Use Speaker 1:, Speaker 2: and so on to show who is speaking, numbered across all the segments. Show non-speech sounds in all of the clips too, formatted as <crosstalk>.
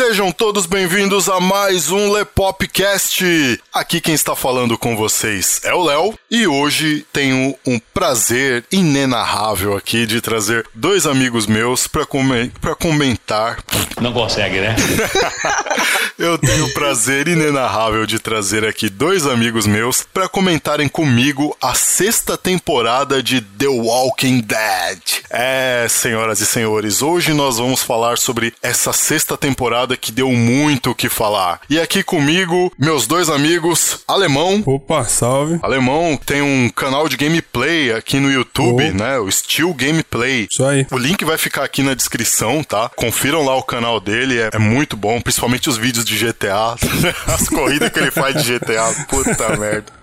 Speaker 1: Sejam todos bem-vindos a mais um Lepopcast. Aqui quem está falando com vocês é o Léo e hoje tenho um prazer inenarrável aqui de trazer dois amigos meus para come comentar.
Speaker 2: Não consegue, né? <laughs>
Speaker 1: Eu tenho o prazer inenarrável de trazer aqui dois amigos meus para comentarem comigo a sexta temporada de The Walking Dead. É, senhoras e senhores, hoje nós vamos falar sobre essa sexta temporada que deu muito o que falar. E aqui comigo, meus dois amigos, Alemão.
Speaker 3: Opa, salve.
Speaker 1: Alemão tem um canal de gameplay aqui no YouTube, oh. né? O Steel Gameplay.
Speaker 3: Isso aí.
Speaker 1: O link vai ficar aqui na descrição, tá? Confiram lá o canal dele, é, é muito bom, principalmente os vídeos de GTA, <laughs> as corridas que ele faz de GTA. Puta merda.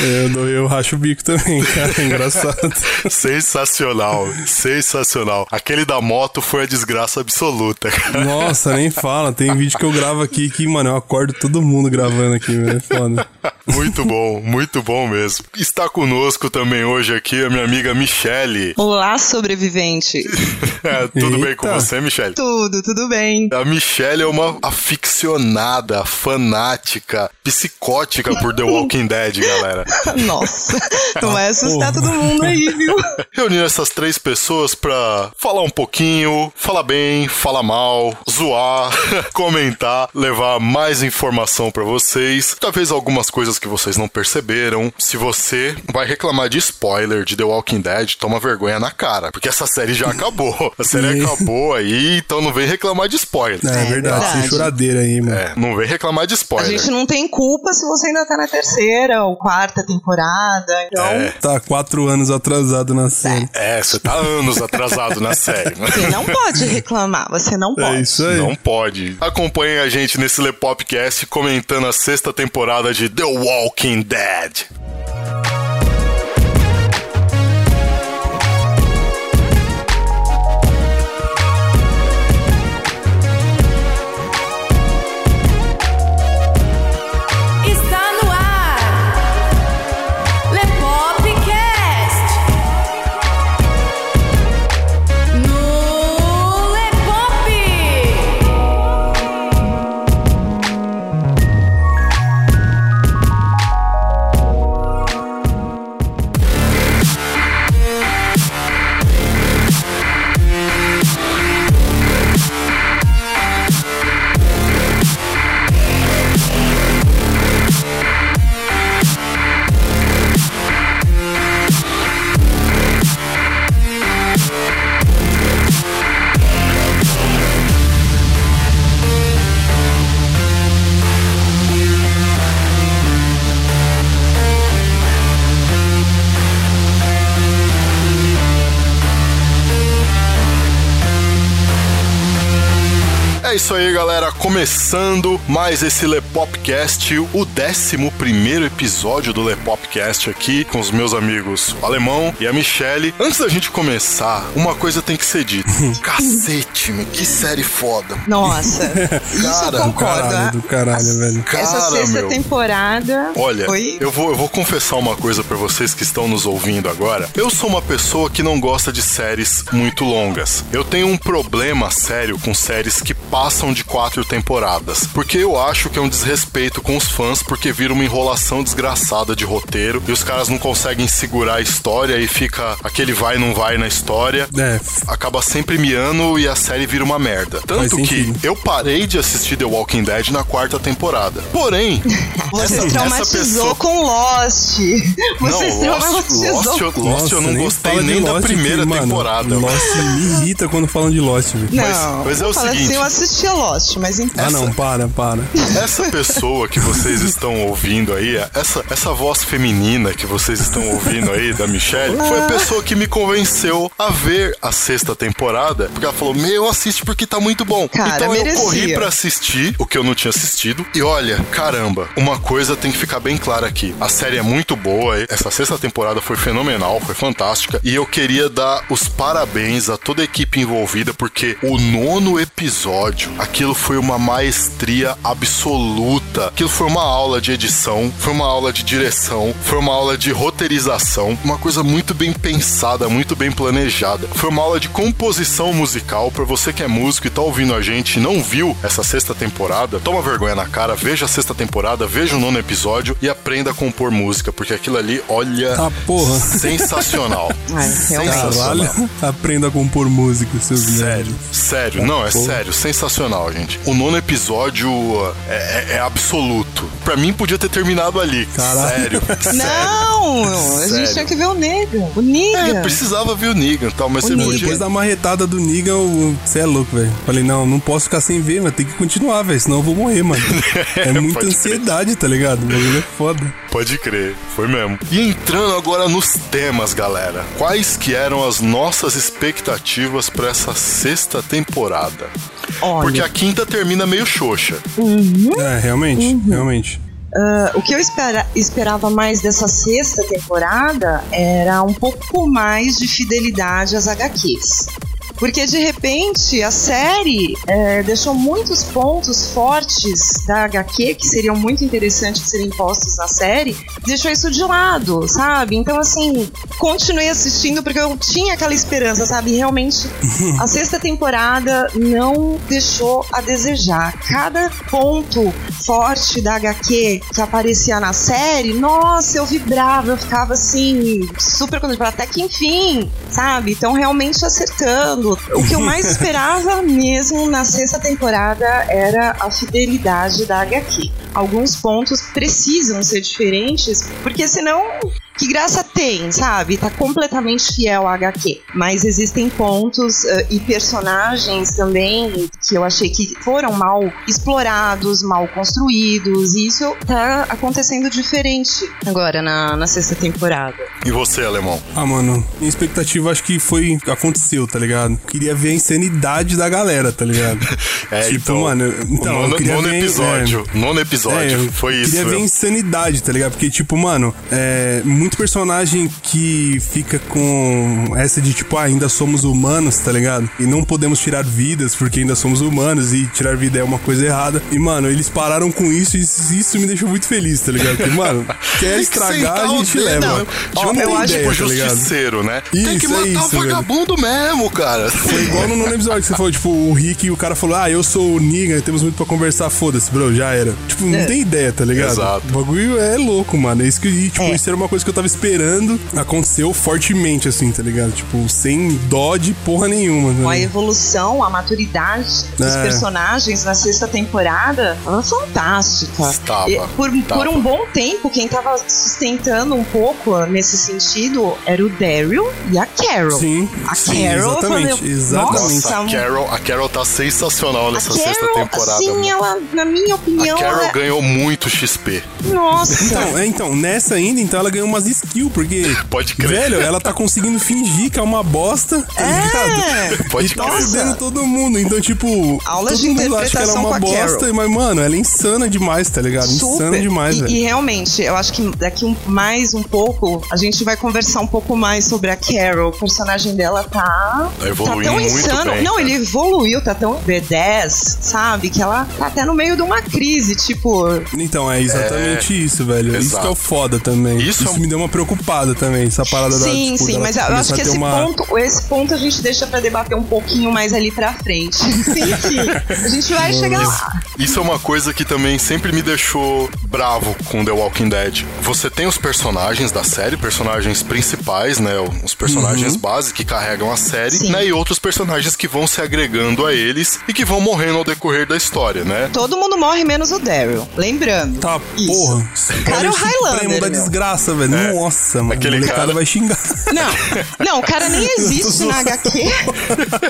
Speaker 3: Eu, eu racho o bico também, cara. É engraçado. <laughs>
Speaker 1: sensacional, sensacional. Aquele da moto foi a desgraça absoluta, cara.
Speaker 3: Nossa, nem fala. Tem vídeo que eu gravo aqui que, mano, eu acordo todo mundo gravando aqui, velho. É foda.
Speaker 1: Muito bom, muito bom mesmo. Está conosco também hoje aqui a minha amiga Michele.
Speaker 4: Olá, sobrevivente. <laughs>
Speaker 1: é, tudo Eita. bem com você, Michele?
Speaker 4: Tudo, tudo bem.
Speaker 1: A Michele é uma aficionada, fanática, psicótica por The Walking Dead, galera. <laughs>
Speaker 4: Nossa, não vai assustar todo mundo aí, viu? <laughs>
Speaker 1: Reuni essas três pessoas pra falar um pouquinho, falar bem, falar mal, zoar, <laughs> comentar, levar mais informação para vocês, talvez algumas coisas que vocês não perceberam. Se você vai reclamar de spoiler de The Walking Dead, toma vergonha na cara, porque essa série já acabou. A série acabou aí, então não vem reclamar de spoiler.
Speaker 3: É, é verdade, verdade. sem choradeira aí, mano. É,
Speaker 1: não vem reclamar de spoiler.
Speaker 4: A gente não tem culpa se você ainda tá na terceira terceira ou quarta temporada. Então... É.
Speaker 3: Tá quatro anos atrasado na série.
Speaker 1: É, você tá anos atrasado na série.
Speaker 4: Você não pode reclamar, você não é pode.
Speaker 3: É isso aí.
Speaker 1: Não pode. Acompanhe a gente nesse Lepopcast comentando a sexta temporada de The Walking Dead. Isso aí, galera. Começando mais esse Lepopcast, o 11 episódio do Lepopcast aqui com os meus amigos o Alemão e a Michelle. Antes da gente começar, uma coisa tem que ser dita. <laughs> Cacete, meu, que série foda.
Speaker 4: Nossa, <laughs> isso eu concordo.
Speaker 3: Caralho, do caralho, velho.
Speaker 4: Cara, Essa sexta meu. temporada.
Speaker 1: Olha, foi... eu, vou, eu vou confessar uma coisa para vocês que estão nos ouvindo agora. Eu sou uma pessoa que não gosta de séries muito longas. Eu tenho um problema sério com séries que passam passam de quatro temporadas. Porque eu acho que é um desrespeito com os fãs, porque vira uma enrolação desgraçada de roteiro e os caras não conseguem segurar a história e fica aquele vai não vai na história. É. Acaba sempre miando e a série vira uma merda. Tanto que eu parei de assistir The Walking Dead na quarta temporada. Porém, <laughs>
Speaker 4: você essa, traumatizou essa pessoa... com Lost. Você
Speaker 1: não, Lost, Lost, Lost, Lost eu não gostei nem da primeira aqui, temporada.
Speaker 3: Mano, Lost me irrita quando falam de Lost.
Speaker 4: Não, mas, mas é o seguinte. Assim, assistia Lost, mas então.
Speaker 3: Ah, não, para, para.
Speaker 1: Essa pessoa que vocês estão ouvindo aí, essa, essa voz feminina que vocês estão ouvindo aí da Michelle, foi a pessoa que me convenceu a ver a sexta temporada, porque ela falou: Meu, assiste porque tá muito bom.
Speaker 4: Cara,
Speaker 1: então
Speaker 4: merecia.
Speaker 1: eu corri pra assistir o que eu não tinha assistido. E olha, caramba, uma coisa tem que ficar bem clara aqui. A série é muito boa, essa sexta temporada foi fenomenal, foi fantástica. E eu queria dar os parabéns a toda a equipe envolvida, porque o nono episódio, aquilo foi uma maestria absoluta. Aquilo foi uma aula de edição, foi uma aula de direção, foi uma aula de roteirização, uma coisa muito bem pensada, muito bem planejada. Foi uma aula de composição musical para você que é músico e tá ouvindo a gente e não viu essa sexta temporada, toma vergonha na cara, veja a sexta temporada, veja o nono episódio e aprenda a compor música, porque aquilo ali, olha,
Speaker 3: Ah, porra.
Speaker 1: sensacional. <laughs>
Speaker 4: Ai, realmente.
Speaker 1: sensacional.
Speaker 3: Caralho, aprenda a compor música, seus
Speaker 1: Sério, sério, não, é sério, sensacional, gente. O nono episódio é, é- é absoluto. Pra mim podia ter terminado ali.
Speaker 3: Caralho.
Speaker 1: Sério, <laughs> sério.
Speaker 4: Não, a gente
Speaker 1: Sério.
Speaker 4: tinha que ver o Negan. O Negan.
Speaker 1: É, precisava ver o Negan e tal, mas
Speaker 4: O
Speaker 1: você
Speaker 4: Negan.
Speaker 1: podia.
Speaker 3: Depois da marretada do Negan, você é louco, velho. Falei, não, não posso ficar sem ver, mas tem que continuar, velho, senão eu vou morrer, mano. <laughs> É muita ansiedade, tá ligado? O bagulho é foda.
Speaker 1: Pode crer, foi mesmo. E entrando agora nos temas, galera. Quais que eram as nossas expectativas pra essa sexta temporada?
Speaker 4: Olha,
Speaker 1: Porque a quinta termina meio xoxa.
Speaker 3: É, realmente, realmente.
Speaker 4: ah, o que eu espera- esperava mais dessa sexta temporada era um pouco mais de fidelidade às HQs. Porque de repente a série é, deixou muitos pontos fortes da HQ que seriam muito interessantes de serem postos na série, deixou isso de lado, sabe? Então, assim, continuei assistindo porque eu tinha aquela esperança, sabe? Realmente, a <laughs> sexta temporada não deixou a desejar. Cada ponto forte da HQ que aparecia na série, nossa, eu vibrava, eu ficava assim, super contente, até que enfim, sabe? Então, realmente acertando. O que eu mais <laughs> esperava mesmo na sexta temporada era a fidelidade da HQ. Alguns pontos precisam ser diferentes, porque senão que graça tem, sabe? Tá completamente fiel à HQ. Mas existem pontos eh, e personagens também que eu achei que foram mal explorados, mal construídos. E isso tá acontecendo diferente agora na, na sexta temporada.
Speaker 1: E você, alemão?
Speaker 3: Ah, mano, minha expectativa acho que foi. Aconteceu, tá ligado? Queria ver a insanidade da galera, tá ligado? <laughs>
Speaker 1: É,
Speaker 3: tipo,
Speaker 1: então,
Speaker 3: mano, então,
Speaker 1: nono,
Speaker 3: queria
Speaker 1: nono
Speaker 3: ver,
Speaker 1: episódio. Nono
Speaker 3: É,
Speaker 1: episódio.
Speaker 3: eu
Speaker 1: foi isso.
Speaker 3: Queria ver
Speaker 1: mesmo.
Speaker 3: insanidade, tá ligado? Porque, tipo, mano, é, muito personagem que fica com essa de, tipo, ah, ainda somos humanos, tá ligado? E não podemos tirar vidas porque ainda somos humanos e tirar vida é uma coisa errada. E, mano, eles pararam com isso e isso, isso me deixou muito feliz, tá ligado? Porque, mano, <laughs> quer
Speaker 1: que
Speaker 3: estragar,
Speaker 1: sentar
Speaker 3: a gente leva.
Speaker 1: não.
Speaker 3: Tipo,
Speaker 1: Ó,
Speaker 3: não
Speaker 1: eu
Speaker 3: tem
Speaker 1: acho
Speaker 3: ideia,
Speaker 1: tipo
Speaker 3: tá
Speaker 1: justiceiro, né? Tem que
Speaker 3: Isso, é
Speaker 1: matar
Speaker 3: isso,
Speaker 1: o
Speaker 3: velho.
Speaker 1: vagabundo mesmo, cara.
Speaker 3: Foi igual no nono episódio que você falou, tipo, o Rick e o cara falou, ah, eu sou o Negan, temos muito pra conversar, foda-se, bro, já era. Tipo, não
Speaker 4: É.
Speaker 3: tem ideia, tá ligado?
Speaker 1: Exato.
Speaker 3: O bagulho é louco, mano. É isso que, tipo,
Speaker 4: É.
Speaker 3: isso era uma coisa que eu tava esperando, aconteceu fortemente, assim, tá ligado? Tipo, sem dó de porra nenhuma.
Speaker 4: Com a
Speaker 3: Né?
Speaker 4: evolução, a maturidade dos
Speaker 3: É.
Speaker 4: personagens na sexta temporada, ela é fantástica.
Speaker 1: Estava,
Speaker 4: E por,
Speaker 1: estava.
Speaker 4: por um bom tempo, quem tava sustentando um pouco nesse sentido era o Daryl e a Carol.
Speaker 3: Sim,
Speaker 4: A
Speaker 3: sim,
Speaker 4: Carol,
Speaker 3: exatamente,
Speaker 4: falei,
Speaker 3: exatamente.
Speaker 1: Nossa, a Carol, a Carol tá sensacional
Speaker 4: A
Speaker 1: nessa sexta
Speaker 4: Carol,
Speaker 1: temporada.
Speaker 4: assim,
Speaker 1: mano.
Speaker 4: ela, na minha
Speaker 1: A
Speaker 4: opinião,
Speaker 1: Carol
Speaker 4: ela...
Speaker 1: ganhou muito XP.
Speaker 4: Nossa!
Speaker 3: Então, é, então, nessa ainda, então ela ganhou umas skills, porque.
Speaker 1: Pode crer.
Speaker 3: Velho, ela tá conseguindo fingir que é uma bosta, tá
Speaker 4: É.
Speaker 3: ligado?
Speaker 1: Pode
Speaker 3: e tá fudendo todo mundo. Então, tipo,
Speaker 4: Aulas
Speaker 3: todo
Speaker 4: de
Speaker 3: mundo acha que ela é
Speaker 4: interpretação
Speaker 3: uma
Speaker 4: com a Carol.
Speaker 3: bosta, mas, mano, ela é insana demais, tá ligado? Insana demais,
Speaker 4: e,
Speaker 3: velho.
Speaker 4: e realmente, eu acho que daqui um- mais um pouco, a gente vai conversar um pouco mais sobre a Carol. O personagem dela tá.
Speaker 1: Tá evoluindo
Speaker 4: tá tão
Speaker 1: muito
Speaker 4: insano.
Speaker 1: bem,
Speaker 4: Não,
Speaker 1: cara.
Speaker 4: ele evoluiu, tá tão B10, sabe? Que ela tá até no meio de uma crise, tipo.
Speaker 3: Então, é exatamente isso, velho. Isso
Speaker 1: exato.
Speaker 3: que é o foda também.
Speaker 1: Isso
Speaker 3: Isso,
Speaker 1: é um-
Speaker 3: me deu uma preocupada também, essa parada da
Speaker 4: sim,
Speaker 3: tipo,
Speaker 4: sim, mas eu acho que esse
Speaker 3: uma...
Speaker 4: ponto, esse ponto a gente deixa pra debater um pouquinho mais ali pra frente. Enfim, <laughs> a gente vai chegar lá.
Speaker 1: Isso é uma coisa que também sempre me deixou bravo com The Walking Dead. Você tem os personagens da série, personagens principais, né? Os personagens base que carregam a série,
Speaker 4: Sim.
Speaker 1: né? E outros personagens que vão se agregando a eles e que vão morrendo ao decorrer da história, né?
Speaker 4: Todo mundo morre menos o Daryl. Lembrando.
Speaker 3: Tá,
Speaker 4: Isso.
Speaker 3: porra.
Speaker 4: Cara, é o Highlander,
Speaker 3: prêmio da desgraça, velho. Nossa, mano.
Speaker 1: Aquele
Speaker 3: molecada
Speaker 1: cara-
Speaker 3: vai xingar.
Speaker 4: Não, não, o cara nem existe na HQ. <laughs>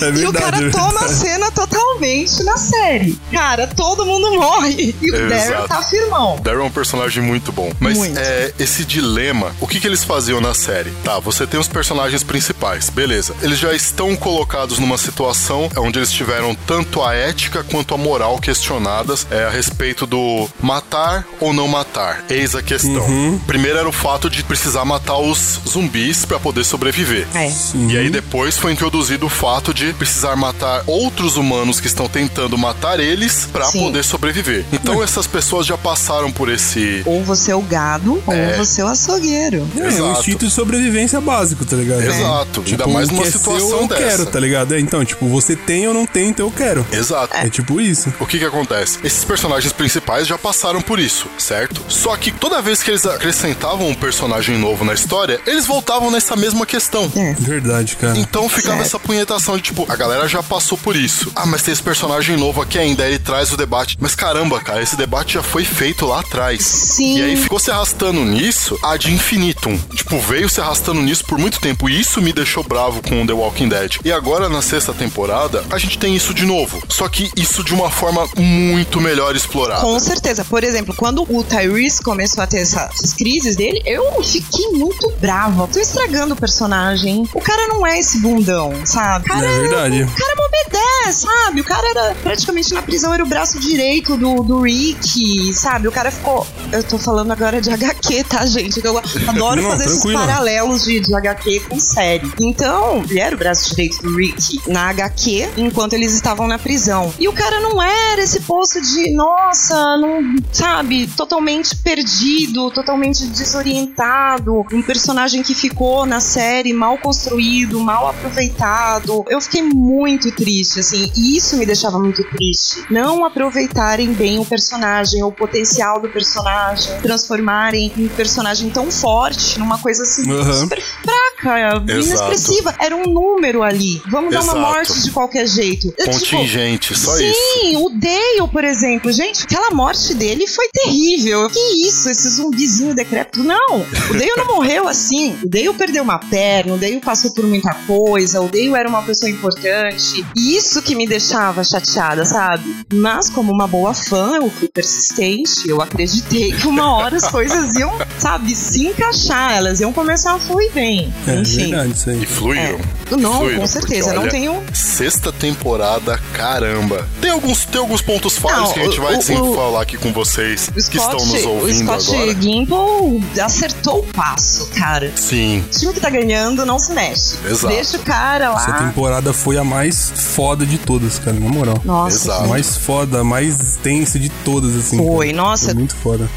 Speaker 3: É verdade,
Speaker 4: e o cara
Speaker 3: é
Speaker 4: toma a cena totalmente na série. Cara, todo mundo morre. E o
Speaker 1: Exato.
Speaker 4: Daryl tá firmão.
Speaker 1: Daryl é um personagem muito bom. Mas
Speaker 4: Muito.
Speaker 1: é, esse dilema, o que, que eles faziam na série? Tá, você tem os personagens principais, beleza. Eles já estão colocados numa situação onde eles tiveram tanto a ética quanto a moral questionadas é, a respeito do matar ou não matar. Eis a questão.
Speaker 3: Uhum.
Speaker 1: Primeiro era o fato de precisar matar os zumbis pra poder sobreviver.
Speaker 4: É.
Speaker 1: E aí depois foi introduzido o fato de precisar matar outros humanos que estão tentando matar eles pra
Speaker 4: Sim.
Speaker 1: poder sobreviver. Então essas pessoas já passaram por esse
Speaker 4: Ou você é o gado,
Speaker 1: É.
Speaker 4: ou você é o açougueiro.
Speaker 3: É, é um
Speaker 1: Exato.
Speaker 3: instinto de sobrevivência básico, tá ligado?
Speaker 1: Exato.
Speaker 3: Tipo,
Speaker 1: Ainda mais
Speaker 3: o
Speaker 1: numa
Speaker 3: é seu,
Speaker 1: situação
Speaker 3: eu
Speaker 1: dessa.
Speaker 3: quero, tá ligado? É, então, tipo, você tem ou não tem, então eu quero.
Speaker 1: Exato.
Speaker 3: É tipo isso.
Speaker 1: O que que acontece? Esses personagens principais já passaram por isso, certo? Só que toda vez que eles acrescentavam um personagem novo na história, eles voltavam nessa mesma questão.
Speaker 4: É.
Speaker 3: Verdade, cara.
Speaker 1: Então ficava
Speaker 4: Certo.
Speaker 1: essa punhetação de tipo, a galera já passou por isso. Ah, mas tem esse personagem novo aqui ainda, ele traz o debate. Mas caramba, cara, esse debate já foi feito lá atrás.
Speaker 4: Sim.
Speaker 1: E aí ficou se arrastando nisso a de infinitum. Tipo, veio se arrastando nisso por muito tempo. E isso me deixou bravo com The Walking Dead. E agora, na sexta temporada, a gente tem isso de novo. Só que isso de uma forma muito melhor explorada.
Speaker 4: Com certeza. Por exemplo, quando o Tyrese começou a ter essa- essas crises dele, eu fiquei muito brava. Tô estragando o personagem. O cara não é esse bundão, sabe? Cara
Speaker 3: É verdade.
Speaker 4: O cara é mó B10, sabe? O cara era praticamente na prisão, era o braço direito do, do Rick, sabe? O cara ficou. Eu tô falando agora de <laughs> HQ, tá, gente? Eu adoro <laughs>
Speaker 3: Não,
Speaker 4: fazer esses
Speaker 3: tranquilo.
Speaker 4: paralelos de, de HQ com série. Então, ele era o braço direito do Rick na HQ, enquanto eles estavam na prisão. E o cara não era esse poço de, nossa, não, sabe, totalmente perdido, totalmente desorientado. Um personagem que ficou na série mal construído, mal aproveitado. Eu fiquei muito triste, assim, e isso me deixava muito triste. Não aproveitarem bem o personagem, o potencial do personagem, transformarem um personagem tão forte numa coisa assim
Speaker 3: Aham.
Speaker 4: super fraca, inexpressiva. Era um número ali. Vamos dar
Speaker 1: Exato.
Speaker 4: uma morte de qualquer jeito. Tipo,
Speaker 1: Contingente, só
Speaker 4: Sim,
Speaker 1: isso.
Speaker 4: o Dale, por exemplo. Gente, aquela morte dele foi terrível. Que isso, esse zumbizinho decrépito. Não, o Dale não morreu assim. O Dale perdeu uma perna, o Dale passou por muita coisa, o Dale era uma pessoa importante. E isso que me deixava chateada, sabe? Mas, como uma boa fã, eu fui persistente. Eu acreditei que uma hora as coisas iam, sabe, se encaixar. Elas iam começar a fluir bem.
Speaker 3: É
Speaker 4: Enfim.
Speaker 3: verdade isso aí.
Speaker 1: E fluíram.
Speaker 4: É. Não,
Speaker 1: Fluíram,
Speaker 4: com certeza.
Speaker 1: porque,
Speaker 4: não
Speaker 1: olha,
Speaker 4: tenho.
Speaker 1: Sexta temporada, caramba. Tem alguns, tem alguns pontos falhos
Speaker 4: Não,
Speaker 1: que a gente
Speaker 4: o-
Speaker 1: vai
Speaker 4: o-
Speaker 1: desenrolar aqui com vocês
Speaker 4: O
Speaker 1: que estão nos
Speaker 4: Scott, o
Speaker 1: ouvindo
Speaker 4: Scott
Speaker 1: agora.
Speaker 4: Gimple acertou o passo, cara.
Speaker 1: Sim,
Speaker 4: O time que tá ganhando não se mexe.
Speaker 1: Exato.
Speaker 4: Deixa o cara
Speaker 3: Essa
Speaker 4: lá.
Speaker 3: Temporada foi a mais foda de todas, cara, na moral.
Speaker 4: Nossa,
Speaker 1: Exato.
Speaker 3: A mais foda, a mais extensa de todas, assim.
Speaker 4: Foi,
Speaker 3: cara.
Speaker 4: nossa.
Speaker 3: Foi muito foda.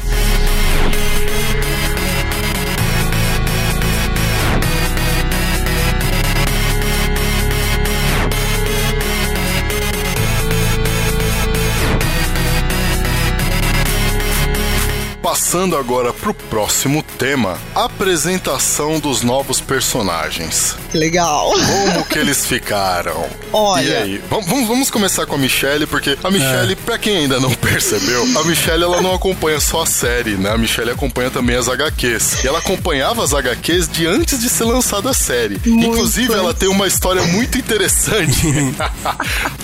Speaker 1: Passando agora pro próximo tema, apresentação dos novos personagens.
Speaker 4: que legal.
Speaker 1: Como que eles <laughs> ficaram?
Speaker 4: Olha.
Speaker 1: E aí? Vamos, vamos- começar com a Michelle, porque a Michelle, pra quem ainda não <laughs> percebeu, a Michelle ela não acompanha só a série, né? A Michelle acompanha também as HQs. E ela acompanhava as HQs de antes de ser lançada a série.
Speaker 4: Muito.
Speaker 1: Inclusive, ela tem uma história muito interessante <laughs>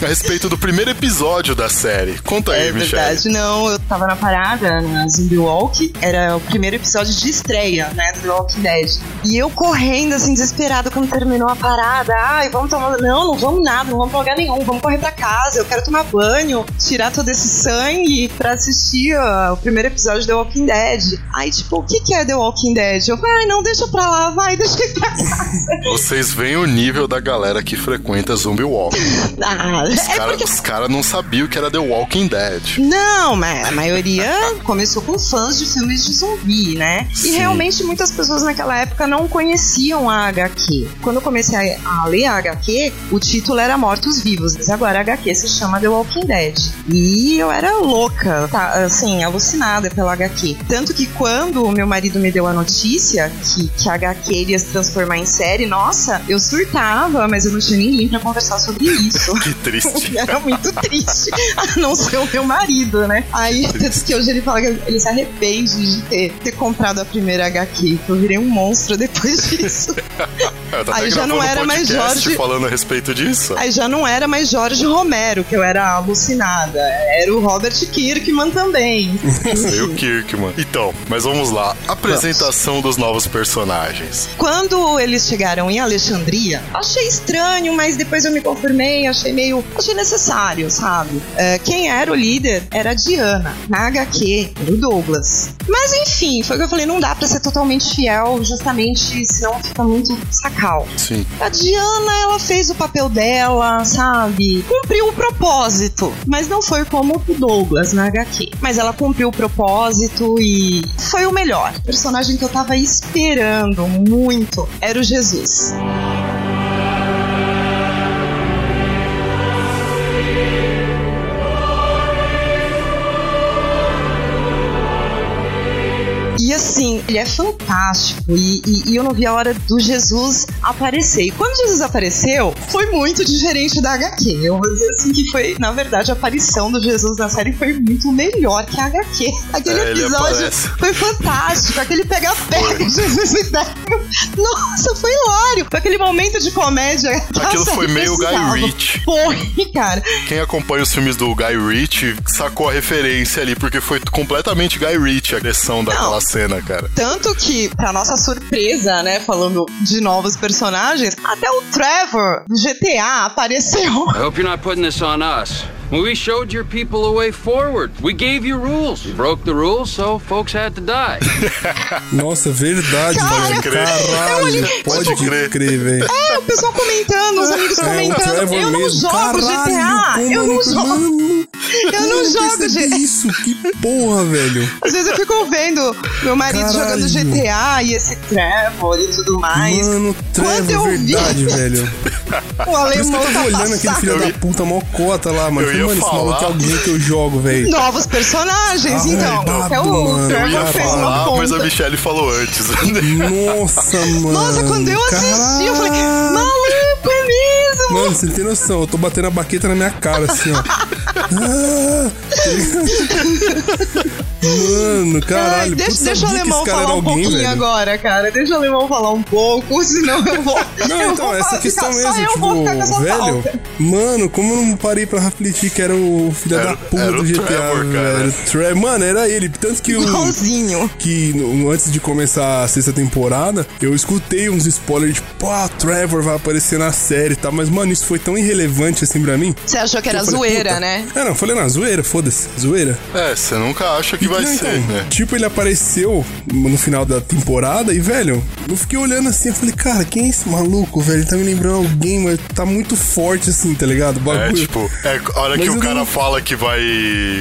Speaker 1: a respeito do primeiro episódio da série. Conta aí,
Speaker 4: É
Speaker 1: Michelle.
Speaker 4: verdade, não. Eu tava na parada, na Zombie Walk. Era o primeiro episódio de estreia, né, do The Walking Dead. E eu correndo, assim, desesperado quando terminou a parada. Ai, vamos tomar. Não, não vamos nada, não vamos pra lugar nenhum. Vamos correr pra casa. Eu quero tomar banho, tirar todo esse sangue pra assistir ó, o primeiro episódio de The Walking Dead. Aí, tipo, o que, que é The Walking Dead? Eu falei, ai, não, deixa pra lá, vai, <laughs> deixa eu ir pra casa.
Speaker 1: Vocês veem o nível da galera que frequenta Zombie Walk. <laughs>
Speaker 4: Ah,
Speaker 1: Os
Speaker 4: é
Speaker 1: caras
Speaker 4: porque
Speaker 1: cara não sabiam que era The Walking Dead.
Speaker 4: Não, mas a maioria começou com fãs de filmes de zumbi, né?
Speaker 1: Sim.
Speaker 4: E realmente muitas pessoas naquela época não conheciam a HQ. Quando eu comecei a, a ler a HQ, o título era Mortos Vivos, mas agora a HQ se chama The Walking Dead. E eu era louca, tá, assim, alucinada pela HQ. Tanto que quando o meu marido me deu a notícia que, que a HQ iria se transformar em série, nossa, eu surtava, mas eu não tinha ninguém pra conversar sobre isso.
Speaker 1: Que triste. <laughs>
Speaker 4: Era muito triste, a não ser o meu marido, né? Aí, <laughs> tanto que hoje ele fala que ele se arrepende de ter, ter comprado a primeira HQ. Eu virei um monstro depois <laughs> disso.
Speaker 1: Tá
Speaker 4: Aí já não era mais Jorge-
Speaker 1: falando a respeito disso.
Speaker 4: Aí já não era mais Jorge Romero, que eu era alucinada. Era o Robert Kirkman também. <laughs>
Speaker 1: E o Kirkman. Então, mas vamos lá. Apresentação dos novos personagens.
Speaker 4: Quando eles chegaram em Alexandria, achei estranho, mas depois eu me confirmei, achei meio. achei necessário, sabe? É, quem era o líder era a Diana. Na HQ, era o Douglas. Mas enfim, foi o que eu falei, não dá pra ser totalmente fiel, justamente senão fica muito sacal.
Speaker 1: Sim.
Speaker 4: A Diana, ela fez o papel dela, sabe? Cumpriu o propósito. Mas não foi como o Douglas na HQ. Mas ela cumpriu o propósito e foi o melhor. O personagem que eu tava esperando muito era o Jesus. Ele é fantástico. E, e- e eu não vi a hora do Jesus aparecer. E quando Jesus apareceu, foi muito diferente da HQ. Eu vou dizer assim que foi, na verdade, a aparição do Jesus na série foi muito melhor que a HQ. Aquele
Speaker 1: É,
Speaker 4: episódio foi fantástico. Aquele pega-pega de Jesus e. Nossa, foi hilário. Foi aquele momento de comédia.
Speaker 1: Aquilo foi meio Guy
Speaker 4: precisava.
Speaker 1: Ritchie.
Speaker 4: Foi, cara.
Speaker 1: Quem acompanha os filmes do Guy Ritchie sacou a referência ali, porque foi completamente Guy Ritchie a agressão daquela cena, cara.
Speaker 4: Tanto que, pra nossa surpresa, né, falando de novos personagens, até o Trevor do GTA apareceu.
Speaker 2: I hope you're not putting this on us. When we showed your people a way forward, we gave you rules. You broke the rules, so folks had to die. <laughs>
Speaker 3: Nossa, verdade,
Speaker 4: Cara,
Speaker 3: velho.
Speaker 1: crer.
Speaker 3: Caralho, pode crer,
Speaker 1: crer.
Speaker 3: velho.
Speaker 4: É, o pessoal comentando, os amigos
Speaker 3: É,
Speaker 4: comentando. Eu não
Speaker 3: mesmo.
Speaker 4: jogo
Speaker 3: Caralho,
Speaker 4: GTA. Eu não jogo.
Speaker 3: Mano, <laughs>
Speaker 4: Eu não
Speaker 3: eu
Speaker 4: jogo GTA.
Speaker 3: isso, que porra, velho.
Speaker 4: Às vezes eu fico vendo meu marido
Speaker 3: Caralho.
Speaker 4: jogando GTA e esse Trevor e tudo mais.
Speaker 3: Mano, Trevor,
Speaker 4: vi-
Speaker 3: verdade, velho. <laughs>
Speaker 4: O
Speaker 3: Por isso que
Speaker 4: alemão
Speaker 3: eu tava
Speaker 4: tá
Speaker 3: olhando aquele filho da puta mó cota lá, mano.
Speaker 1: eu Ia
Speaker 3: mano, esse
Speaker 1: falar.
Speaker 3: maluco é alguém que eu jogo, velho.
Speaker 4: Novos personagens,
Speaker 3: Ah,
Speaker 4: então.
Speaker 3: babado,
Speaker 4: É o.
Speaker 1: Eu
Speaker 4: Trevor
Speaker 1: ia
Speaker 4: fez uma
Speaker 1: falar, mas a. Michelle falou antes.
Speaker 3: Nossa, mano.
Speaker 4: Nossa, quando eu assisti, eu falei,
Speaker 3: Caralho.
Speaker 4: maluco, é?
Speaker 3: Mano, você não tem noção, eu tô batendo a baqueta na minha cara, assim, ó. Ah, tá? Mano, caralho.
Speaker 4: Ai, deixa deixa o alemão falar
Speaker 3: era
Speaker 4: um
Speaker 3: alguém,
Speaker 4: pouquinho
Speaker 3: velho.
Speaker 4: agora, cara. Deixa o alemão falar um pouco, <laughs> senão eu vou.
Speaker 3: Não,
Speaker 4: eu
Speaker 3: então,
Speaker 4: vou
Speaker 3: essa
Speaker 4: falar-
Speaker 3: questão mesmo,
Speaker 4: eu
Speaker 3: tipo,
Speaker 4: vou ficar com essa
Speaker 3: velho,
Speaker 4: pauta.
Speaker 3: mano, como eu não parei pra refletir que era o filho
Speaker 1: Era-
Speaker 3: da puta do GTA,
Speaker 1: Trevor, cara.
Speaker 3: velho. Tre- Mano, era ele. Tanto que o.
Speaker 4: Igualzinho.
Speaker 3: que no- antes de começar a sexta temporada, eu escutei uns spoilers, tipo, pô, a Trevor vai aparecer na série e tal, mas, mano, isso foi tão irrelevante assim pra mim.
Speaker 4: Você achou que era
Speaker 3: falei,
Speaker 4: zoeira,
Speaker 3: puta.
Speaker 4: né?
Speaker 3: É, não, falei, não, zoeira, foda-se, zoeira.
Speaker 1: é, você nunca acha que vai
Speaker 3: Não,
Speaker 1: ser,
Speaker 3: então,
Speaker 1: né?
Speaker 3: Tipo, ele apareceu no final da temporada e, velho, eu fiquei olhando assim, eu falei, cara, quem é esse maluco, velho? Ele tá me lembrando alguém, mas tá muito forte assim, tá ligado? O
Speaker 1: É,
Speaker 3: bagulho.
Speaker 1: tipo, é a hora
Speaker 3: Mas
Speaker 1: que o cara
Speaker 3: não-
Speaker 1: fala que vai.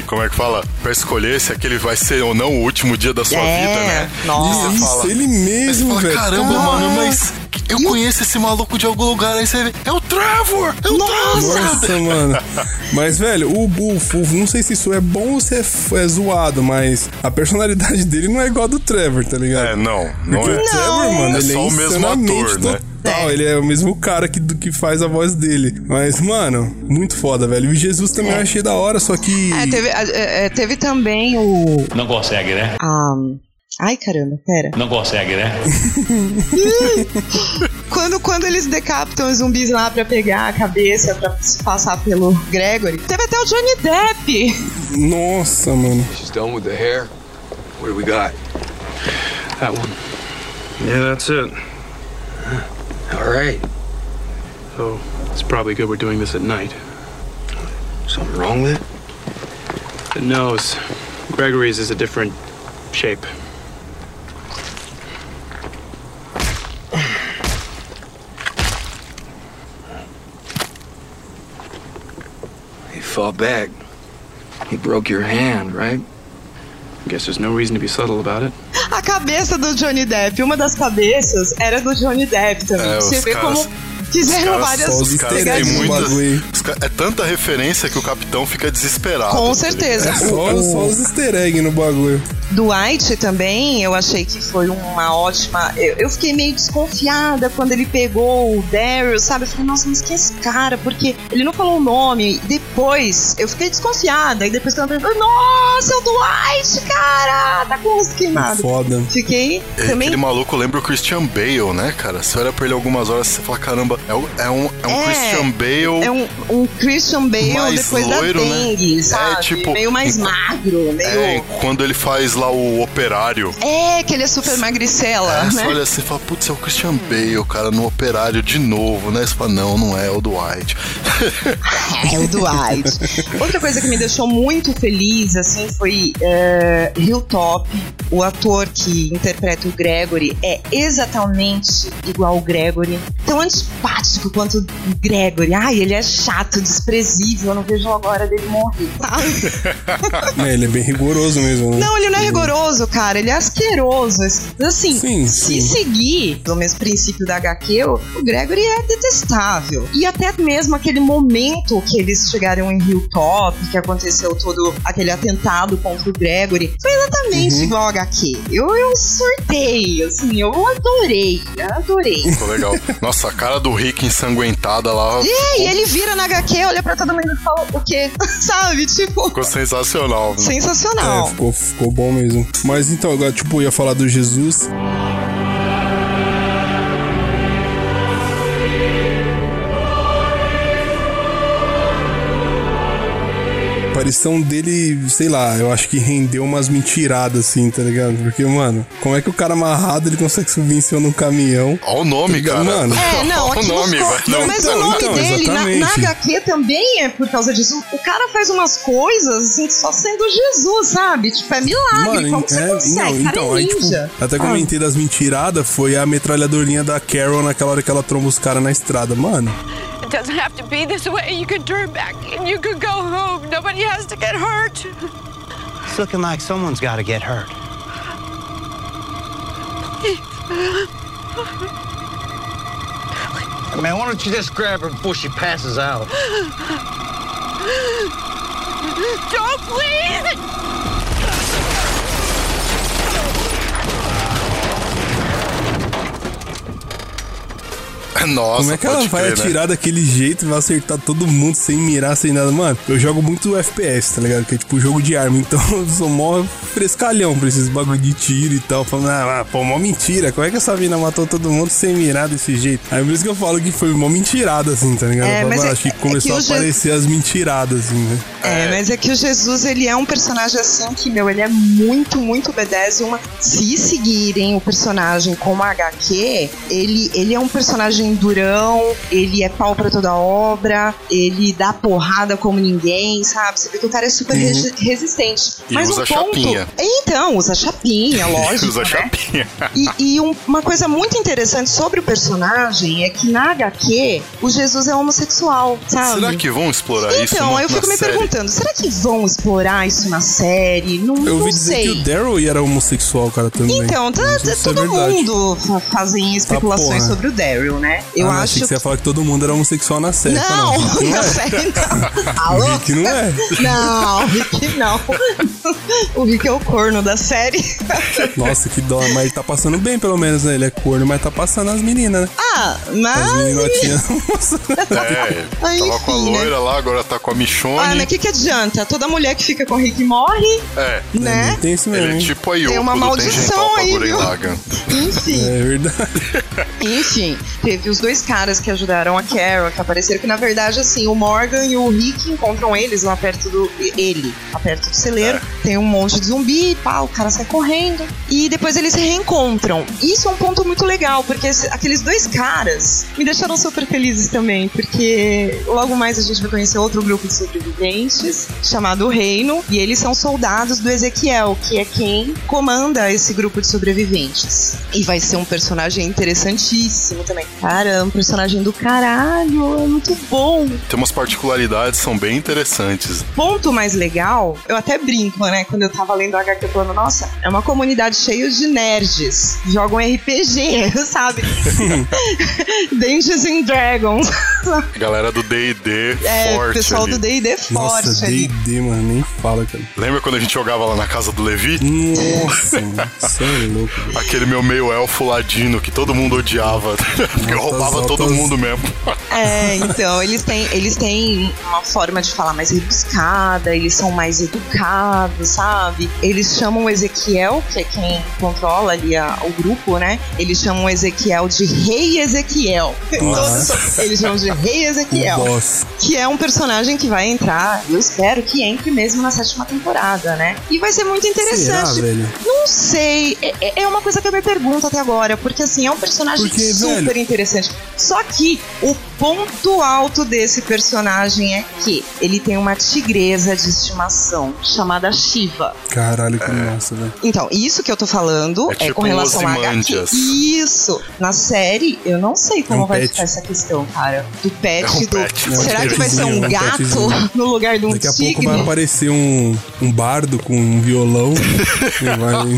Speaker 1: Como é que fala? Pra escolher se aquele vai ser ou não o último dia da sua
Speaker 4: É,
Speaker 1: vida, né?
Speaker 4: nossa.
Speaker 3: Isso,
Speaker 1: fala,
Speaker 3: ele mesmo,
Speaker 1: fala,
Speaker 3: velho.
Speaker 1: caramba, mano, mas eu conheço esse maluco de algum lugar. Aí você vê, é o Trevor! É o Trevor!
Speaker 3: Nossa, <laughs> mano. Mas, velho, o Buffo, não sei se isso é bom ou se é, é zoado, mas a personalidade <laughs> dele não é igual a do Trevor, tá ligado?
Speaker 1: É, não, não
Speaker 3: Porque
Speaker 1: é.
Speaker 3: o Trevor, mano,
Speaker 1: É
Speaker 3: ele
Speaker 1: só
Speaker 3: é
Speaker 1: o mesmo ator, né?
Speaker 3: total.
Speaker 4: É.
Speaker 3: Ele é o mesmo cara que, do que faz a voz dele. Mas, mano, muito foda, velho. E Jesus também eu achei da hora, só que.
Speaker 4: É, teve, é, é, teve também o.
Speaker 5: Não consegue, né?
Speaker 4: a- Ai, caramba, pera.
Speaker 5: Não consegue, né? <laughs>
Speaker 4: Quando, quando eles decapitam os zumbis lá pra pegar a cabeça, pra se passar pelo Gregory, teve até o Johnny Depp.
Speaker 3: Nossa, mano.
Speaker 6: She's done with the hair. What do we got?
Speaker 7: That one. Yeah, that's it.
Speaker 6: All right.
Speaker 7: So it's probably good we're doing this at night.
Speaker 6: Something wrong with it?
Speaker 7: The nose. Gregory's is a different shape.
Speaker 6: Back. He broke your hand, right?
Speaker 7: Guess there's no reason to be subtle about it.
Speaker 4: A cabeça do Johnny Depp, uma das cabeças era do Johnny Depp também.
Speaker 1: É,
Speaker 4: Você vê
Speaker 1: caras-
Speaker 4: como fizeram várias
Speaker 3: os
Speaker 1: Os caras É tanta referência que o capitão fica desesperado.
Speaker 4: Com
Speaker 1: tá
Speaker 4: certeza.
Speaker 1: ligado?
Speaker 3: Só,
Speaker 4: O-
Speaker 3: só os easter eggs no bagulho.
Speaker 4: Dwight também, eu achei que foi uma ótima. Eu, eu fiquei meio desconfiada quando ele pegou o Daryl, sabe? Eu falei, nossa, mas quem é esse cara? Porque ele não falou o nome. Depois eu fiquei desconfiada. E depois ela perguntou: Nossa, é o Dwight, cara! Tá com o rosto queimado.
Speaker 3: Foda.
Speaker 4: Fiquei
Speaker 1: É,
Speaker 4: também.
Speaker 1: Aquele maluco lembra o Christian Bale, né, cara? Você olha pra ele algumas horas e você fala, caramba, é, é um, é um
Speaker 4: É,
Speaker 1: Christian Bale.
Speaker 4: É um, um Christian Bale
Speaker 1: Mais
Speaker 4: depois
Speaker 1: loiro,
Speaker 4: da
Speaker 1: né?
Speaker 4: dengue,
Speaker 1: É,
Speaker 4: sabe?
Speaker 1: tipo,
Speaker 4: meio mais magro, meio.
Speaker 1: É, quando ele faz lá o operário.
Speaker 4: É, que ele é super magricela,
Speaker 1: É, você
Speaker 4: né?
Speaker 1: olha assim e fala, putz, é o Christian Bale, cara, no operário de novo, né? Você fala, não, não é, é o Dwight. <laughs>
Speaker 4: É o Dwight. <laughs> Outra coisa que me deixou muito feliz, assim, foi é, Hilltop. O ator que interpreta o Gregory é exatamente igual o Gregory. Tão antipático quanto o Gregory. Ai, ele é chato, desprezível. Eu não vejo a hora dele morrer. sabe? <laughs>
Speaker 3: É, ele é bem rigoroso mesmo, né?
Speaker 4: Não, ele não é rigoroso, cara. Ele é asqueroso. Assim,
Speaker 3: Sim,
Speaker 4: se
Speaker 3: sim.
Speaker 4: seguir o mesmo princípio da HQ, o Gregory é detestável. E até mesmo aquele momento que eles chegaram em Hilltop, que aconteceu todo aquele atentado contra o Gregory, foi exatamente
Speaker 3: Uhum.
Speaker 4: igual ao HQ. Eu, eu surtei, assim, eu adorei, adorei.
Speaker 1: Ficou legal. Nossa, a cara do Rick ensanguentada lá
Speaker 4: E aí ele vira na HQ, olha pra todo mundo e fala o quê? <laughs> Sabe? Tipo,
Speaker 1: ficou sensacional. né?
Speaker 3: É,
Speaker 4: sensacional.
Speaker 3: ficou, ficou bom mesmo. Mas então, agora, tipo, eu ia falar do Jesus. Aparição dele, sei lá, eu acho que rendeu umas mentiradas, assim, tá ligado? Porque, mano, como é que o cara amarrado ele consegue subir em cima de um caminhão?
Speaker 1: Olha o nome,
Speaker 3: Tá
Speaker 1: cara.
Speaker 3: mano?
Speaker 4: É, não,
Speaker 1: Olha
Speaker 4: aqui
Speaker 1: o nome,
Speaker 4: co-. Não, mas
Speaker 3: Então,
Speaker 4: o nome
Speaker 3: então,
Speaker 4: dele na, na. HQ também é por causa disso. O cara faz umas coisas assim, só sendo Jesus, sabe? Tipo, é milagre. Como você
Speaker 3: é,
Speaker 4: consegue?
Speaker 3: não,
Speaker 4: cara
Speaker 3: então,
Speaker 4: é
Speaker 3: aí, tipo,
Speaker 4: ninja.
Speaker 3: até
Speaker 4: Ah.
Speaker 3: comentei das mentiradas, foi a metralhadorinha da Carol naquela hora que ela tromba os caras na estrada, mano.
Speaker 5: It doesn't have to be this way. You can turn back and you can go home. Nobody has to get hurt.
Speaker 8: It's looking like someone's got to get hurt.
Speaker 6: Man, why don't you just grab her before she passes out?
Speaker 5: Don't please! <laughs>
Speaker 1: Nossa,
Speaker 3: Como é que ela vai
Speaker 1: crer, né?
Speaker 3: atirar daquele jeito e vai acertar todo mundo sem mirar, sem nada? Mano, eu jogo muito FPS, tá ligado? Que é tipo jogo de arma, <laughs> então eu sou mó frescalhão pra esses bagulho de tiro e tal. Falando, ah, pô, mó mentira. Como é que essa mina matou todo mundo sem mirar desse jeito? Aí por isso que eu falo que foi mó mentirada, assim, tá ligado?
Speaker 4: É,
Speaker 3: falo,
Speaker 4: mas
Speaker 3: mano,
Speaker 4: é-
Speaker 3: acho que
Speaker 4: é que
Speaker 3: começou
Speaker 4: o
Speaker 3: a
Speaker 4: Je-
Speaker 3: aparecer as mentiradas, assim, né?
Speaker 4: É, mas é que o Jesus, ele é um personagem assim que, meu, ele é muito, muito B10 e uma... Se seguirem o personagem como HQ, ele, ele é um personagem durão, ele é pau pra toda obra, ele dá porrada como ninguém, sabe? Você vê que o cara é super resi- resistente.
Speaker 1: E
Speaker 4: mas
Speaker 1: usa
Speaker 4: um ponto...
Speaker 1: chapinha.
Speaker 4: Então, usa chapinha, <laughs> lógico,
Speaker 1: Usa
Speaker 4: né?
Speaker 1: chapinha.
Speaker 4: E, e um- uma coisa muito interessante sobre o personagem é que na HQ o Jesus é homossexual, sabe?
Speaker 1: Será que vão explorar isso
Speaker 4: Então, eu fico
Speaker 1: na
Speaker 4: me
Speaker 1: série?
Speaker 4: perguntando, será que vão explorar isso na série? Não,
Speaker 3: Eu
Speaker 4: não
Speaker 3: ouvi dizer
Speaker 4: sei.
Speaker 3: que o Daryl era homossexual, cara, também.
Speaker 4: Então, tá,
Speaker 3: é
Speaker 4: todo
Speaker 3: verdade.
Speaker 4: mundo fa- fazem especulações
Speaker 3: porra.
Speaker 4: sobre o Daryl, né? Eu
Speaker 3: Ah, achei
Speaker 4: acho
Speaker 3: que você ia falar que todo mundo era homossexual na série.
Speaker 4: Não,
Speaker 3: Não, não
Speaker 4: na
Speaker 3: é.
Speaker 4: série não.
Speaker 3: O <laughs>
Speaker 4: Alô?
Speaker 3: Rick não é.
Speaker 4: Não, o Rick não. O Rick é o corno da série.
Speaker 3: Nossa, que dó. Mas ele tá passando bem, pelo menos, né? Ele é corno, mas tá passando as meninas, né?
Speaker 4: Ah,
Speaker 3: As
Speaker 4: mas.
Speaker 3: meninotinhas. <laughs>
Speaker 1: É,
Speaker 4: Aí,
Speaker 1: tava com a
Speaker 4: enfim, né?
Speaker 1: loira lá, agora tá com a Michonne.
Speaker 4: Ah, mas o que, que adianta? Toda mulher que fica com o Rick morre,
Speaker 1: É,
Speaker 4: né?
Speaker 3: Tem isso mesmo.
Speaker 1: ele é tipo a Yoko
Speaker 4: Tem uma maldição aí, viu? Enfim.
Speaker 3: É verdade.
Speaker 4: Enfim, teve os dois caras que ajudaram a Carol, que apareceram, que na verdade, assim, o Morgan e o Rick encontram eles lá perto do. Ele, lá perto do celeiro. Tem um monte de zumbi, pá, o cara sai correndo. E depois eles se reencontram. Isso é um ponto muito legal, porque aqueles dois caras me deixaram super felizes também, porque logo mais a gente vai conhecer outro grupo de sobreviventes, chamado Reino, e eles são soldados do Ezequiel, que é quem comanda esse grupo de sobreviventes. E vai ser um personagem interessantíssimo também. Cara, é um personagem do caralho, é muito bom.
Speaker 1: Tem umas particularidades, são bem interessantes.
Speaker 4: Ponto mais legal, eu até brinco, né, quando eu tava lendo o HQ falando, nossa, é uma comunidade cheia de nerds, jogam RPG, <laughs> sabe? <laughs> Dungeons and Dragons.
Speaker 1: Galera do D&D
Speaker 4: É, o
Speaker 1: forte
Speaker 4: pessoal
Speaker 1: ali.
Speaker 4: do D&D forte
Speaker 3: Nossa,
Speaker 4: ali.
Speaker 3: D&D, mano, nem fala, cara.
Speaker 1: Lembra quando a gente jogava lá na casa do Levi?
Speaker 3: Nossa, você é louco.
Speaker 1: Aquele meu meio elfo ladino que todo mundo odiava. <laughs> Porque, roubava
Speaker 3: altas.
Speaker 1: todo mundo mesmo.
Speaker 4: É, então, eles têm, eles têm uma forma de falar mais rebuscada, eles são mais educados, sabe? Eles chamam o Ezequiel, que é quem controla ali a- o grupo, né? Eles chamam o Ezequiel de Rei Ezequiel. Todos- eles chamam de Rei Ezequiel. Que é um personagem que vai entrar, eu espero que entre mesmo na sétima temporada, né? E vai ser muito
Speaker 3: Será,
Speaker 4: interessante.
Speaker 3: velho?
Speaker 4: Não sei, é- é, é uma coisa que eu me pergunto até agora, porque assim, é um personagem
Speaker 3: Porque,
Speaker 4: super
Speaker 3: velho-
Speaker 4: interessante. Só que o ponto alto desse personagem é que ele tem uma tigresa de estimação chamada Shiva.
Speaker 3: Caralho, que massa, velho.
Speaker 4: Então, isso que eu tô falando
Speaker 1: É
Speaker 4: é,
Speaker 1: tipo
Speaker 4: com relação a HQ. Isso! Na série, eu não sei como
Speaker 3: É um
Speaker 4: vai
Speaker 3: pet.
Speaker 4: ficar essa questão, cara. Do pet,
Speaker 1: É um
Speaker 4: do.
Speaker 1: pet.
Speaker 3: É um
Speaker 4: Será que vai ser um
Speaker 3: é um
Speaker 4: gato
Speaker 3: petzinho.
Speaker 4: no lugar de um
Speaker 3: Daqui a
Speaker 4: tigre?
Speaker 3: pouco vai aparecer um, um bardo com um violão <laughs> e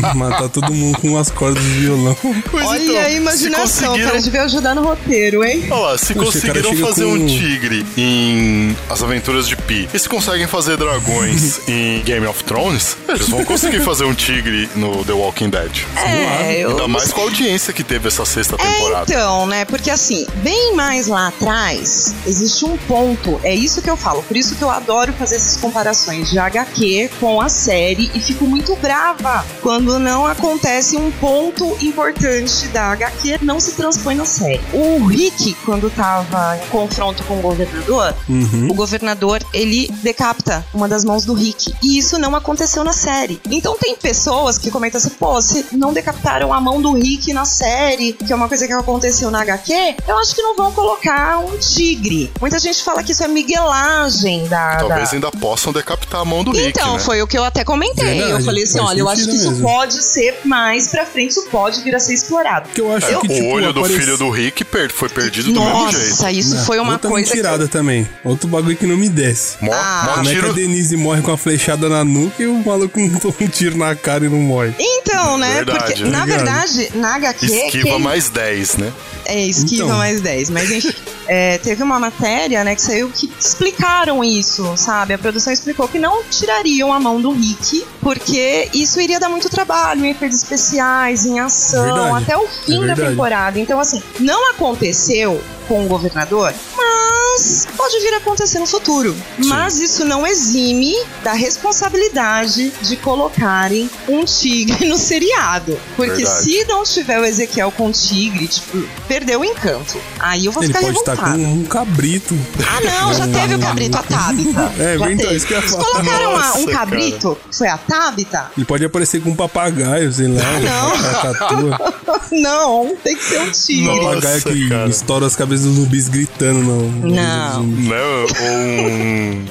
Speaker 3: vai matar todo mundo com as cordas do violão.
Speaker 1: Pois
Speaker 4: Olha
Speaker 1: então,
Speaker 4: a imaginação,
Speaker 1: conseguiram-
Speaker 4: cara, devia ajudar no roteiro, hein?
Speaker 1: Olha lá, se
Speaker 3: Poxa,
Speaker 1: conseguiram fazer
Speaker 3: com-
Speaker 1: um tigre em As Aventuras de Pi, e se conseguem fazer dragões <laughs> em Game of Thrones, eles vão conseguir fazer um tigre no The Walking Dead.
Speaker 4: É, eu
Speaker 1: Ainda mais com a audiência que teve essa sexta
Speaker 4: É,
Speaker 1: temporada.
Speaker 4: então, né? Porque assim, bem mais lá atrás, existe um ponto. É isso que eu falo. Por isso que eu adoro fazer essas comparações de HQ com a série e fico muito brava quando não acontece um ponto importante da HQ não se transpõe na série. O Rick, quando tava em confronto com o governador,
Speaker 3: Uhum.
Speaker 4: o governador ele decapita uma das mãos do Rick. E isso não aconteceu na série. Então tem pessoas que comentam assim: pô, se não decapitaram a mão do Rick na série, que é uma coisa que aconteceu na HQ, eu acho que não vão colocar um tigre. Muita gente fala que isso é miguelagem da.
Speaker 1: Talvez
Speaker 4: da...
Speaker 1: ainda possam decapitar a mão do Rick,
Speaker 4: Então,
Speaker 1: né?
Speaker 4: foi o que eu até comentei.
Speaker 3: Verdade,
Speaker 4: eu falei assim: olha, eu acho que isso
Speaker 3: mesmo.
Speaker 4: pode ser mais pra frente, isso pode vir a ser explorado.
Speaker 3: Que eu acho
Speaker 1: É,
Speaker 3: que,
Speaker 1: o
Speaker 3: tipo,
Speaker 1: olho do filho do Rick foi perdido do mesmo jeito.
Speaker 4: Nossa, isso foi uma
Speaker 3: Outra
Speaker 4: coisa. que eu-
Speaker 3: mentirada também. Outro bagulho que não me desce.
Speaker 1: Mó,
Speaker 4: Ah.
Speaker 3: Como é que a. Denise morre com a flechada na nuca e o maluco toma um tiro na cara e não morre?
Speaker 4: Então, né?
Speaker 1: Verdade,
Speaker 4: Porque,
Speaker 1: né?
Speaker 4: na verdade, na HQ.
Speaker 1: Esquiva
Speaker 4: quem-
Speaker 1: mais 10, né?
Speaker 4: É, esquiva
Speaker 3: Então.
Speaker 4: mais 10. Mas enfim, <laughs> é, teve uma matéria, né, que saiu que explicaram isso, sabe? A produção explicou que não tirariam a mão do Rick, porque isso iria dar muito trabalho em efeitos especiais, em ação,
Speaker 3: Verdade.
Speaker 4: até o fim
Speaker 3: É
Speaker 4: da temporada. Então, assim, não aconteceu com o governador, mas pode vir a acontecer no futuro. Mas isso não exime da responsabilidade de colocarem um tigre no seriado. Porque
Speaker 1: Verdade.
Speaker 4: se não tiver o Ezequiel com tigre, tipo, perdeu o encanto. Aí eu vou
Speaker 3: Ele
Speaker 4: ficar
Speaker 3: pode estar com
Speaker 4: revoltada.
Speaker 3: um cabrito.
Speaker 4: Ah, não, já <laughs> teve o cabrito, a Tabita. <laughs>
Speaker 3: É,
Speaker 4: já
Speaker 3: então,
Speaker 4: teve.
Speaker 3: isso que eu ia falar.
Speaker 4: colocaram uma- um
Speaker 1: Nossa,
Speaker 4: cabrito, que foi a Tabita?
Speaker 3: Ele pode aparecer com um papagaio, sei lá.
Speaker 4: não.
Speaker 3: uma cacatua. <laughs>
Speaker 4: Não, tem que ser um tigre.
Speaker 1: Nossa,
Speaker 3: papagaio que
Speaker 1: cara.
Speaker 3: estoura as cabeças dos zumbis gritando no. no
Speaker 4: Não.
Speaker 3: zumbi.
Speaker 1: Né? Ou um,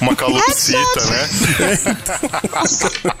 Speaker 1: uma calopsita, né? <laughs>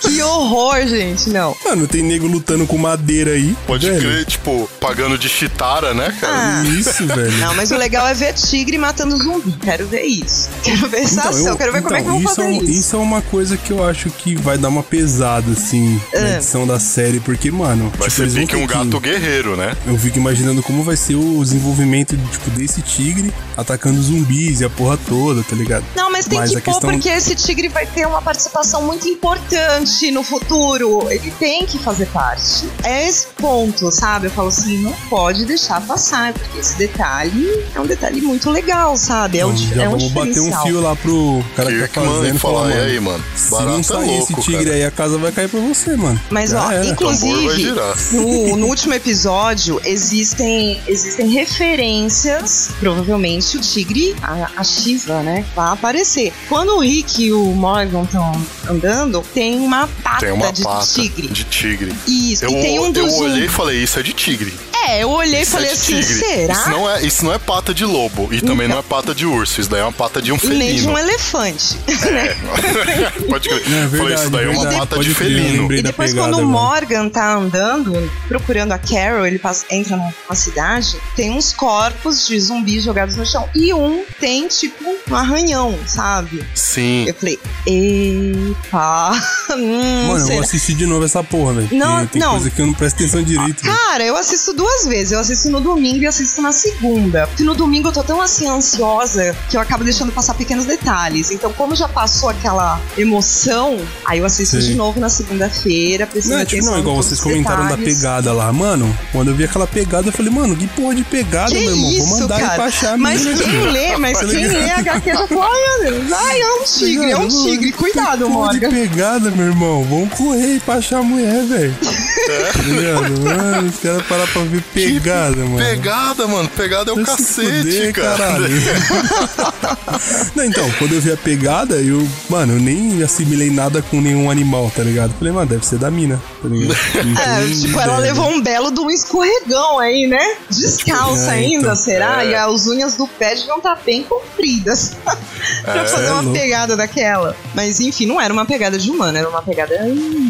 Speaker 4: Que horror, gente, não.
Speaker 3: Mano, tem nego lutando com madeira aí.
Speaker 1: Pode
Speaker 3: velho.
Speaker 1: crer, tipo, pagando de chitara, né, cara?
Speaker 4: Ah.
Speaker 3: Isso, velho.
Speaker 4: Não, mas o legal é ver tigre matando zumbi. Quero ver isso. Quero ver essa
Speaker 3: Então,
Speaker 4: ação.
Speaker 3: eu-
Speaker 4: Quero ver como é que
Speaker 3: então,
Speaker 4: vão
Speaker 3: isso
Speaker 4: fazer
Speaker 3: é um-
Speaker 4: isso.
Speaker 3: Isso é uma coisa que eu acho que vai dar uma pesada, assim, na
Speaker 4: Ah.
Speaker 3: edição da série, porque, mano,
Speaker 1: Vai
Speaker 3: tipo,
Speaker 1: ser pique um
Speaker 3: ter que-
Speaker 1: gato guerreiro, né?
Speaker 3: Eu fico imaginando como vai ser o desenvolvimento tipo, desse tigre atacando zumbis e a porra toda, tá ligado?
Speaker 4: Não, mas tem
Speaker 3: Mas
Speaker 4: que
Speaker 3: a
Speaker 4: pôr
Speaker 3: questão-
Speaker 4: porque esse tigre vai ter uma participação muito importante no futuro. Ele tem que fazer parte. É esse ponto, sabe? Eu falo assim, não pode deixar passar, porque esse detalhe é um detalhe muito legal, sabe? É di-
Speaker 3: já
Speaker 4: é um
Speaker 3: vamos bater um fio lá pro cara que tá
Speaker 1: Kirkman
Speaker 3: fazendo
Speaker 1: e
Speaker 3: falar,
Speaker 1: falar, e
Speaker 3: mano,
Speaker 1: aí, mano?
Speaker 3: se não
Speaker 1: é
Speaker 3: sair
Speaker 1: louco,
Speaker 3: esse tigre
Speaker 1: cara.
Speaker 3: aí, a casa vai cair pra você, mano.
Speaker 4: Mas,
Speaker 3: Já
Speaker 4: ó,
Speaker 3: era.
Speaker 4: Inclusive, no, no último episódio, existem, existem referências. Provavelmente o tigre, a, a Shiva, né? Vai aparecer. Quando o Rick e o Morgan estão andando, tem uma pata
Speaker 1: Tem uma
Speaker 4: de
Speaker 1: pata
Speaker 4: tigre.
Speaker 1: de tigre.
Speaker 4: Isso,
Speaker 1: Eu,
Speaker 4: e tem um
Speaker 1: eu olhei e falei, isso é de tigre.
Speaker 4: É, eu olhei e falei
Speaker 1: é de
Speaker 4: assim:
Speaker 1: tigre.
Speaker 4: será?
Speaker 1: Isso não, é, isso não é pata de lobo. E também
Speaker 4: Então.
Speaker 1: não é pata de urso. Isso daí é uma pata de um
Speaker 4: E nem de
Speaker 1: felino.
Speaker 4: um elefante. né? <laughs>
Speaker 1: Pode crer.
Speaker 3: Não, é
Speaker 1: falei,
Speaker 3: verdade,
Speaker 1: isso daí é uma
Speaker 3: verdade.
Speaker 1: pata
Speaker 3: Pode
Speaker 1: de
Speaker 3: eu
Speaker 1: felino.
Speaker 4: E depois,
Speaker 3: pegada,
Speaker 4: quando o. Morgan tá andando, procurando a Carol, ele passa- entra numa cidade, tem uns corpos de zumbis jogados no chão. E um tem, tipo, um arranhão, sabe?
Speaker 1: Sim.
Speaker 4: Eu falei, epa. <laughs> hum,
Speaker 3: Mano, eu
Speaker 4: será?
Speaker 3: vou assistir de novo essa porra, velho.
Speaker 4: Não,
Speaker 3: Tem
Speaker 4: não.
Speaker 3: coisa que eu não presto atenção direito. velho.
Speaker 4: Cara, eu assisto duas vezes. Eu assisto no domingo e assisto na segunda. Porque no domingo eu tô tão assim ansiosa que eu acabo deixando passar pequenos detalhes. Então, como já passou aquela emoção, aí eu assisto
Speaker 3: Sim.
Speaker 4: de novo na segunda-feira.
Speaker 3: Não, é tipo, não, igual vocês comentaram da
Speaker 4: detalhes.
Speaker 3: pegada lá. Mano, quando eu vi aquela pegada, eu falei, mano, que porra de pegada,
Speaker 4: Que
Speaker 3: meu irmão?
Speaker 4: isso,
Speaker 3: Vou mandar
Speaker 4: cara?
Speaker 3: aí pra achar a
Speaker 4: Mas quem
Speaker 3: aqui.
Speaker 4: lê, mas
Speaker 3: Tá
Speaker 4: quem lê HQ já fala, ai meu Deus, ai, é um tigre, é um
Speaker 3: Mano,
Speaker 4: tigre.
Speaker 3: que
Speaker 4: Cuidado,
Speaker 3: porra de
Speaker 4: Morgan.
Speaker 3: pegada, meu irmão. Vamos correr pra achar a mulher, velho. <laughs> Tá ligado? Mano, os caras pararam pra ver pegada, mano.
Speaker 1: Pegada, mano. Pegada é o cacete,
Speaker 3: fuder,
Speaker 1: cara.
Speaker 3: caralho. <laughs> Não, então, quando eu vi a pegada, eu, mano, eu nem assimilei nada com nenhum animal, tá ligado? Falei, mano, deve ser da mina, tá ligado? <laughs>
Speaker 4: É, tipo, ela
Speaker 3: ideia.
Speaker 4: levou um belo de um escorregão aí, né? Descalça
Speaker 3: É,
Speaker 4: ainda,
Speaker 3: então.
Speaker 4: será?
Speaker 1: É.
Speaker 4: E as unhas do pé deviam estar bem compridas <laughs> pra fazer
Speaker 3: é
Speaker 4: uma
Speaker 3: louco.
Speaker 4: pegada daquela. Mas enfim, não era uma pegada de humano, era uma pegada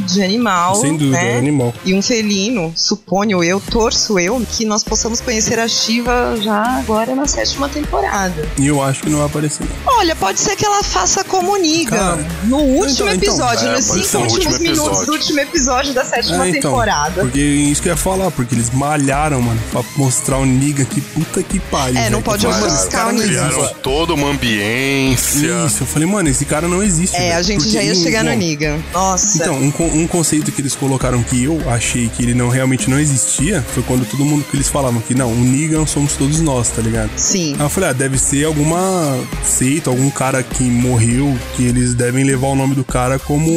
Speaker 4: de animal.
Speaker 3: Sem dúvida,
Speaker 4: né?
Speaker 3: é animal.
Speaker 4: E um felino, suponho eu, torço eu, que nós possamos conhecer a Shiva já agora na sétima temporada.
Speaker 3: E eu acho que não vai aparecer.
Speaker 4: Olha, pode ser que ela faça como Niga
Speaker 3: Cara,
Speaker 4: no último
Speaker 3: então, então,
Speaker 4: episódio,
Speaker 1: é,
Speaker 4: nos cinco
Speaker 1: no
Speaker 4: últimos
Speaker 1: último
Speaker 4: minutos
Speaker 1: episódio.
Speaker 4: do último episódio da sétima
Speaker 3: É, então,
Speaker 4: temporada.
Speaker 3: Porque isso que eu ia falar, porque eles malharam, mano, pra mostrar o Niga que puta que pariu.
Speaker 4: É, não pode ofuscar
Speaker 3: cara
Speaker 4: o Niga.
Speaker 1: Criaram toda uma ambiência.
Speaker 3: Isso, eu falei, mano, esse cara não existe.
Speaker 4: É,
Speaker 3: velho.
Speaker 4: a gente já ia chegar no
Speaker 3: bom,
Speaker 4: Niga. Nossa.
Speaker 3: Então, um, um conceito que eles colocaram que eu achei que ele não realmente não existia foi quando todo mundo que eles falavam que não, o Negan somos todos nós, tá ligado?
Speaker 4: Sim.
Speaker 3: Aí eu falei, ah, deve ser alguma seita, algum cara que morreu, que eles devem levar o nome do cara como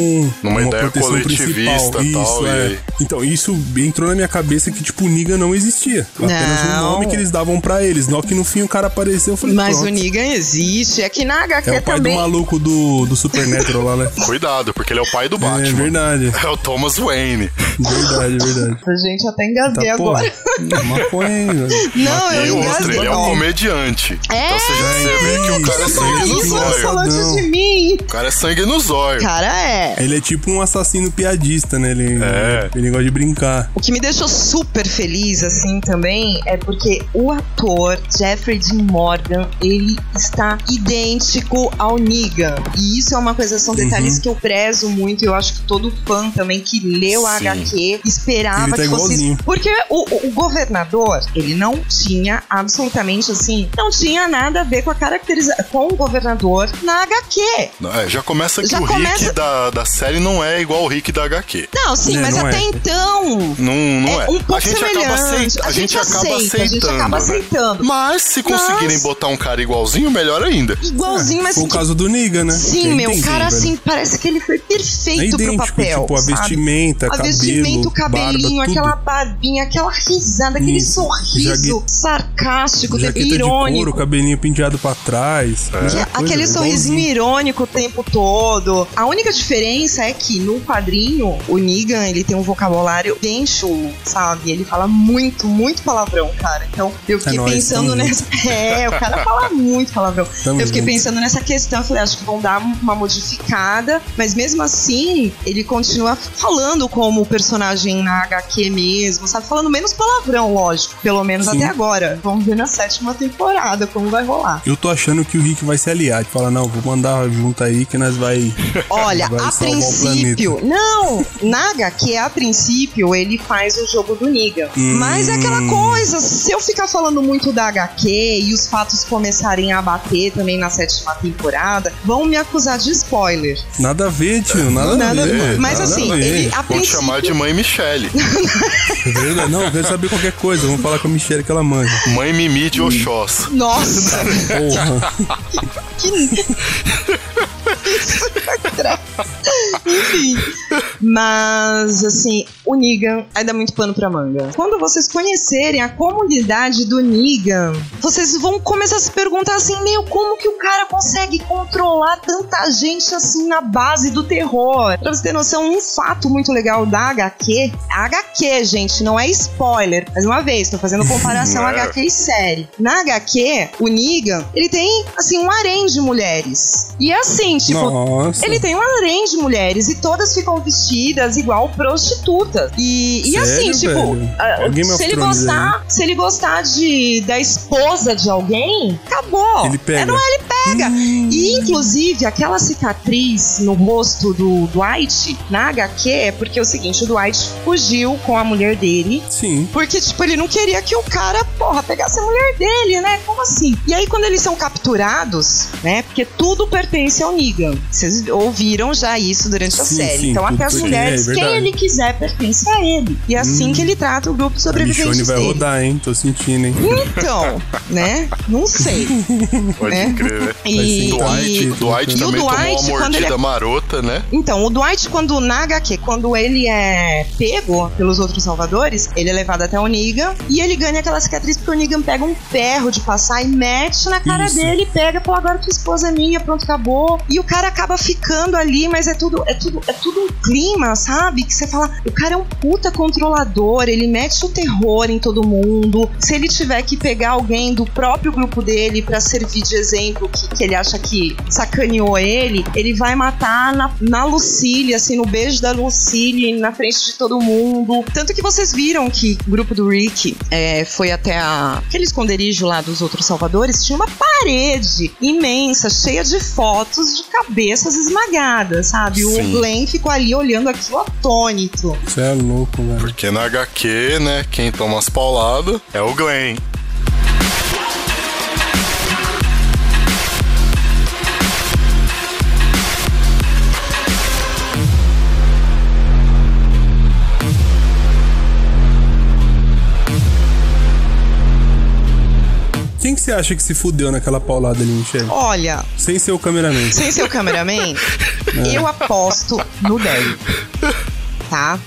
Speaker 1: Numa
Speaker 3: uma
Speaker 1: ideia
Speaker 3: proteção principal.
Speaker 1: tal,
Speaker 3: Isso,
Speaker 1: e
Speaker 3: é. Então, isso entrou na minha cabeça que, tipo, o Negan não existia. Apenas um
Speaker 4: Não.
Speaker 3: nome que eles davam pra eles. Não que no fim o cara apareceu, eu falei,
Speaker 4: Mas
Speaker 3: pronto.
Speaker 4: o Negan existe. É que na HQ
Speaker 3: É o pai
Speaker 4: também.
Speaker 3: do maluco do, do Supernatural lá, né? <laughs>
Speaker 1: Cuidado, porque ele é o pai do
Speaker 3: É
Speaker 1: Batman.
Speaker 3: verdade. <laughs>
Speaker 1: É o Thomas Wayne.
Speaker 3: Verdade, verdade.
Speaker 4: Gente, até engasguei
Speaker 3: Tá,
Speaker 4: agora.
Speaker 3: Maconha, hein, velho.
Speaker 4: Não,
Speaker 1: E
Speaker 4: eu
Speaker 1: o outro,
Speaker 4: engasguei.
Speaker 1: ele é um comediante.
Speaker 4: É,
Speaker 1: então você, já, você vê que o cara é sangue no zóio. O cara é sangue no zóio.
Speaker 4: Cara, é.
Speaker 3: Ele é tipo um assassino piadista, né? Ele,
Speaker 1: É.
Speaker 3: ele gosta de brincar.
Speaker 4: O que me deixou super feliz, assim, também, é porque o ator Jeffrey Dean Morgan, ele está idêntico ao Negan. E isso é uma coisa, são detalhes que eu prezo muito. e Eu acho que todo fã também que leu a
Speaker 1: Sim.
Speaker 4: HQ esperava
Speaker 3: Ele tá
Speaker 4: que fosse. Porque o- o governador, ele não tinha absolutamente assim, não tinha nada a ver com a caracterização com o governador na HQ.
Speaker 1: É, já começa que
Speaker 4: Já
Speaker 1: o
Speaker 4: começa-
Speaker 1: Rick da, da série não é igual o Rick da HQ.
Speaker 4: Não, sim,
Speaker 3: É,
Speaker 4: mas
Speaker 3: não
Speaker 4: até
Speaker 3: é.
Speaker 4: então.
Speaker 1: Não, não é.
Speaker 4: um pouco
Speaker 1: a gente acaba,
Speaker 4: semelhante.
Speaker 1: aceit- a gente acaba
Speaker 4: aceita,
Speaker 1: aceitando.
Speaker 4: A gente acaba
Speaker 1: né?
Speaker 4: aceitando.
Speaker 1: Mas se conseguirem
Speaker 4: Mas-
Speaker 1: botar um cara igualzinho, melhor ainda.
Speaker 4: Igualzinho, mas
Speaker 3: Foi o
Speaker 4: que-
Speaker 3: caso do Negan, né?
Speaker 4: Sim,
Speaker 3: É
Speaker 4: meu, o cara
Speaker 3: velho.
Speaker 4: assim, parece que ele foi
Speaker 3: É
Speaker 4: perfeito pro
Speaker 3: idêntico,
Speaker 4: papel.
Speaker 3: tipo, a
Speaker 4: sabe?
Speaker 3: vestimenta,
Speaker 4: A
Speaker 3: cabelo,
Speaker 4: vestimento, o cabelinho,
Speaker 3: barba,
Speaker 4: aquela barbinha, aquela risada, aquele
Speaker 3: Isso.
Speaker 4: sorriso
Speaker 3: Jaque-
Speaker 4: sarcástico,
Speaker 3: Jaqueta de
Speaker 4: irônico.
Speaker 3: couro, cabelinho penteado pra trás. Coisa,
Speaker 4: aquele sorrisinho
Speaker 3: igualzinho.
Speaker 4: irônico o tempo todo. A única diferença é que no quadrinho, o Negan, ele tem um vocabulário bem chulo, sabe? Ele fala muito, muito palavrão, cara. Então, eu fiquei
Speaker 3: É nóis,
Speaker 4: pensando nessa... <laughs> É, o cara fala muito palavrão.
Speaker 3: Tamo
Speaker 4: eu fiquei
Speaker 3: junto.
Speaker 4: pensando nessa questão, eu falei, acho que vão dar uma modificada, mas mesmo assim, ele continua falando como o personagem na HQ mesmo, sabe? Falando menos palavrão, lógico. Pelo menos
Speaker 3: Sim.
Speaker 4: até agora. Vamos ver na sétima temporada como vai rolar.
Speaker 3: Eu tô achando que o Rick vai se aliar. De falar, não, vou mandar junto aí que nós vai. <laughs>
Speaker 4: Olha,
Speaker 3: vai
Speaker 4: a princípio. Não! Na HQ, a princípio, ele faz o jogo do Negan.
Speaker 3: Hum.
Speaker 4: Mas é aquela coisa, se eu ficar falando muito da HQ e os fatos começarem a bater também na sétima temporada, vão me acusar de spoiler.
Speaker 3: Nada a ver, tio. Nada,
Speaker 4: Nada
Speaker 3: a ver.
Speaker 4: Mas
Speaker 3: nada
Speaker 4: assim,
Speaker 3: a ver.
Speaker 4: ele- a
Speaker 1: Vão te
Speaker 4: princípio-
Speaker 1: chamar de mãe Michele. <laughs>
Speaker 3: É verdade. Não, <laughs> saber qualquer coisa. Vamos falar com a Michelle que ela manja.
Speaker 1: mãe Mimi de Oxós.
Speaker 4: Nossa!
Speaker 3: Porra. <laughs>
Speaker 4: que. Isso, Enfim. Mas, assim, o Negan aí dá muito pano pra manga. Quando vocês conhecerem a comunidade do Negan, vocês vão começar a se perguntar assim: meu, como que o cara consegue controlar tanta gente assim na base do terror? Pra você ter noção, um fato muito legal da HQ, a HQ, gente, não é spoiler. Mais uma vez, tô fazendo comparação <laughs>
Speaker 1: É.
Speaker 4: HQ e série. Na HQ, o Negan, ele tem, assim, um harém de mulheres. E assim, tipo,
Speaker 3: Nossa.
Speaker 4: ele tem um harém de mulheres e todas ficam vestidas igual prostitutas. E, e assim,
Speaker 3: Sério,
Speaker 4: tipo,
Speaker 3: velho?
Speaker 4: ah,
Speaker 3: É
Speaker 4: se ele gostar, se ele gostar de da esposa de alguém, acabou.
Speaker 3: Ele pega.
Speaker 4: É, não, ele pega. E inclusive aquela cicatriz no rosto do Dwight na HQ é porque é o seguinte, o Dwight fugiu com a mulher dele
Speaker 3: Sim.
Speaker 4: porque, tipo, ele não queria que o cara, porra, pegasse a mulher dele, né? Como assim? E aí, quando eles são capturados, né? Porque tudo pertence ao Negan. Vocês ouviram já isso durante a
Speaker 3: Sim,
Speaker 4: série.
Speaker 3: sim,
Speaker 4: então, até as mulheres,
Speaker 3: é
Speaker 4: quem
Speaker 3: verdade.
Speaker 4: ele quiser, pertence a ele. E é assim que ele trata o grupo
Speaker 3: Michonne
Speaker 4: sobreviventes
Speaker 3: vai
Speaker 4: dele.
Speaker 3: rodar, hein? Tô sentindo, hein?
Speaker 4: Então, né? Não sei. <laughs>
Speaker 1: Pode
Speaker 4: É.
Speaker 1: crer, né?
Speaker 4: E,
Speaker 3: Dwight,
Speaker 4: e-
Speaker 1: O Dwight
Speaker 4: E o
Speaker 1: também tomou
Speaker 4: Dwight,
Speaker 1: uma
Speaker 4: quando
Speaker 1: mordida
Speaker 4: ele é-
Speaker 1: marota, né?
Speaker 4: Então, o Dwight, quando na HQ, quando ele é pego pelos outros salvadores, ele é levado até o Negan e ele ganha aquela cicatriz porque o Negan pega um ferro de passar e mete na cara
Speaker 3: Isso.
Speaker 4: dele, pega, pô, agora tua esposa é minha, pronto, acabou. E o cara acaba ficando ali, mas é tudo, é tudo, é tudo um clima, sabe? Que você fala, o cara é um puta controlador, ele mete o terror em todo mundo. Se ele tiver que pegar alguém do próprio grupo dele pra servir de exemplo, que, que ele acha que sacaneou ele, ele vai matar na, na Lucille, assim, no beijo da Lucille, na frente de todo mundo. Tanto que vocês viram que o grupo do Rick é, foi até a, aquele esconderijo lá dos outros salvadores, tinha uma parede imensa, cheia de fotos de cabeças esmagadas, sabe? O
Speaker 1: Sim.
Speaker 4: Glenn ficou ali olhando aquilo atônito.
Speaker 3: Você é louco, velho.
Speaker 1: Porque na HQ, né, quem toma as pauladas é o Glenn.
Speaker 3: Quem que você acha que se fudeu naquela paulada ali, Michelle?
Speaker 4: Olha,
Speaker 3: Sem ser o cameraman.
Speaker 4: sem ser o cameraman, eu aposto no Daryl. Tá?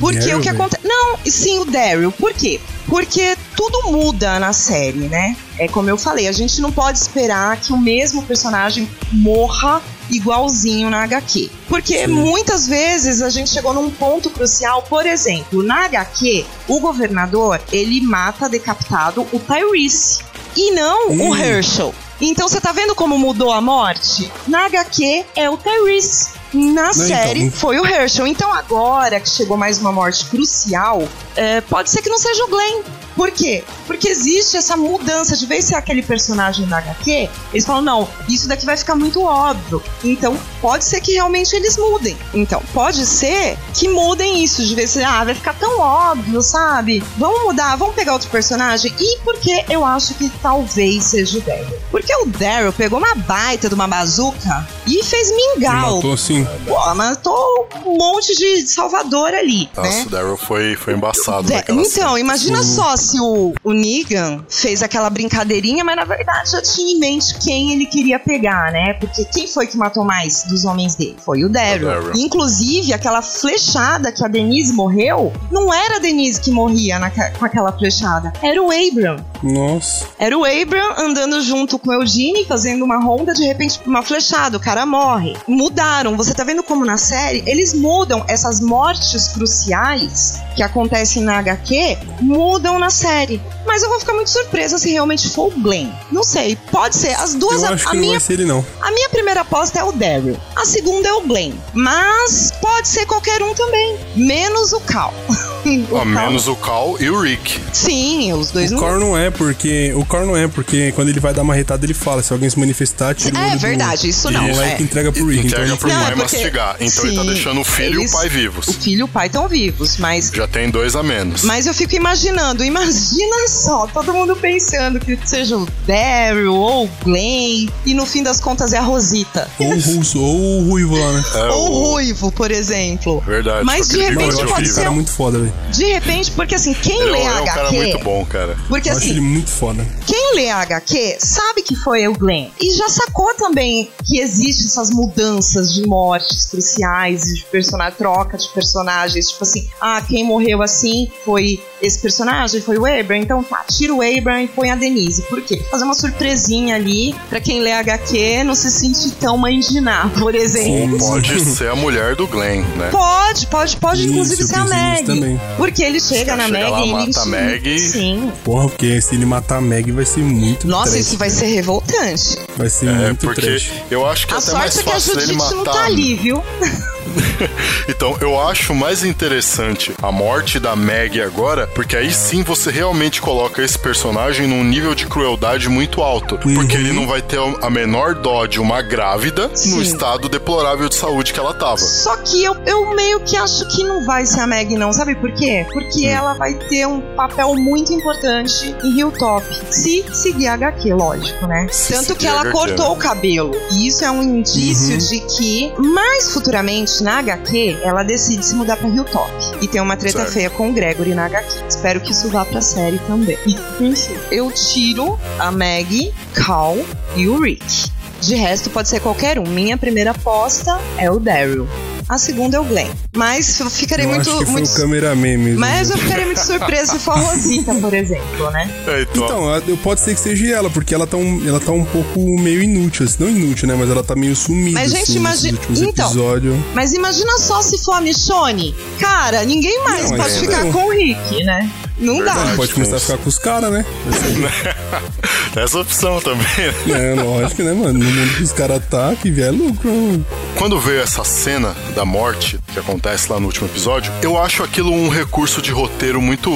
Speaker 4: Porque
Speaker 3: Daryl,
Speaker 4: o que acontece. Não, sim, o Daryl. Por quê? Porque tudo muda na série, né? É como eu falei, a gente não pode esperar que o mesmo personagem morra igualzinho na HQ. Porque muitas vezes a gente chegou num ponto crucial, por exemplo, na HQ, o governador, ele mata decapitado o Tyrese e não o
Speaker 3: Hum.
Speaker 4: Herschel. Então você tá vendo como mudou a morte? Na HQ é o Tyrese. Na série
Speaker 3: então.
Speaker 4: foi o Herschel. Então agora que chegou mais uma morte crucial, é, pode ser que não seja o Glenn. Por quê? Porque existe essa mudança de vez ser aquele personagem da HQ, eles falam, não, isso daqui vai ficar muito óbvio. Então, pode ser que realmente eles mudem. Então, pode ser que mudem isso, de vez ser, ah, vai ficar tão óbvio, sabe? Vamos mudar, vamos pegar outro personagem. E porque eu acho que talvez seja o Daryl. Porque o Daryl pegou uma baita de uma bazuca e fez mingau.
Speaker 3: Matou assim.
Speaker 4: Pô, matou um monte de Salvador ali,
Speaker 1: Nossa,
Speaker 4: né?
Speaker 1: o Daryl foi, foi embaçado
Speaker 4: Zé,
Speaker 1: naquela
Speaker 4: então,
Speaker 1: cena.
Speaker 4: imagina só se o, o Negan fez aquela brincadeirinha, mas na verdade já tinha em mente quem ele queria pegar, né? Porque quem foi que matou mais dos homens dele? Foi o Daryl.
Speaker 1: O Daryl.
Speaker 4: Inclusive, aquela flechada que a Denise morreu, não era a Denise que morria naque- com aquela flechada, era o Abram.
Speaker 3: Nossa.
Speaker 4: Era o Abram andando junto com o Eugene, fazendo uma ronda, de repente uma flechada, o cara morre. Mudaram, você tá vendo como na série, eles mudam essas mortes cruciais que acontecem na HQ, mudam na série. Mas eu vou ficar muito surpresa se realmente for o Glenn. Não sei, pode ser. As duas,
Speaker 3: Eu
Speaker 4: a,
Speaker 3: acho
Speaker 4: a
Speaker 3: que não
Speaker 4: minha
Speaker 3: vai ser ele, não.
Speaker 4: a minha primeira aposta é o Daryl. A segunda é o Glenn. Mas pode ser qualquer um também. Menos o Cal. <laughs> O
Speaker 1: Ó,
Speaker 4: Cal-
Speaker 1: menos o Cal e o Rick.
Speaker 4: Sim, os dois
Speaker 3: O
Speaker 4: não.
Speaker 3: Cor não é, porque. O Cor não é, porque quando ele vai dar uma retada, ele fala: se alguém se manifestar, tira o
Speaker 4: É
Speaker 3: olho do-
Speaker 4: verdade, isso não,
Speaker 3: moleque
Speaker 4: é.
Speaker 3: e entrega pro Rick. Então
Speaker 1: Entrega
Speaker 3: ele
Speaker 1: pro
Speaker 4: Não,
Speaker 1: pai
Speaker 4: é porque-
Speaker 1: mastigar. Então ele tá
Speaker 4: Sim,
Speaker 1: deixando o filho
Speaker 4: eles-
Speaker 1: e o pai vivos.
Speaker 4: O filho e o pai estão vivos, mas
Speaker 1: Já tem dois a menos.
Speaker 4: Mas eu fico imaginando, imagina só, todo mundo pensando que seja o Daryl ou o Glenn, e no fim das contas é a Rosita.
Speaker 3: Ou o russo, ou o ruivo lá, né?
Speaker 1: É,
Speaker 4: ou o Ruivo, por exemplo.
Speaker 1: Verdade.
Speaker 4: Mas de
Speaker 3: Não,
Speaker 4: repente
Speaker 3: acho
Speaker 4: pode ser
Speaker 3: cara muito foda, velho.
Speaker 4: De repente, porque assim, quem
Speaker 1: Ele
Speaker 4: lê
Speaker 1: é um cara
Speaker 4: HQ.
Speaker 1: muito bom, cara.
Speaker 4: Porque
Speaker 3: Eu acho ele
Speaker 4: assim,
Speaker 3: muito foda.
Speaker 4: quem lê a HQ sabe que foi o Glenn. E já sacou também que existe essas mudanças de mortes cruciais, de personagem, troca de personagens. Tipo assim, ah, quem morreu assim foi esse personagem, foi o Abram. Então tira o Abram e põe a Denise. Por quê? Fazer uma surpresinha ali pra quem lê HQ não se sentir tão mãe de Ná, por exemplo.
Speaker 1: Ou pode ser a mulher do Glenn, né?
Speaker 4: Pode, pode, pode
Speaker 3: Isso,
Speaker 4: inclusive ser a Meg.
Speaker 3: também.
Speaker 4: Porque ele chega na
Speaker 1: chega
Speaker 4: Meg
Speaker 1: lá,
Speaker 4: e ele
Speaker 1: mata a Meg.
Speaker 4: Sim.
Speaker 3: Porra, porque se ele matar a Meg vai ser muito
Speaker 4: Nossa,
Speaker 3: trash.
Speaker 4: isso vai ser revoltante.
Speaker 3: Vai ser
Speaker 1: É,
Speaker 3: muito
Speaker 1: porque
Speaker 3: trash.
Speaker 1: eu acho que
Speaker 4: A
Speaker 1: até mais
Speaker 4: sorte é que a Judite não tá ali, viu? <laughs> <laughs>
Speaker 1: então, eu acho mais interessante a morte da Maggie agora, porque aí sim você realmente coloca esse personagem num nível de crueldade muito alto.
Speaker 3: Uhum.
Speaker 1: Porque ele não vai ter a menor dó de uma grávida
Speaker 4: Sim.
Speaker 1: no estado deplorável de saúde que ela tava.
Speaker 4: Só que eu, eu meio que acho que não vai ser a Meg, não. Sabe por quê? Porque ela vai ter um papel muito importante em Hilltop. Se seguir a HQ, lógico, né?
Speaker 1: Se
Speaker 4: Tanto que ela
Speaker 1: HQ,
Speaker 4: cortou
Speaker 1: né?
Speaker 4: o cabelo. E isso é um indício de que, mais futuramente, na HQ, ela decide se mudar pra Hilltop. E tem uma treta
Speaker 1: Certo.
Speaker 4: feia com o Gregory na HQ. Espero que isso vá pra série também. Enfim, eu tiro a Meg, Cal e o Rick. De resto, pode ser qualquer um. Minha primeira aposta é o Daryl. A segunda é o Glenn. Mas eu ficarei
Speaker 3: Eu
Speaker 4: muito.
Speaker 3: acho que foi
Speaker 4: muito...
Speaker 3: o cameraman mesmo.
Speaker 4: Mas eu ficaria muito surpresa se for a Rosita, por exemplo, né?
Speaker 1: É, então,
Speaker 3: pode ser que seja ela, porque ela tá, um, ela tá um pouco meio inútil, assim, não inútil, né? Mas ela tá meio sumida,
Speaker 4: Mas, gente,
Speaker 3: assim,
Speaker 4: imagi-
Speaker 3: nesses últimos
Speaker 4: então,
Speaker 3: episódios.
Speaker 4: Mas imagina só se for a Michonne. Cara, ninguém mais
Speaker 3: Não,
Speaker 4: pode
Speaker 3: é,
Speaker 4: ficar
Speaker 3: não.
Speaker 4: com o Rick, né? Não dá.
Speaker 1: Verdade.
Speaker 3: Pode começar a ficar com os caras, né? <laughs> <laughs>
Speaker 1: essa opção também. né?
Speaker 3: É, lógico, né, mano? No mundo que os caras tá, que vier lucro. né, mano?
Speaker 1: Quando veio essa cena da morte que acontece lá no último episódio, eu acho aquilo um recurso de roteiro muito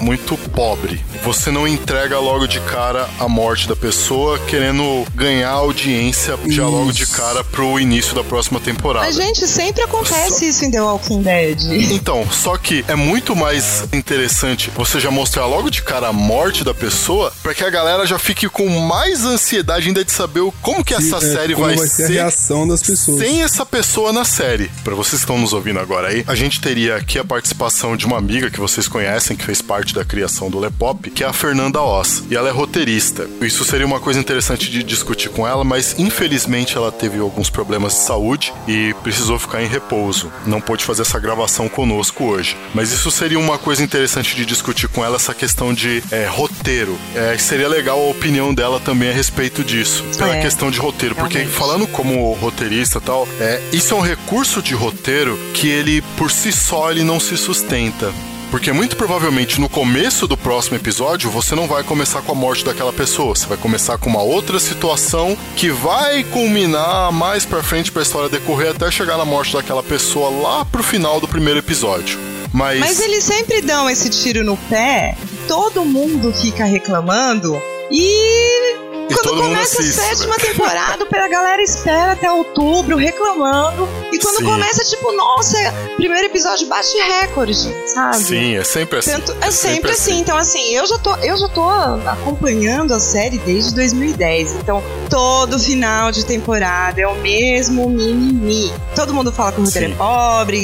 Speaker 1: muito pobre. Você não entrega logo de cara a morte da pessoa querendo ganhar audiência já logo de cara pro início da próxima temporada.
Speaker 4: Mas, gente, sempre acontece isso em The Walking Dead.
Speaker 1: Então, só que é muito mais interessante você já mostrar logo de cara a morte da pessoa pra que a galera já fique com mais ansiedade ainda de saber como que essa
Speaker 3: É,
Speaker 1: série
Speaker 3: como
Speaker 1: vai,
Speaker 3: vai ser a reação das pessoas.
Speaker 1: sem essa pessoa na série. Pra vocês que estão nos ouvindo agora aí, a gente teria aqui a participação de uma amiga que vocês conhecem, que fez parte da criação do Lepop, que é a Fernanda Oz. E ela é roteirista. Isso seria uma coisa interessante de discutir com ela, mas infelizmente ela teve alguns problemas de saúde e precisou ficar em repouso. Não pôde fazer essa gravação conosco hoje. Mas isso seria uma coisa interessante de discutir com ela, essa questão de é, roteiro. É, seria legal a opinião dela também a respeito disso. Pela
Speaker 4: É,
Speaker 1: questão de roteiro. Porque
Speaker 4: realmente.
Speaker 1: falando como roteirista e tal, é, isso é um recurso de roteiro que ele, por si só, ele não se sustenta. Porque muito provavelmente no começo do próximo episódio você não vai começar com a morte daquela pessoa, você vai começar com uma outra situação que vai culminar mais pra frente pra história decorrer até chegar na morte daquela pessoa lá pro final do primeiro episódio. Mas,
Speaker 4: Mas eles sempre dão esse tiro no pé, todo mundo fica reclamando e.
Speaker 1: E
Speaker 4: Quando começa a sétima
Speaker 1: né?
Speaker 4: temporada, a galera espera até outubro reclamando. E quando
Speaker 1: Sim.
Speaker 4: começa, tipo, nossa, primeiro episódio bate recorde, sabe?
Speaker 1: sim, é sempre assim.
Speaker 4: Tanto- é sempre assim. Então, assim, eu já, tô, eu já tô acompanhando a série desde 2010. Então, todo final de temporada é o mesmo mimimi. Todo mundo fala que o roteiro é pobre,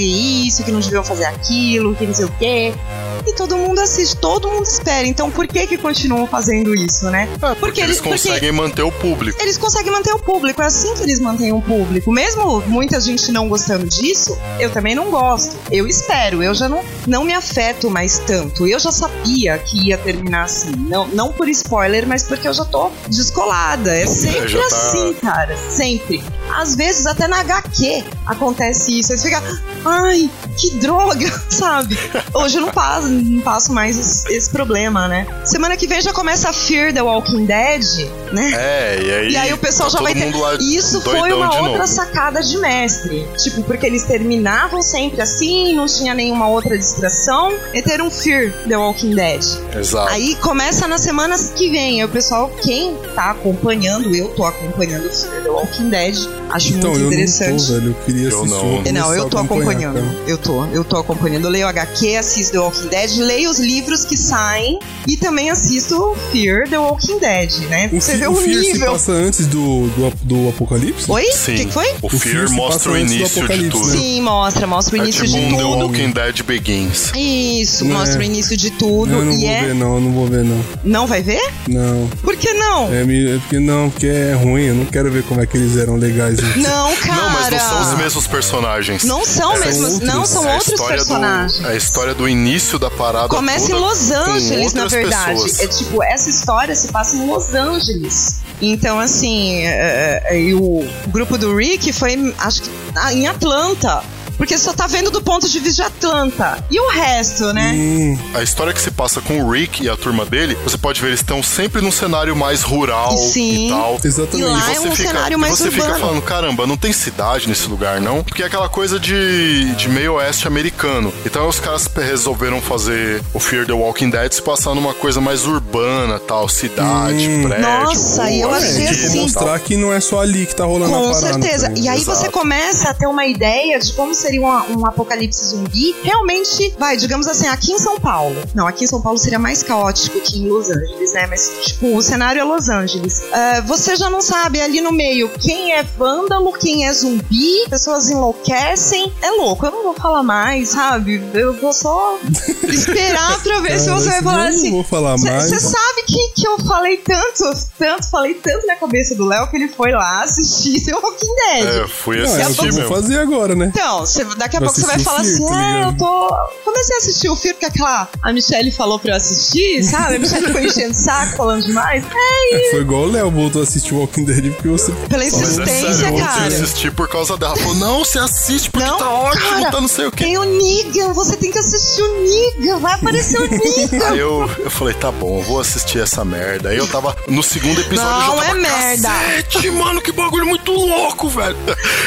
Speaker 4: isso, que não deviam fazer aquilo, que não sei o quê. E todo mundo assiste, todo mundo espera. Então, por que que continuam fazendo isso, né?
Speaker 1: É, porque, eles conseguem manter o público.
Speaker 4: eles conseguem manter o público. É assim que eles mantêm o público. Mesmo muita gente não gostando disso, eu também não gosto. Eu espero, eu já não, não me afeto mais tanto. Eu já sabia que ia terminar assim. Não, não por spoiler, mas porque eu já tô descolada. É <laughs> sempre
Speaker 1: tá-
Speaker 4: assim, cara. Sempre. Às vezes, até na HQ acontece isso. Aí você fica, ai, que droga, <laughs> sabe? Hoje eu não passo, não passo mais esse, esse problema, né? Semana que vem já começa a Fear the Walking Dead, né?
Speaker 1: É, e aí.
Speaker 4: E aí o pessoal
Speaker 1: tá
Speaker 4: já vai ter. E isso foi uma outra
Speaker 1: novo.
Speaker 4: sacada de mestre. Tipo, porque eles terminavam sempre assim, não tinha nenhuma outra distração. E ter um Fear The Walking Dead.
Speaker 1: Exato.
Speaker 4: Aí começa nas semanas que vem. Aí o pessoal, quem tá acompanhando, eu tô acompanhando o Fear The Walking Dead. Acho
Speaker 3: Então,
Speaker 4: muito
Speaker 3: eu
Speaker 4: interessante.
Speaker 3: não tô, velho. Eu queria
Speaker 1: Eu não.
Speaker 4: É, Não, eu tô acompanhando.
Speaker 3: cara.
Speaker 4: Eu tô, eu tô acompanhando. Eu leio HQ, assisto The Walking Dead, leio os livros que saem e também assisto Fear The Walking Dead, né?
Speaker 3: O,
Speaker 4: Você
Speaker 3: Fe-
Speaker 4: vê
Speaker 3: o
Speaker 4: o
Speaker 3: Fear se
Speaker 4: nível.
Speaker 3: passa antes do, do, do Apocalipse?
Speaker 4: Oi? O
Speaker 1: Sim.
Speaker 4: que, que foi?
Speaker 1: O
Speaker 3: O
Speaker 1: Fear
Speaker 3: Fear se
Speaker 1: mostra o início de tudo.
Speaker 3: né?
Speaker 4: Sim, mostra, mostra o
Speaker 1: É
Speaker 4: início
Speaker 1: tipo
Speaker 4: de
Speaker 1: um The
Speaker 4: tudo.
Speaker 1: Walking Dead Begins.
Speaker 4: Isso,
Speaker 3: Não
Speaker 4: mostra
Speaker 3: é.
Speaker 4: o início de tudo.
Speaker 3: Não, eu não
Speaker 4: e
Speaker 3: vou
Speaker 4: é.
Speaker 3: ver, não. Eu não vou ver, não.
Speaker 4: Não vai ver?
Speaker 3: Não.
Speaker 4: Por que não?
Speaker 3: É, é porque não, porque é ruim. Eu não quero ver como é que eles eram legais.
Speaker 4: Não, cara.
Speaker 1: Não, mas não são os mesmos personagens.
Speaker 4: Não são
Speaker 1: É,
Speaker 4: mesmos, não são
Speaker 1: É
Speaker 4: outros personagens.
Speaker 1: Do, a história do início da parada.
Speaker 4: Começa em Los Angeles, na verdade.
Speaker 1: pessoas.
Speaker 4: É tipo, essa história se passa em Los Angeles. Então, assim, é, é, e o grupo do Rick foi, acho que, em Atlanta. Porque você só tá vendo do ponto de vista de Atlanta. E o resto, né?
Speaker 3: Hum,
Speaker 1: A história que se passa com o Rick e a turma dele, você pode ver, eles estão sempre num cenário mais rural
Speaker 4: Sim.
Speaker 1: e tal.
Speaker 3: exatamente.
Speaker 4: E lá é
Speaker 1: você
Speaker 4: um
Speaker 1: fica,
Speaker 4: cenário
Speaker 1: e
Speaker 4: mais
Speaker 1: você fica
Speaker 4: urbano.
Speaker 1: falando, caramba, não tem cidade nesse lugar, não? Porque é aquela coisa de, de meio oeste americano. Então os caras resolveram fazer o Fear the Walking Dead se passar numa coisa mais urbana, tal, cidade,
Speaker 3: Hum.
Speaker 1: prédio.
Speaker 4: Nossa, e eu
Speaker 1: rua,
Speaker 4: achei
Speaker 3: é,
Speaker 4: assim,
Speaker 1: tal.
Speaker 3: mostrar que não é só ali que tá rolando a
Speaker 4: Com
Speaker 3: parada.
Speaker 4: certeza.
Speaker 3: tá
Speaker 4: E aí
Speaker 1: Exato.
Speaker 4: você começa a ter uma ideia de como seria uma- um, apocalipse zumbi. Realmente, vai, digamos assim, aqui em São Paulo. Não, aqui em São Paulo seria mais caótico que em Los Angeles, né? Mas, tipo, o cenário é Los Angeles. Ah, você já não sabe ali no meio quem é vândalo, quem é zumbi, pessoas enlouquecem. É louco, eu não vou falar mais, sabe? Eu vou só <laughs> esperar pra ver se
Speaker 3: Cara,
Speaker 4: você vai
Speaker 3: isso
Speaker 4: falar
Speaker 3: eu não
Speaker 4: assim.
Speaker 3: vou falar mais.
Speaker 4: Você sabe que, que eu falei tanto, tanto, falei tanto na cabeça do Léo que ele foi lá assistir <laughs> The Walking Dead.
Speaker 1: É, fui
Speaker 3: Não, é o que
Speaker 1: assistir
Speaker 3: eu vou fazer agora, né?
Speaker 4: Então, você- daqui a pouco você vai
Speaker 3: assistir
Speaker 4: falar assim: ah, eu tô. Comecei a assistir o filme que aquela. A Michelle falou pra eu assistir, sabe? A Michelle foi enchendo o saco, falando demais. É,
Speaker 3: Foi igual o Léo voltou a assistir Walking Dead porque você.
Speaker 4: pela
Speaker 1: Mas é
Speaker 4: insistência,
Speaker 1: sério, eu
Speaker 4: cara.
Speaker 1: assisti por causa dela. Ela falou, não, você assiste porque
Speaker 4: Não,
Speaker 1: tá ótimo,
Speaker 4: cara,
Speaker 1: tá não sei o quê.
Speaker 4: Tem o Negan, você tem que assistir o Negan, vai aparecer o Negan.
Speaker 1: Aí eu, eu falei, tá bom, eu vou assistir essa merda. Aí eu tava no segundo episódio,
Speaker 4: Não,
Speaker 1: eu já tava,
Speaker 4: é merda.
Speaker 1: Cacete, mano, que bagulho muito louco, velho.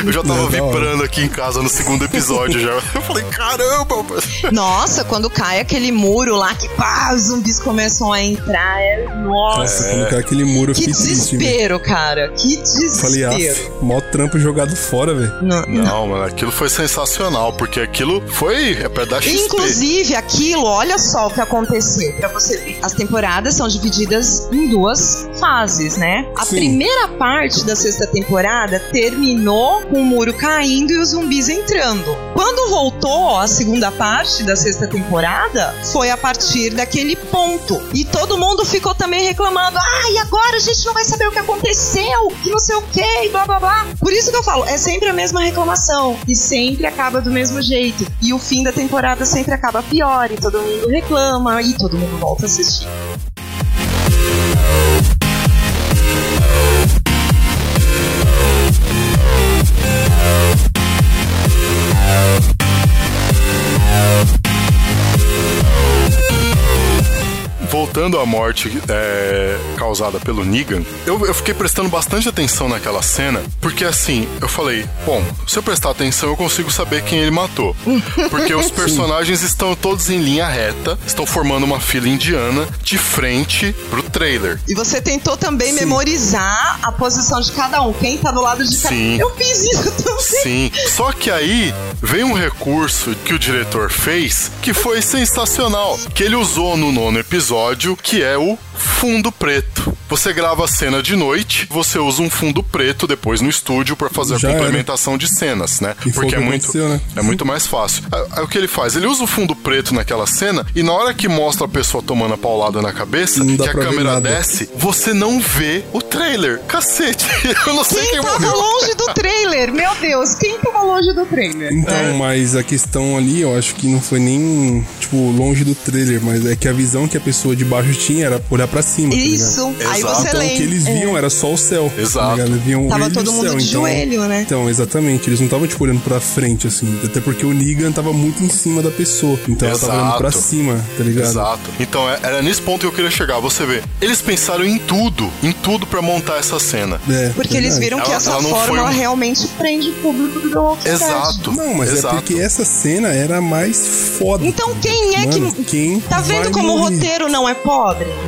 Speaker 1: Eu já tava
Speaker 3: É,
Speaker 1: vibrando aqui em casa no segundo episódio já. Eu falei, caramba.
Speaker 4: Nossa, quando cai aquele muro lá que pá, os zumbis começam a entrar, é. Nossa.
Speaker 3: Nossa, quando cai aquele muro, eu
Speaker 4: Que
Speaker 3: fiquei triste. velho.
Speaker 4: desespero, cara. Que
Speaker 3: Falei, ah,
Speaker 4: desespero.
Speaker 3: mó trampo jogado fora, velho.
Speaker 4: Não, não.
Speaker 1: Não, mano, aquilo foi sensacional, porque aquilo foi é pra dar XP.
Speaker 4: Inclusive, aquilo, olha só o que aconteceu pra você ver. As temporadas são divididas em duas fases, né? A
Speaker 3: Sim.
Speaker 4: primeira parte da sexta temporada terminou com o muro caindo e os zumbis entrando. Quando voltou a segunda parte da sexta temporada, foi a partir daquele ponto. E todo mundo ficou também reclamando: ah, e agora a gente não vai saber o que aconteceu, que não sei o que, e blá blá blá. Por isso que eu falo, é sempre a mesma reclamação. E sempre acaba do mesmo jeito. E o fim da temporada sempre acaba pior, e todo mundo reclama, e todo mundo volta a assistir.
Speaker 1: Voltando à morte é, causada pelo Negan, eu, eu fiquei prestando bastante atenção naquela cena, porque assim, eu falei, bom, se eu prestar atenção eu consigo saber quem ele matou. <laughs> Porque os personagens estão todos em linha reta, estão formando uma fila indiana de frente pro trailer.
Speaker 4: E você tentou também memorizar a posição de cada um, quem tá do lado de cada
Speaker 1: Sim.
Speaker 4: Eu fiz isso também.
Speaker 1: Sim, só que aí veio um recurso que o diretor fez que foi sensacional, que ele usou no nono episódio, que é o fundo preto. Você grava a cena de noite, você usa um fundo preto depois no estúdio pra fazer
Speaker 3: Já
Speaker 1: a
Speaker 3: era.
Speaker 1: complementação de cenas, né?
Speaker 3: E o
Speaker 1: Porque é
Speaker 3: que
Speaker 1: muito,
Speaker 3: né?
Speaker 1: é muito mais fácil. Aí, aí o que ele faz? Ele usa o fundo preto naquela cena e na hora que mostra a pessoa tomando a paulada na cabeça,
Speaker 3: Não
Speaker 1: que a câmera desce, você não vê o trailer. Cacete, <laughs> eu não sei
Speaker 4: Quem
Speaker 1: quem
Speaker 4: tava
Speaker 1: morreu.
Speaker 4: longe do trailer? Meu Deus, quem tava longe do trailer?
Speaker 3: Então, mas a questão ali, eu acho que não foi nem, tipo, longe do trailer, mas é que a visão que a pessoa de baixo tinha era olhar pra cima. tá?
Speaker 4: Isso, aí
Speaker 1: Exato.
Speaker 4: você
Speaker 3: Então, o
Speaker 4: lembra.
Speaker 3: que eles viam era só o céu.
Speaker 1: Exato.
Speaker 3: Tá ligado? Eles viam
Speaker 4: Tava
Speaker 3: e
Speaker 4: todo
Speaker 3: o
Speaker 4: mundo
Speaker 3: céu,
Speaker 4: de
Speaker 3: então-
Speaker 4: joelho, né?
Speaker 3: Então, exatamente. Eles não estavam, tipo, olhando pra frente, assim. Até porque o Negan tava muito em cima da pessoa. Então ela tava olhando pra
Speaker 1: Exato.
Speaker 3: cima, tá ligado?
Speaker 1: Exato. Então é- era nesse ponto que eu queria chegar. Você vê, eles pensaram em tudo, em tudo pra montar essa cena.
Speaker 3: É,
Speaker 4: Porque eles
Speaker 3: verdade.
Speaker 4: viram que
Speaker 1: Ela-
Speaker 4: essa
Speaker 1: ela não foi
Speaker 4: fórmula
Speaker 1: um-
Speaker 4: realmente prende o público do Walking.
Speaker 1: Exato.
Speaker 3: Não, mas
Speaker 1: Exato.
Speaker 3: é porque essa cena era a mais foda.
Speaker 4: Então quem é
Speaker 3: Mano,
Speaker 4: que.
Speaker 3: quem
Speaker 4: Tá vendo como o
Speaker 3: morrer?
Speaker 4: roteiro não é pobre?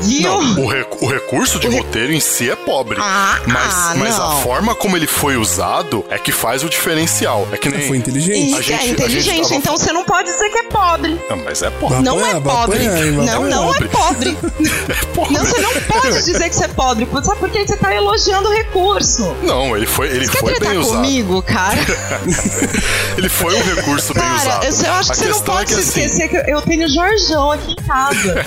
Speaker 4: Viu?
Speaker 1: Não, o, recu- o recurso de roteiro em si é pobre.
Speaker 4: Ah,
Speaker 1: mas
Speaker 4: ah,
Speaker 1: mas a
Speaker 4: não.
Speaker 1: forma como ele foi usado é que faz o diferencial. É que nem.
Speaker 3: Foi inteligente.
Speaker 1: A
Speaker 4: Isso
Speaker 1: gente-
Speaker 4: é
Speaker 1: a gente
Speaker 4: inteligente,
Speaker 1: tava-
Speaker 4: então você não pode dizer que é pobre.
Speaker 1: Não, mas é pobre.
Speaker 3: Vai
Speaker 4: Não
Speaker 3: apanhar,
Speaker 4: é pobre. não, não é pobre. <laughs>
Speaker 1: pobre.
Speaker 4: Não, você não pode dizer que você é pobre. Sabe por quê? Você tá elogiando o recurso.
Speaker 1: Não, ele foi, ele
Speaker 4: Você quer
Speaker 1: foi
Speaker 4: tretar
Speaker 1: bem usado.
Speaker 4: comigo, cara? <laughs>
Speaker 1: Ele foi um recurso bem
Speaker 4: Cara,
Speaker 1: usado.
Speaker 4: eu, eu acho
Speaker 1: A
Speaker 4: que você não
Speaker 1: questão é
Speaker 4: pode
Speaker 1: que,
Speaker 4: se
Speaker 1: assim,
Speaker 4: esquecer que eu tenho Jorjão aqui em casa.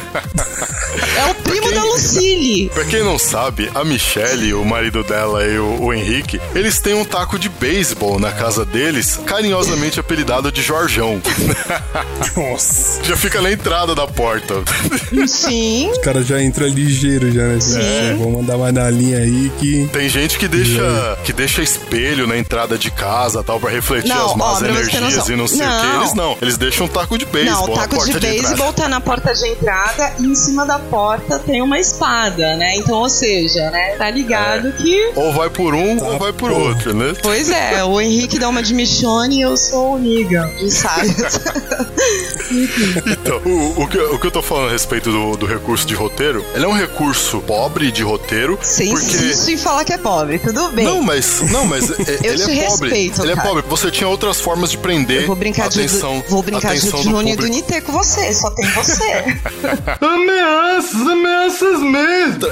Speaker 4: <laughs> É o primo
Speaker 1: quem-
Speaker 4: da Lucille.
Speaker 1: Pra quem não sabe, a Michelle, o marido dela e o, o Henrique, eles têm um taco de beisebol na casa deles, carinhosamente apelidado de Jorjão. <laughs>
Speaker 3: Nossa.
Speaker 1: Já fica na entrada da porta.
Speaker 4: Sim.
Speaker 3: O cara já entra ligeiro já, né?
Speaker 4: Sim.
Speaker 3: Vou mandar mais na linha aí que.
Speaker 1: Tem gente que deixa, que deixa espelho na entrada de casa, tal, pra refletir
Speaker 4: Não,
Speaker 1: as más
Speaker 4: ó,
Speaker 1: energias e não sei o que.
Speaker 4: Não.
Speaker 1: Eles não, eles deixam um taco de
Speaker 4: Não,
Speaker 1: beisebol
Speaker 4: o
Speaker 1: na
Speaker 4: taco
Speaker 1: porta
Speaker 4: de beisebol tá na porta de entrada e em cima da porta tem uma espada, né? Então, ou seja, né? Tá ligado
Speaker 1: É.
Speaker 4: que.
Speaker 1: Ou vai por um ou vai por
Speaker 3: porra.
Speaker 1: outro, né?
Speaker 4: Pois é, o Henrique dá uma de Michonne e eu sou o Negan, de sabe?
Speaker 1: Então, o, o que, o que eu tô falando a respeito do, do recurso de roteiro, ele é um recurso pobre de roteiro,
Speaker 4: Você
Speaker 1: porque...
Speaker 4: insiste em falar que é pobre, tudo bem.
Speaker 1: Não, mas, não, mas <laughs> é-
Speaker 4: Eu
Speaker 1: ele
Speaker 4: te
Speaker 1: é pobre.
Speaker 4: respeito,
Speaker 1: ele é pobre. Você tinha outras formas de prender
Speaker 4: Eu vou brincar
Speaker 1: a
Speaker 4: de
Speaker 1: atenção,
Speaker 4: vou brincar de
Speaker 1: atenção do
Speaker 4: Juni do
Speaker 1: público.
Speaker 4: Nitê com você, só tem você. <laughs>
Speaker 1: Mesmo.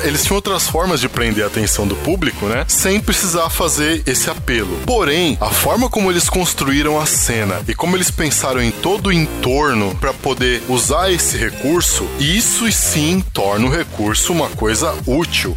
Speaker 1: Eles tinham outras formas de prender a atenção do público, né? Sem precisar fazer esse apelo. Porém, a forma como eles construíram a cena e como eles pensaram em todo o entorno pra poder usar esse recurso, isso sim torna o recurso uma coisa útil.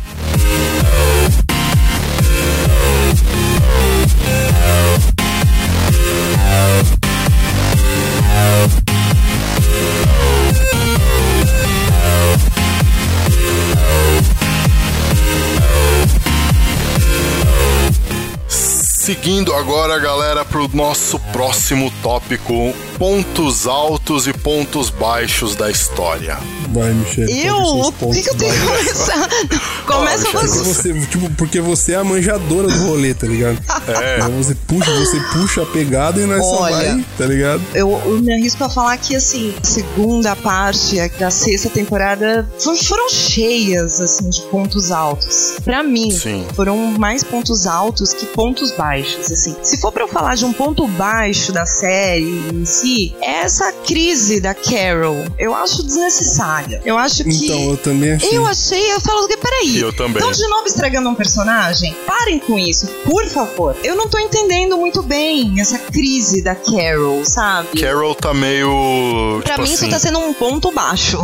Speaker 1: Seguindo agora, galera, pro nosso próximo tópico: pontos altos e pontos baixos da história.
Speaker 3: Vai, Michelle.
Speaker 4: Eu?
Speaker 3: quais são os
Speaker 4: O que, que eu tenho que começar? <laughs> Começa
Speaker 1: Michele,
Speaker 4: você.
Speaker 3: baixos? Você, tipo, porque você é a manjadora do rolê, tá ligado?
Speaker 1: É.
Speaker 3: Então Você puxa, você puxa a pegada e nós só
Speaker 4: Olha.
Speaker 3: vai, tá ligado?
Speaker 4: Eu, eu me arrisco a falar que, assim, a segunda parte da sexta temporada foi- foram cheias, assim, de pontos altos. Pra mim,
Speaker 1: Sim.
Speaker 4: foram mais pontos altos que pontos baixos, assim. Se for pra eu falar de um ponto baixo da série em si, é essa crise da Carol. Eu acho desnecessária. Eu acho que...
Speaker 3: Então, eu também achei.
Speaker 4: Eu achei, eu falo, peraí.
Speaker 1: Eu também.
Speaker 4: Estão de novo estragando um personagem? Parem com isso, por favor. Eu não tô entendendo muito bem essa crise da Carol, sabe?
Speaker 1: Carol tá meio.
Speaker 4: Pra
Speaker 1: tipo
Speaker 4: mim
Speaker 1: assim,
Speaker 4: isso tá sendo um ponto baixo.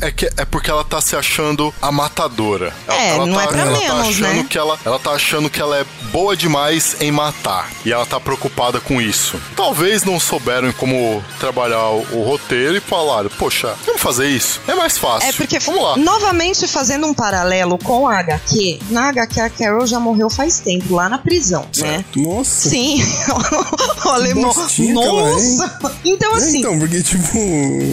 Speaker 1: É, é, que, é porque ela tá se achando a matadora. Ela,
Speaker 4: É,
Speaker 1: ela
Speaker 4: não
Speaker 1: tá,
Speaker 4: é pra
Speaker 1: ela tá
Speaker 4: menos,
Speaker 1: achando
Speaker 4: né?
Speaker 1: que ela, ela tá achando que ela é boa demais em matar. E ela tá preocupada com isso. Talvez não souberam como trabalhar o, o roteiro e falaram, poxa, vamos fazer isso. É mais fácil.
Speaker 4: É porque,
Speaker 1: Vamos lá.
Speaker 4: novamente fazendo um paralelo com a HQ, na HQ a Carol já morreu faz tempo, lá na prisão, né?
Speaker 3: Nossa.
Speaker 4: Sim, o alemão.
Speaker 3: É, hein?
Speaker 4: Nossa! Então,
Speaker 3: É,
Speaker 4: assim,
Speaker 3: então, porque, tipo,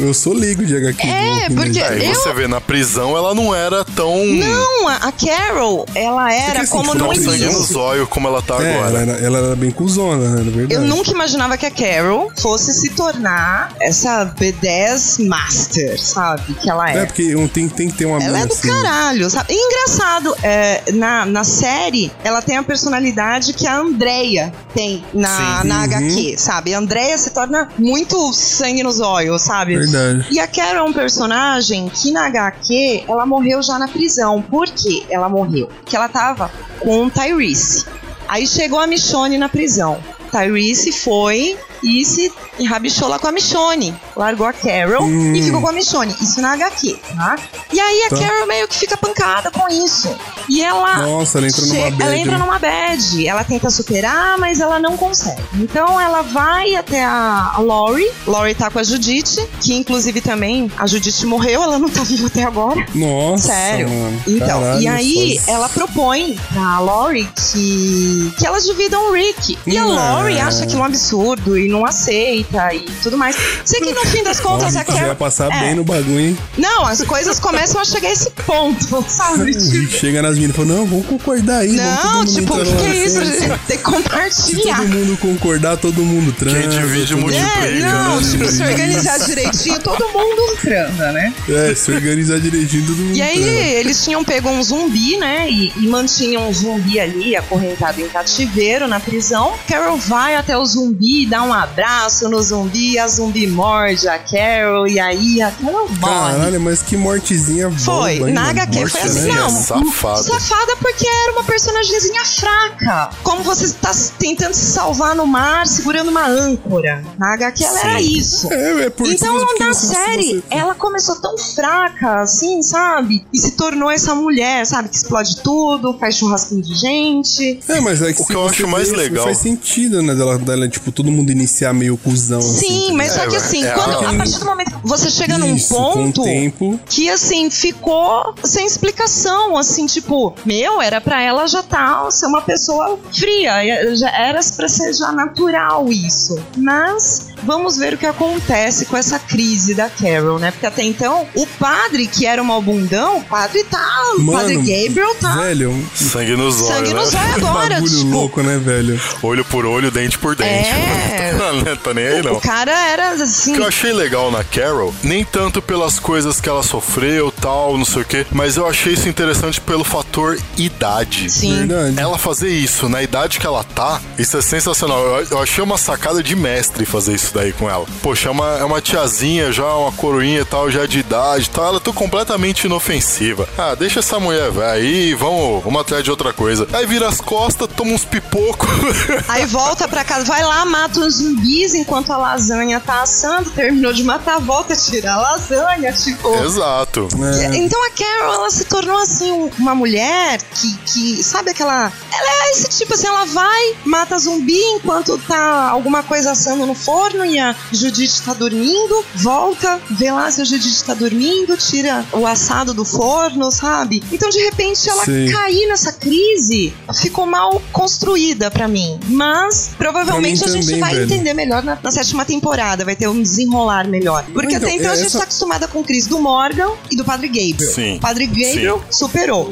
Speaker 3: eu sou leigo de HQ.
Speaker 4: É,
Speaker 3: Dead.
Speaker 4: porque-
Speaker 1: É, e
Speaker 4: eu-
Speaker 1: você vê, na prisão ela não era tão.
Speaker 4: não, a Carol, ela era
Speaker 3: assim,
Speaker 4: como no
Speaker 1: tão sangue no zóio como ela tá
Speaker 3: É,
Speaker 1: agora.
Speaker 3: Ela era, ela era bem cuzona, né, verdade.
Speaker 4: Eu nunca imaginava que a Carol fosse se tornar essa B10 Master, sabe? Que ela é.
Speaker 3: É, porque tem, tem que ter uma
Speaker 4: Ela é do
Speaker 3: assim.
Speaker 4: caralho, sabe? E engraçado, é, na, na série, ela tem a personalidade que a Andrea tem na,
Speaker 3: Sim.
Speaker 4: na
Speaker 3: Uhum.
Speaker 4: HQ, sabe? A Andrea se torna muito sangue nos olhos, sabe?
Speaker 3: Verdade.
Speaker 4: E a Carol é um personagem que na HQ ela morreu já na prisão. Por que ela morreu? Porque ela tava com o Tyrese. Aí chegou a Michonne na prisão. Tyrese foi e se rabichou lá com a Michonne. Largou a Carol
Speaker 3: Hum.
Speaker 4: e ficou com a Michonne. Isso na HQ, tá? E aí a
Speaker 3: Tá.
Speaker 4: Carol meio que fica pancada com isso. E ela.
Speaker 3: Nossa, ela entra numa bad,
Speaker 4: Ela entra numa bad. Ela tenta superar, mas ela não consegue. Então ela vai até a, Lori. Lori tá com a Judite, que inclusive também a Judite morreu, ela não tá viva até agora.
Speaker 3: Nossa,
Speaker 4: Sério.
Speaker 3: mano.
Speaker 4: Então,
Speaker 3: Caralho,
Speaker 4: e aí
Speaker 3: só-
Speaker 4: ela propõe pra Lori que, que elas dividam o Rick. E a
Speaker 3: Não.
Speaker 4: Lori acha aquilo um absurdo e não aceita e tudo mais. Sei que no fim das contas
Speaker 3: Nossa,
Speaker 4: a
Speaker 3: você vai
Speaker 4: Carol.
Speaker 3: passar
Speaker 4: É.
Speaker 3: bem no bagulho, hein?
Speaker 4: Não, as coisas começam a chegar a esse ponto, <laughs> sabe?
Speaker 3: O Rick chega nas minas e fala, não, vamos concordar aí.
Speaker 4: Não, tipo, o que, que é isso? Tem que
Speaker 3: Se
Speaker 4: compartilhar.
Speaker 3: todo mundo concordar, todo mundo transa.
Speaker 1: Quem divide, multiplica.
Speaker 4: É, não,
Speaker 1: né?
Speaker 4: tipo, se organizar direitinho, todo mundo transa, né?
Speaker 3: É, se organizar direitinho, todo mundo
Speaker 4: E aí,
Speaker 3: transa.
Speaker 4: eles tinham pego um zumbi, né? E, e mantinham um zumbi ali, acorrentado em cativeiro na prisão. Carol vai até o zumbi, dá um abraço, no zumbi, a zumbi morde a Carol e aí a Carol morre.
Speaker 3: Caralho, mas que mortezinha boa.
Speaker 4: Foi,
Speaker 3: hein,
Speaker 4: na? HQ foi assim, não.
Speaker 1: safada.
Speaker 4: Safada porque era uma personagemzinha fraca. Como você está tentando se salvar no mar, segurando uma âncora. Na HQ ela era isso.
Speaker 3: É, é por
Speaker 4: Então, na
Speaker 3: você-
Speaker 4: série, ela começou tão fraca, assim, sabe? E se tornou essa mulher, sabe? Que explode tudo, faz churrasquinho de gente.
Speaker 3: É, mas é que
Speaker 1: O que eu acho mais legal-
Speaker 3: Faz sentido, né? Dela, dela, tipo, todo mundo iniciar meio cuzão. Assim,
Speaker 4: Sim,
Speaker 3: tá
Speaker 4: mas só que assim,
Speaker 1: é
Speaker 4: quando,
Speaker 1: a-
Speaker 4: a partir do momento que você chega num
Speaker 3: Isso,
Speaker 4: ponto
Speaker 3: com o tempo.
Speaker 4: que assim, ficou sem explicação, assim, tipo, meu, era pra ela já tá ser uma pessoa fria, e já era pra ser já natural isso. Mas vamos ver o que acontece com essa crise da Carol, né? Porque até então, o padre, que era um bundão, o padre tá, o padre Gabriel tá
Speaker 3: Velho,
Speaker 1: Sangue nos olhos,
Speaker 4: sangue
Speaker 1: né?
Speaker 4: nos olhos agora, <laughs>
Speaker 3: bagulho
Speaker 4: tipo,
Speaker 3: louco, né, velho?
Speaker 1: Olho por olho, dente por dente.
Speaker 4: É. <laughs>
Speaker 1: não tá nem aí, não.
Speaker 4: o cara era assim,
Speaker 1: O que eu achei legal na Carol, nem tanto pelas coisas que ela sofreu, tal, não sei o quê, mas eu achei isso interessante pelo fator idade.
Speaker 4: sim.
Speaker 3: Verdade.
Speaker 1: Ela fazer isso na idade que ela tá, isso é sensacional. Eu, eu achei uma sacada de mestre fazer isso daí com ela. Poxa, é uma, é uma tiazinha já, uma coroinha e tal, já de idade e tal. Ela tá completamente inofensiva. Ah, deixa essa mulher, velho, aí vamos, vamos atrás de outra coisa. Aí vira as costas, toma uns pipocos. <laughs>
Speaker 4: Aí volta pra casa, vai lá, mata os zumbis enquanto a lasanha tá assando, terminou de matar, volta, tira a lasanha, tipo.
Speaker 1: Exato.
Speaker 3: É.
Speaker 4: Então a Carol, ela se tornou assim um- uma mulher que, que, sabe aquela. Ela é esse tipo assim, ela vai, mata zumbi enquanto tá alguma coisa assando no forno e a Judite tá dormindo, volta, vê lá se a Judite tá dormindo, tira o assado do forno, sabe? Então de repente ela
Speaker 3: Sim.
Speaker 4: cair nessa crise ficou mal construída pra mim. Mas provavelmente
Speaker 3: Pra
Speaker 4: a
Speaker 3: mim
Speaker 4: gente
Speaker 3: também,
Speaker 4: vai
Speaker 3: velho.
Speaker 4: entender melhor na, na sétima temporada, vai ter um desenrolar melhor. Porque
Speaker 3: Então,
Speaker 4: até então a
Speaker 3: é
Speaker 4: gente
Speaker 3: essa-
Speaker 4: tá acostumada com crise do Morgan e do Padre Gabriel.
Speaker 1: Sim.
Speaker 4: O Padre Gabriel superou.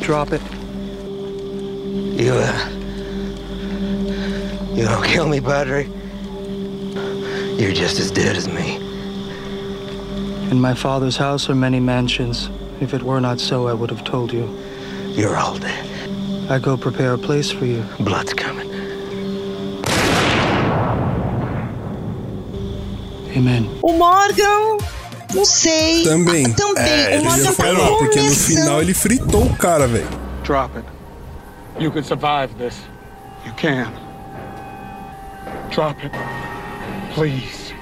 Speaker 8: Drop it. You, uh. You don't kill me, Padre. You're just as dead as me.
Speaker 9: In my father's house are many mansions. If it were not so, I would have told you.
Speaker 8: You're all dead.
Speaker 9: I go prepare a place for you.
Speaker 8: Blood's coming.
Speaker 9: Amen.
Speaker 4: O Morgan, não sei.
Speaker 3: Também.
Speaker 4: Ah, também.
Speaker 1: É,
Speaker 4: o
Speaker 1: ele
Speaker 3: Eu
Speaker 4: Morgan
Speaker 3: ia
Speaker 4: tá
Speaker 3: falar, porque no
Speaker 4: começando-
Speaker 3: final ele fritou o cara, velho.
Speaker 7: Drop it. You can survive this. You can. Drop it. Please.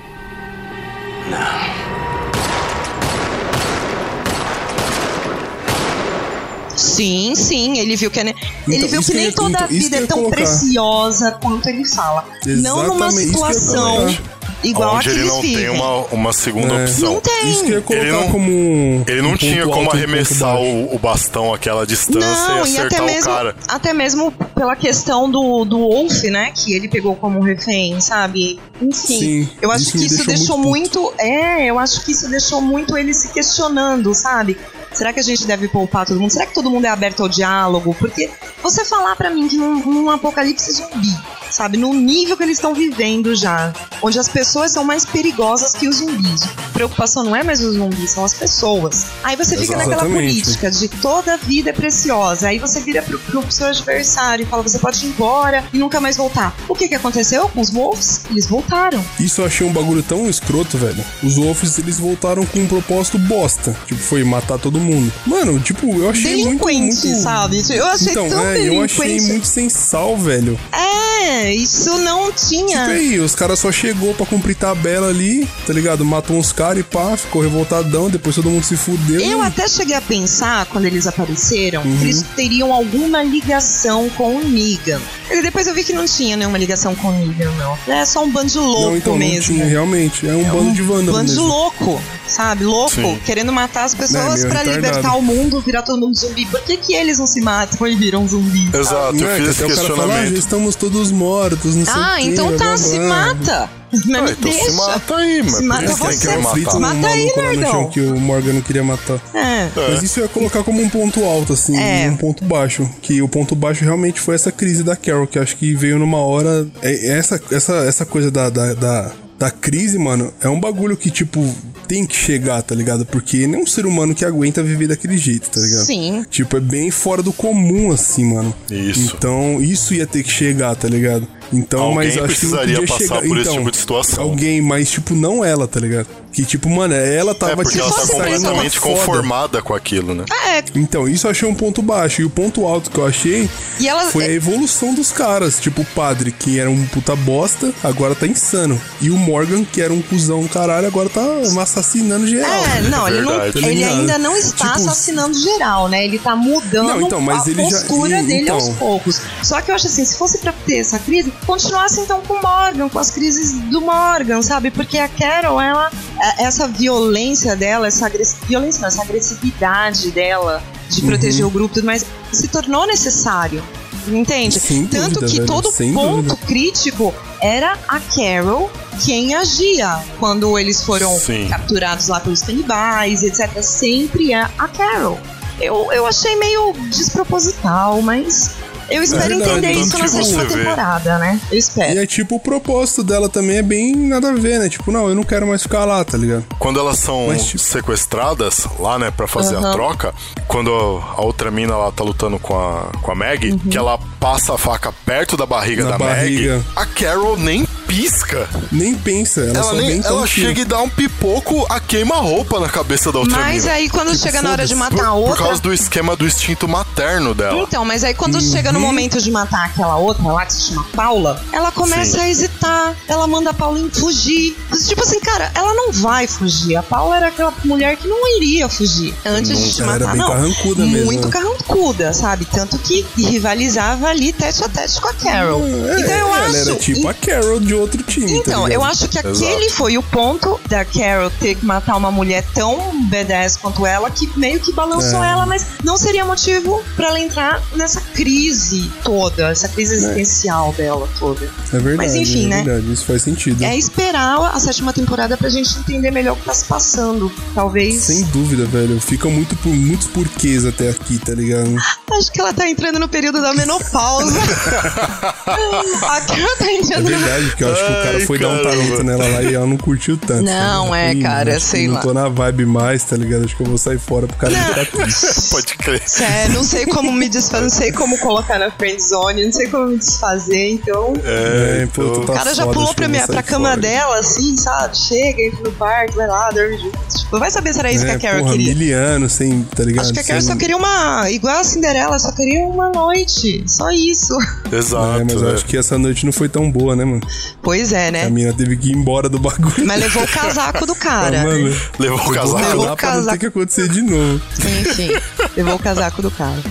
Speaker 4: Sim, sim, ele viu que, é ne- ele
Speaker 3: Então,
Speaker 4: viu que nem toda
Speaker 3: então, isso
Speaker 4: vida é tão
Speaker 3: colocar.
Speaker 4: preciosa quanto ele fala. Não numa
Speaker 3: Exatamente, eu ia
Speaker 4: situação
Speaker 3: colocar.
Speaker 4: igual a
Speaker 1: Onde
Speaker 4: que
Speaker 1: ele não
Speaker 4: vivem.
Speaker 1: tem uma, uma segunda
Speaker 3: É.
Speaker 1: opção.
Speaker 4: Não tem.
Speaker 3: Isso que eu ia colocar
Speaker 1: Ele não-
Speaker 3: como um.
Speaker 1: Ele não
Speaker 3: um
Speaker 1: tinha como arremessar o, o bastão àquela distância
Speaker 4: Não,
Speaker 1: e
Speaker 4: e até
Speaker 1: acertar o
Speaker 4: mesmo,
Speaker 1: cara.
Speaker 4: até mesmo pela questão do, do Wolf, né? Que ele pegou como refém, sabe? Enfim,
Speaker 3: Sim,
Speaker 4: eu acho
Speaker 3: isso
Speaker 4: que isso
Speaker 3: deixou
Speaker 4: deixou
Speaker 3: muito
Speaker 4: muito. É, eu acho que isso deixou muito ele se questionando, sabe? Será que a gente deve poupar todo mundo? Será que todo mundo é aberto ao diálogo? Porque você falar pra mim que num, num apocalipse zumbi, sabe? No nível que eles estão vivendo já, onde as pessoas são mais perigosas que os zumbis. A preocupação não é mais os zumbis, são as pessoas. Aí você fica naquela
Speaker 3: Exatamente.
Speaker 4: política de toda vida é preciosa. Aí você vira pro, pro seu adversário e fala: você pode ir embora e nunca mais voltar. O que que aconteceu com os Wolves? Eles voltaram.
Speaker 3: Isso eu achei um bagulho tão escroto, velho. Os Wolves, eles voltaram com um propósito bosta. Tipo, foi matar todo mundo. Mano, tipo, eu achei muito,
Speaker 4: Delinquente,
Speaker 3: muito...
Speaker 4: sabe? Eu achei
Speaker 3: Então,
Speaker 4: tão
Speaker 3: é, eu achei
Speaker 4: delinquente.
Speaker 3: muito sem sal, velho.
Speaker 4: É, isso não
Speaker 3: Tipo
Speaker 4: tinha.
Speaker 3: aí, os caras só chegou pra cumprir tabela ali, tá ligado? Matou uns caras e pá, ficou revoltadão, depois todo mundo se fudeu.
Speaker 4: Eu
Speaker 3: e-
Speaker 4: até cheguei a pensar, quando eles apareceram,
Speaker 3: Uhum.
Speaker 4: que eles teriam alguma ligação com o Negan. E depois eu vi que não tinha nenhuma ligação com o Negan, não. É só um bando de louco
Speaker 3: Não, então
Speaker 4: mesmo.
Speaker 3: não tinha, realmente. É um bando de vândalos
Speaker 4: bando de
Speaker 3: mesmo.
Speaker 4: louco, sabe? Louco,
Speaker 1: Sim.
Speaker 4: querendo matar as
Speaker 3: É,
Speaker 4: pessoas
Speaker 3: meio
Speaker 4: pra
Speaker 3: retardado.
Speaker 4: libertar o mundo, virar todo mundo zumbi. Por que, que eles não se matam e viram zumbi?
Speaker 1: Exato, eu
Speaker 3: é,
Speaker 1: fiz
Speaker 3: que
Speaker 1: esse
Speaker 3: até o cara fala, ah,
Speaker 1: questionamento.
Speaker 3: estamos todos mortos, não sei
Speaker 4: Ah,
Speaker 3: o quê,
Speaker 4: então tá,
Speaker 3: blá,
Speaker 4: se
Speaker 3: blá.
Speaker 4: mata. Mas
Speaker 1: Ah,
Speaker 4: me
Speaker 1: então
Speaker 4: deixa.
Speaker 1: se mata aí, mas
Speaker 4: Se mata
Speaker 1: que
Speaker 4: você.
Speaker 1: matar.
Speaker 3: Um
Speaker 4: Mata aí, nerdão.
Speaker 3: que o Morgan não queria matar.
Speaker 4: É.
Speaker 3: Mas isso eu ia colocar como um ponto alto, assim,
Speaker 4: É.
Speaker 3: e um ponto baixo. Que o ponto baixo realmente foi essa crise da Carol, que acho que veio numa hora. é- Essa, essa, essa coisa da, da, da, da crise, mano, é um bagulho que, tipo, tem que chegar, tá ligado? Porque nem um ser humano que aguenta viver daquele jeito, tá ligado?
Speaker 4: Sim.
Speaker 3: Tipo, é bem fora do comum, assim, mano.
Speaker 1: Isso.
Speaker 3: Então, isso ia ter que chegar, tá ligado? Então,
Speaker 1: Alguém
Speaker 3: mas acho que não
Speaker 1: precisaria
Speaker 3: podia
Speaker 1: passar
Speaker 3: chegar.
Speaker 1: por esse
Speaker 3: então,
Speaker 1: tipo de situação.
Speaker 3: Alguém, mas tipo, não ela, tá ligado? Que tipo, mano, ela
Speaker 1: É
Speaker 3: tava
Speaker 1: porque
Speaker 3: tipo,
Speaker 1: ela tá completamente conformada com aquilo, né?
Speaker 4: É,
Speaker 3: Então, isso eu achei um ponto baixo. E o ponto alto que eu achei
Speaker 4: E ela-
Speaker 3: foi a evolução dos caras. Tipo, o padre, que era um puta bosta, agora tá insano. E o Morgan, que era um cuzão caralho, agora tá assassinando geral.
Speaker 4: É, não, ele, não.
Speaker 3: Tá
Speaker 4: ele
Speaker 3: ligado?
Speaker 4: ainda não está
Speaker 3: Tipo,
Speaker 4: assassinando geral, né? Ele tá mudando
Speaker 3: Não, então, mas
Speaker 4: a
Speaker 3: ele já-
Speaker 4: postura
Speaker 3: e-
Speaker 4: dele
Speaker 3: então.
Speaker 4: aos poucos. Só que eu acho assim, se fosse pra ter essa crise, continuasse então com o Morgan, com as crises do Morgan, sabe? Porque a Carol, ela, é- essa violência dela, essa violência, não, essa agressividade dela de
Speaker 3: Uhum.
Speaker 4: proteger o grupo mais, se tornou necessário. Entende?
Speaker 3: Sem
Speaker 4: Tanto
Speaker 3: dúvida,
Speaker 4: que
Speaker 3: velho,
Speaker 4: todo ponto
Speaker 3: dúvida.
Speaker 4: crítico era a Carol quem agia quando eles foram
Speaker 1: Sim.
Speaker 4: capturados lá pelos canibais, etc. Sempre é a Carol. Eu, eu achei meio desproposital, mas eu espero
Speaker 3: verdade,
Speaker 4: entender
Speaker 3: tanto
Speaker 4: isso na sétima
Speaker 1: vê.
Speaker 4: temporada, né? Eu
Speaker 3: E
Speaker 4: espero.
Speaker 3: é tipo, o propósito dela também é bem nada a ver, né? Tipo, não, eu não quero mais ficar lá, tá ligado?
Speaker 1: Quando elas são
Speaker 3: Mas, tipo-
Speaker 1: sequestradas lá, né, pra fazer a
Speaker 4: Aham.
Speaker 1: troca, quando a outra mina lá tá lutando com a, com a Maggie,
Speaker 4: Uhum.
Speaker 1: que ela passa a faca perto da barriga
Speaker 3: Na
Speaker 1: da
Speaker 3: barriga.
Speaker 1: Maggie, a Carol nem pisca.
Speaker 3: Nem pensa, ela,
Speaker 1: Ela,
Speaker 3: só
Speaker 1: nem,
Speaker 3: então
Speaker 1: ela chega e dá um pipoco a queima-roupa na cabeça da outra
Speaker 4: Mas
Speaker 1: mina.
Speaker 4: aí quando chega na hora de matar a outra.
Speaker 1: por causa do esquema do instinto materno dela.
Speaker 4: Então, mas aí quando
Speaker 3: Uhum.
Speaker 4: chega no momento de matar aquela outra lá que se chama Paula, ela começa
Speaker 1: Sim.
Speaker 4: a hesitar, ela manda a Paula fugir. Tipo assim, cara, ela não vai fugir. A Paula era aquela mulher que não iria fugir antes de te matar,
Speaker 3: era bem
Speaker 4: não.
Speaker 3: carrancuda mesmo,
Speaker 4: Muito carrancuda, sabe? Tanto que rivalizava ali tete a tete com a Carol.
Speaker 3: É,
Speaker 4: então eu
Speaker 3: ela
Speaker 4: acho.
Speaker 3: era tipo a Carol de outro time, tá
Speaker 4: Então,
Speaker 3: ligado?
Speaker 4: eu acho que aquele foi o ponto da Carol ter que matar uma mulher tão badass quanto ela que meio que balançou
Speaker 3: É.
Speaker 4: ela, mas não seria motivo pra ela entrar nessa crise toda, essa crise existencial dela toda.
Speaker 3: É verdade,
Speaker 4: Mas enfim,
Speaker 3: é
Speaker 4: né?
Speaker 3: verdade, isso faz sentido.
Speaker 4: É esperar a sétima temporada pra gente entender melhor o que tá se passando. Talvez.
Speaker 3: Sem dúvida, velho. Fica muito por muitos porquês até aqui, tá ligado?
Speaker 4: Acho que ela tá entrando no período da menopausa. <laughs> <laughs> a Carol tá
Speaker 3: É
Speaker 4: entrando no
Speaker 3: verdade, porque eu acho que o cara
Speaker 1: Ai,
Speaker 3: foi dar um
Speaker 1: caramba.
Speaker 3: talento nela lá e ela não curtiu tanto.
Speaker 4: Não,
Speaker 3: tá
Speaker 4: é,
Speaker 3: Ih,
Speaker 4: cara,
Speaker 3: acho que
Speaker 4: sei
Speaker 3: não
Speaker 4: lá.
Speaker 3: tô na vibe mais, tá ligado? Acho que eu vou sair fora pro cara ficar triste.
Speaker 1: Pode crer.
Speaker 4: É, não sei como me desfazer, não sei como colocar na friend zone, não sei como me desfazer, então.
Speaker 3: É,
Speaker 1: então-
Speaker 3: tá
Speaker 4: O cara já
Speaker 3: foda,
Speaker 4: pulou pra, minha, pra cama
Speaker 3: fora.
Speaker 4: dela, assim, sabe? Chega, entra no quarto, vai lá, dorme junto. Tipo, vai saber se era isso
Speaker 3: É,
Speaker 4: que a Carol
Speaker 3: porra,
Speaker 4: queria.
Speaker 3: miliano, sem, tá ligado?
Speaker 4: Acho que a Carol
Speaker 3: Sem-
Speaker 4: só queria uma. Igual a Cinderela, só queria uma noite. Só isso. <laughs>
Speaker 1: Exato.
Speaker 3: É, mas eu
Speaker 1: é.
Speaker 3: acho que essa noite não foi tão boa, né, mano?
Speaker 4: Pois é,
Speaker 3: A
Speaker 4: né?
Speaker 3: mina teve que ir embora do bagulho.
Speaker 4: Mas levou o <laughs> casaco do
Speaker 3: Ah,
Speaker 4: cara.
Speaker 3: mano,
Speaker 1: Levou o casaco.
Speaker 4: Levou o
Speaker 3: pra não ter
Speaker 4: casaco.
Speaker 3: que acontecer de novo.
Speaker 4: Enfim, levou o casaco do cara.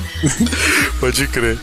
Speaker 1: Pode crer.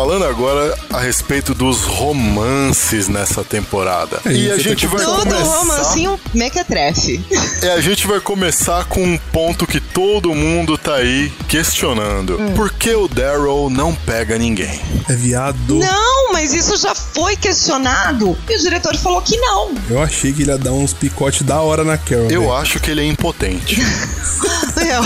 Speaker 1: Falando agora a respeito dos romances nessa temporada.
Speaker 3: É,
Speaker 1: e a gente vai
Speaker 4: Todo
Speaker 1: começar.
Speaker 4: romancinho mequetrefe.
Speaker 1: É, a gente vai começar com um ponto que todo mundo tá aí questionando.
Speaker 4: Hum.
Speaker 1: Por que o Daryl não pega ninguém?
Speaker 3: É viado.
Speaker 4: Não, mas isso já foi questionado. E o diretor falou que não.
Speaker 3: Eu achei que ele ia dar uns picotes da hora na Carol.
Speaker 1: Eu
Speaker 3: velho.
Speaker 1: acho que ele é impotente. <laughs>
Speaker 4: Meu,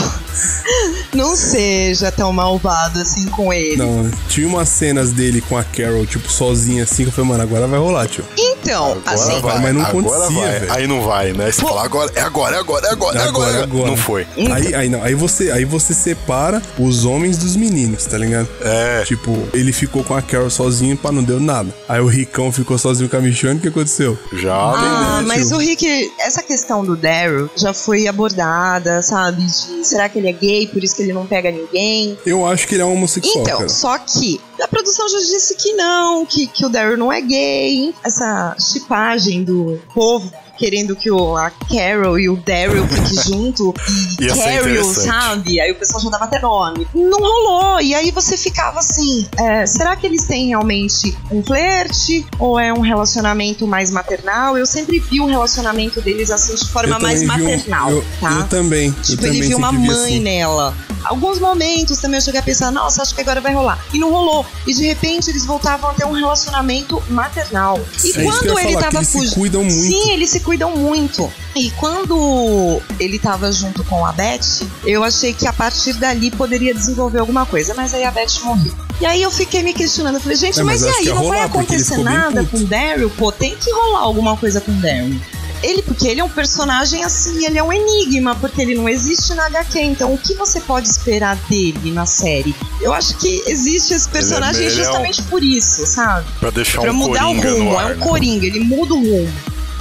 Speaker 4: não seja tão malvado assim com ele.
Speaker 3: Não, tinha umas cenas dele com a Carol, tipo, sozinha assim, que eu falei, mano, agora vai rolar, tio.
Speaker 4: Então,
Speaker 1: Agora
Speaker 4: assim,
Speaker 1: vai,
Speaker 3: mas não
Speaker 1: agora
Speaker 3: acontecia,
Speaker 1: vai.
Speaker 3: velho.
Speaker 1: Aí não vai, né? Você fala, agora, é agora, é agora, é agora, é agora,
Speaker 3: Agora, agora.
Speaker 1: Não foi.
Speaker 3: Aí, aí, não, aí, você, aí você separa os homens dos meninos, tá ligado?
Speaker 1: É.
Speaker 3: Tipo, ele ficou com a Carol sozinho, pá, não deu nada. Aí o Ricão ficou sozinho com a Michonne, o que aconteceu?
Speaker 1: Já.
Speaker 4: Ah,
Speaker 3: né,
Speaker 4: mas
Speaker 3: tio?
Speaker 4: o Rick, essa questão do Daryl já foi abordada, sabe? De será que ele é gay, por isso que ele não pega ninguém?
Speaker 3: Eu acho que ele é homossexual,
Speaker 4: Então,
Speaker 3: cara.
Speaker 4: só que a produção já disse que não, que, que o Daryl não é gay. Essa chipagem do povo querendo que o, a Carol e o Daryl fiquem <laughs> junto e Carol, sabe? Aí o pessoal já dava até nome. Não rolou. E aí você ficava assim: é, será que eles têm realmente um flerte? Ou é um relacionamento mais maternal? Eu sempre vi o relacionamento deles assim de forma
Speaker 3: Eu
Speaker 4: mais
Speaker 3: vi um-
Speaker 4: maternal,
Speaker 3: eu,
Speaker 4: tá?
Speaker 3: eu também. eu
Speaker 4: Tipo, ele
Speaker 3: também
Speaker 4: viu uma mãe
Speaker 3: assim.
Speaker 4: nela. Alguns momentos também eu cheguei a pensar, nossa, acho que agora vai rolar. E não rolou. E de repente eles voltavam a ter um relacionamento maternal. E
Speaker 3: É
Speaker 4: quando ele
Speaker 3: falar,
Speaker 4: tava
Speaker 3: eles se
Speaker 4: fugindo.
Speaker 3: cuidam muito.
Speaker 4: Sim, eles se cuidam muito. E quando ele tava junto com a Beth, eu achei que a partir dali poderia desenvolver alguma coisa, mas aí a Beth morreu. E aí eu fiquei me questionando, eu falei, gente,
Speaker 3: É,
Speaker 4: mas,
Speaker 3: mas
Speaker 4: e aí? Não vai
Speaker 3: rolar, ele
Speaker 4: acontecer nada com o Daryl? Pô, tem que rolar alguma coisa com o Daryl. Ele, porque ele é um personagem assim, ele é um enigma, porque ele não existe na HQ. Então, o que você pode esperar dele na série? Eu acho que existe esse personagem
Speaker 1: ele é um-
Speaker 4: justamente por isso, sabe?
Speaker 1: Pra deixar
Speaker 4: Pra
Speaker 1: um
Speaker 4: mudar o rumo,
Speaker 1: no
Speaker 4: é
Speaker 1: ar.
Speaker 4: um
Speaker 1: né?
Speaker 4: coringa, ele muda o rumo.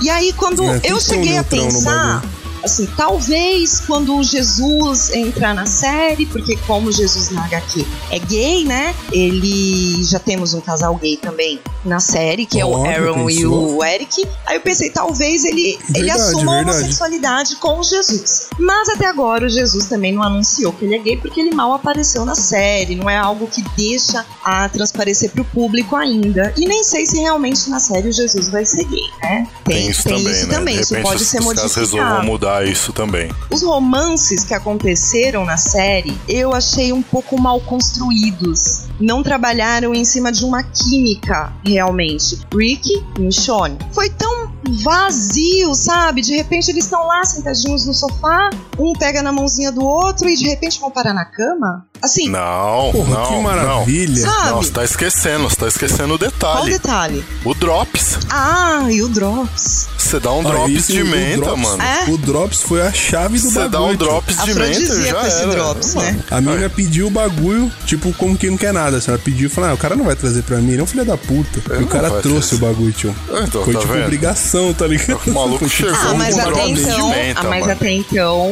Speaker 4: E aí, quando
Speaker 3: É,
Speaker 4: eu
Speaker 3: um
Speaker 4: cheguei a pensar. Assim, talvez quando Jesus entrar na série, porque como Jesus na HQ é gay, né? Ele já temos um casal gay também na série, que é o
Speaker 3: Óbvio,
Speaker 4: Aaron e o Eric. Aí eu pensei, talvez ele, ele
Speaker 3: Verdade,
Speaker 4: assuma a homossexualidade com o Jesus. Mas até agora o Jesus também não anunciou que ele é gay porque ele mal apareceu na série, não é algo que deixa a transparecer pro público ainda. E nem sei se realmente na série o Jesus vai ser gay, né?
Speaker 1: Tem isso também,
Speaker 4: isso
Speaker 1: né?
Speaker 4: também, isso pode ser modificado.
Speaker 1: resolvam mudar isso também.
Speaker 4: Os romances que aconteceram na série, eu achei um pouco mal construídos. Não trabalharam em cima de uma química, realmente. Rick e Michonne. Foi tão vazio, sabe? De repente eles estão lá sentadinhos no sofá, um pega na mãozinha do outro e de repente vão parar na cama. Assim,
Speaker 1: Não,
Speaker 3: Porra,
Speaker 1: não,
Speaker 3: que maravilha.
Speaker 1: não.
Speaker 4: Sabe?
Speaker 1: Não, você tá esquecendo, você tá esquecendo o
Speaker 4: qual o
Speaker 1: detalhe.
Speaker 4: detalhe?
Speaker 1: O Drops.
Speaker 4: Ah, e o Drops.
Speaker 1: Você dá um
Speaker 3: Ah,
Speaker 1: Drops
Speaker 3: esse-
Speaker 1: de
Speaker 3: o
Speaker 1: menta,
Speaker 3: Drops-
Speaker 1: mano.
Speaker 4: É?
Speaker 3: O Drops foi a chave do
Speaker 1: Você
Speaker 3: bagulho.
Speaker 1: dá um. Drops de menta já era.
Speaker 4: Drops, né?
Speaker 3: A mina pediu o bagulho, tipo, como que não quer nada. assim, Ela pediu e falou: ah, o cara não vai trazer pra mim, não, filha da puta.
Speaker 1: Ele
Speaker 3: e o cara trouxe o bagulho, tio.
Speaker 1: Então,
Speaker 3: Foi
Speaker 1: tá
Speaker 3: tipo
Speaker 1: vendo?
Speaker 3: obrigação, tá ligado?
Speaker 1: O maluco chegou
Speaker 4: Ah,
Speaker 1: com
Speaker 4: mas até então,
Speaker 1: menta,
Speaker 4: ah, mas
Speaker 1: mano.
Speaker 4: até então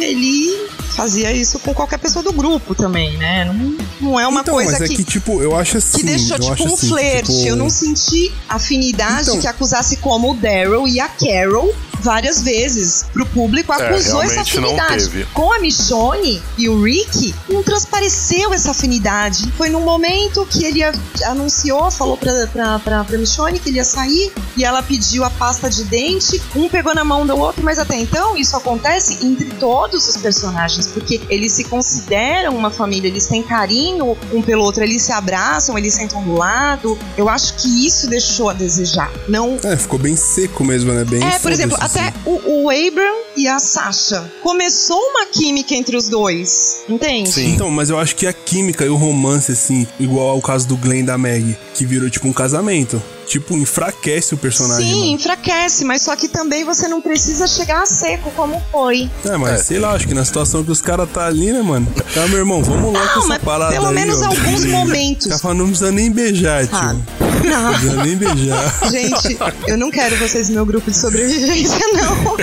Speaker 4: ele fazia isso com qualquer pessoa do grupo também, né? Não, não é uma
Speaker 3: então,
Speaker 4: coisa
Speaker 3: mas é
Speaker 4: que,
Speaker 3: que, tipo, eu acho assim.
Speaker 4: que deixou
Speaker 3: eu
Speaker 4: tipo
Speaker 3: acho
Speaker 4: um
Speaker 3: assim,
Speaker 4: flerte.
Speaker 3: tipo,
Speaker 4: Eu não senti afinidade
Speaker 3: Então-
Speaker 4: que acusasse como o Daryl e a Carol várias vezes pro público acusou essa
Speaker 1: realmente não
Speaker 4: afinidade. Com a Michonne e o Rick, não transpareceu essa afinidade. Foi num momento que ele a- anunciou, falou pra, pra, pra, pra Michonne que ele ia sair e ela pediu a pasta de dente, um pegou na mão do outro, mas até então isso acontece entre todos os personagens, porque eles se consideram uma família, eles têm carinho um pelo outro, eles se abraçam, eles sentam do lado. Eu acho que isso deixou a desejar. Não
Speaker 3: É, ficou bem seco mesmo, né? Bem
Speaker 4: é, por exemplo,
Speaker 3: foda-se,
Speaker 4: até o, o Abram e a Sasha. Começou uma química entre os dois, entende?
Speaker 1: Sim.
Speaker 3: Então, mas eu acho que a química e o romance, assim, igual ao caso do Glenn e da Meg, que virou tipo um casamento. Tipo, enfraquece o personagem.
Speaker 4: Sim,
Speaker 3: mano.
Speaker 4: enfraquece, mas só que também você não precisa chegar a seco como foi.
Speaker 3: É, mas
Speaker 1: É.
Speaker 3: sei lá, acho que na situação que os caras tá ali, né, mano? Tá, meu irmão, vamos lá
Speaker 4: Não,
Speaker 3: com essa parada
Speaker 4: pelo
Speaker 3: aí,
Speaker 4: menos
Speaker 3: ó.
Speaker 4: alguns <laughs> momentos.
Speaker 3: Tá falando, não precisa nem beijar, tio.
Speaker 4: Ah,
Speaker 3: Não
Speaker 4: não.
Speaker 3: precisa nem beijar. <laughs>
Speaker 4: Gente, eu não quero vocês no meu grupo de sobrevivência, não.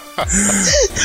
Speaker 4: <laughs>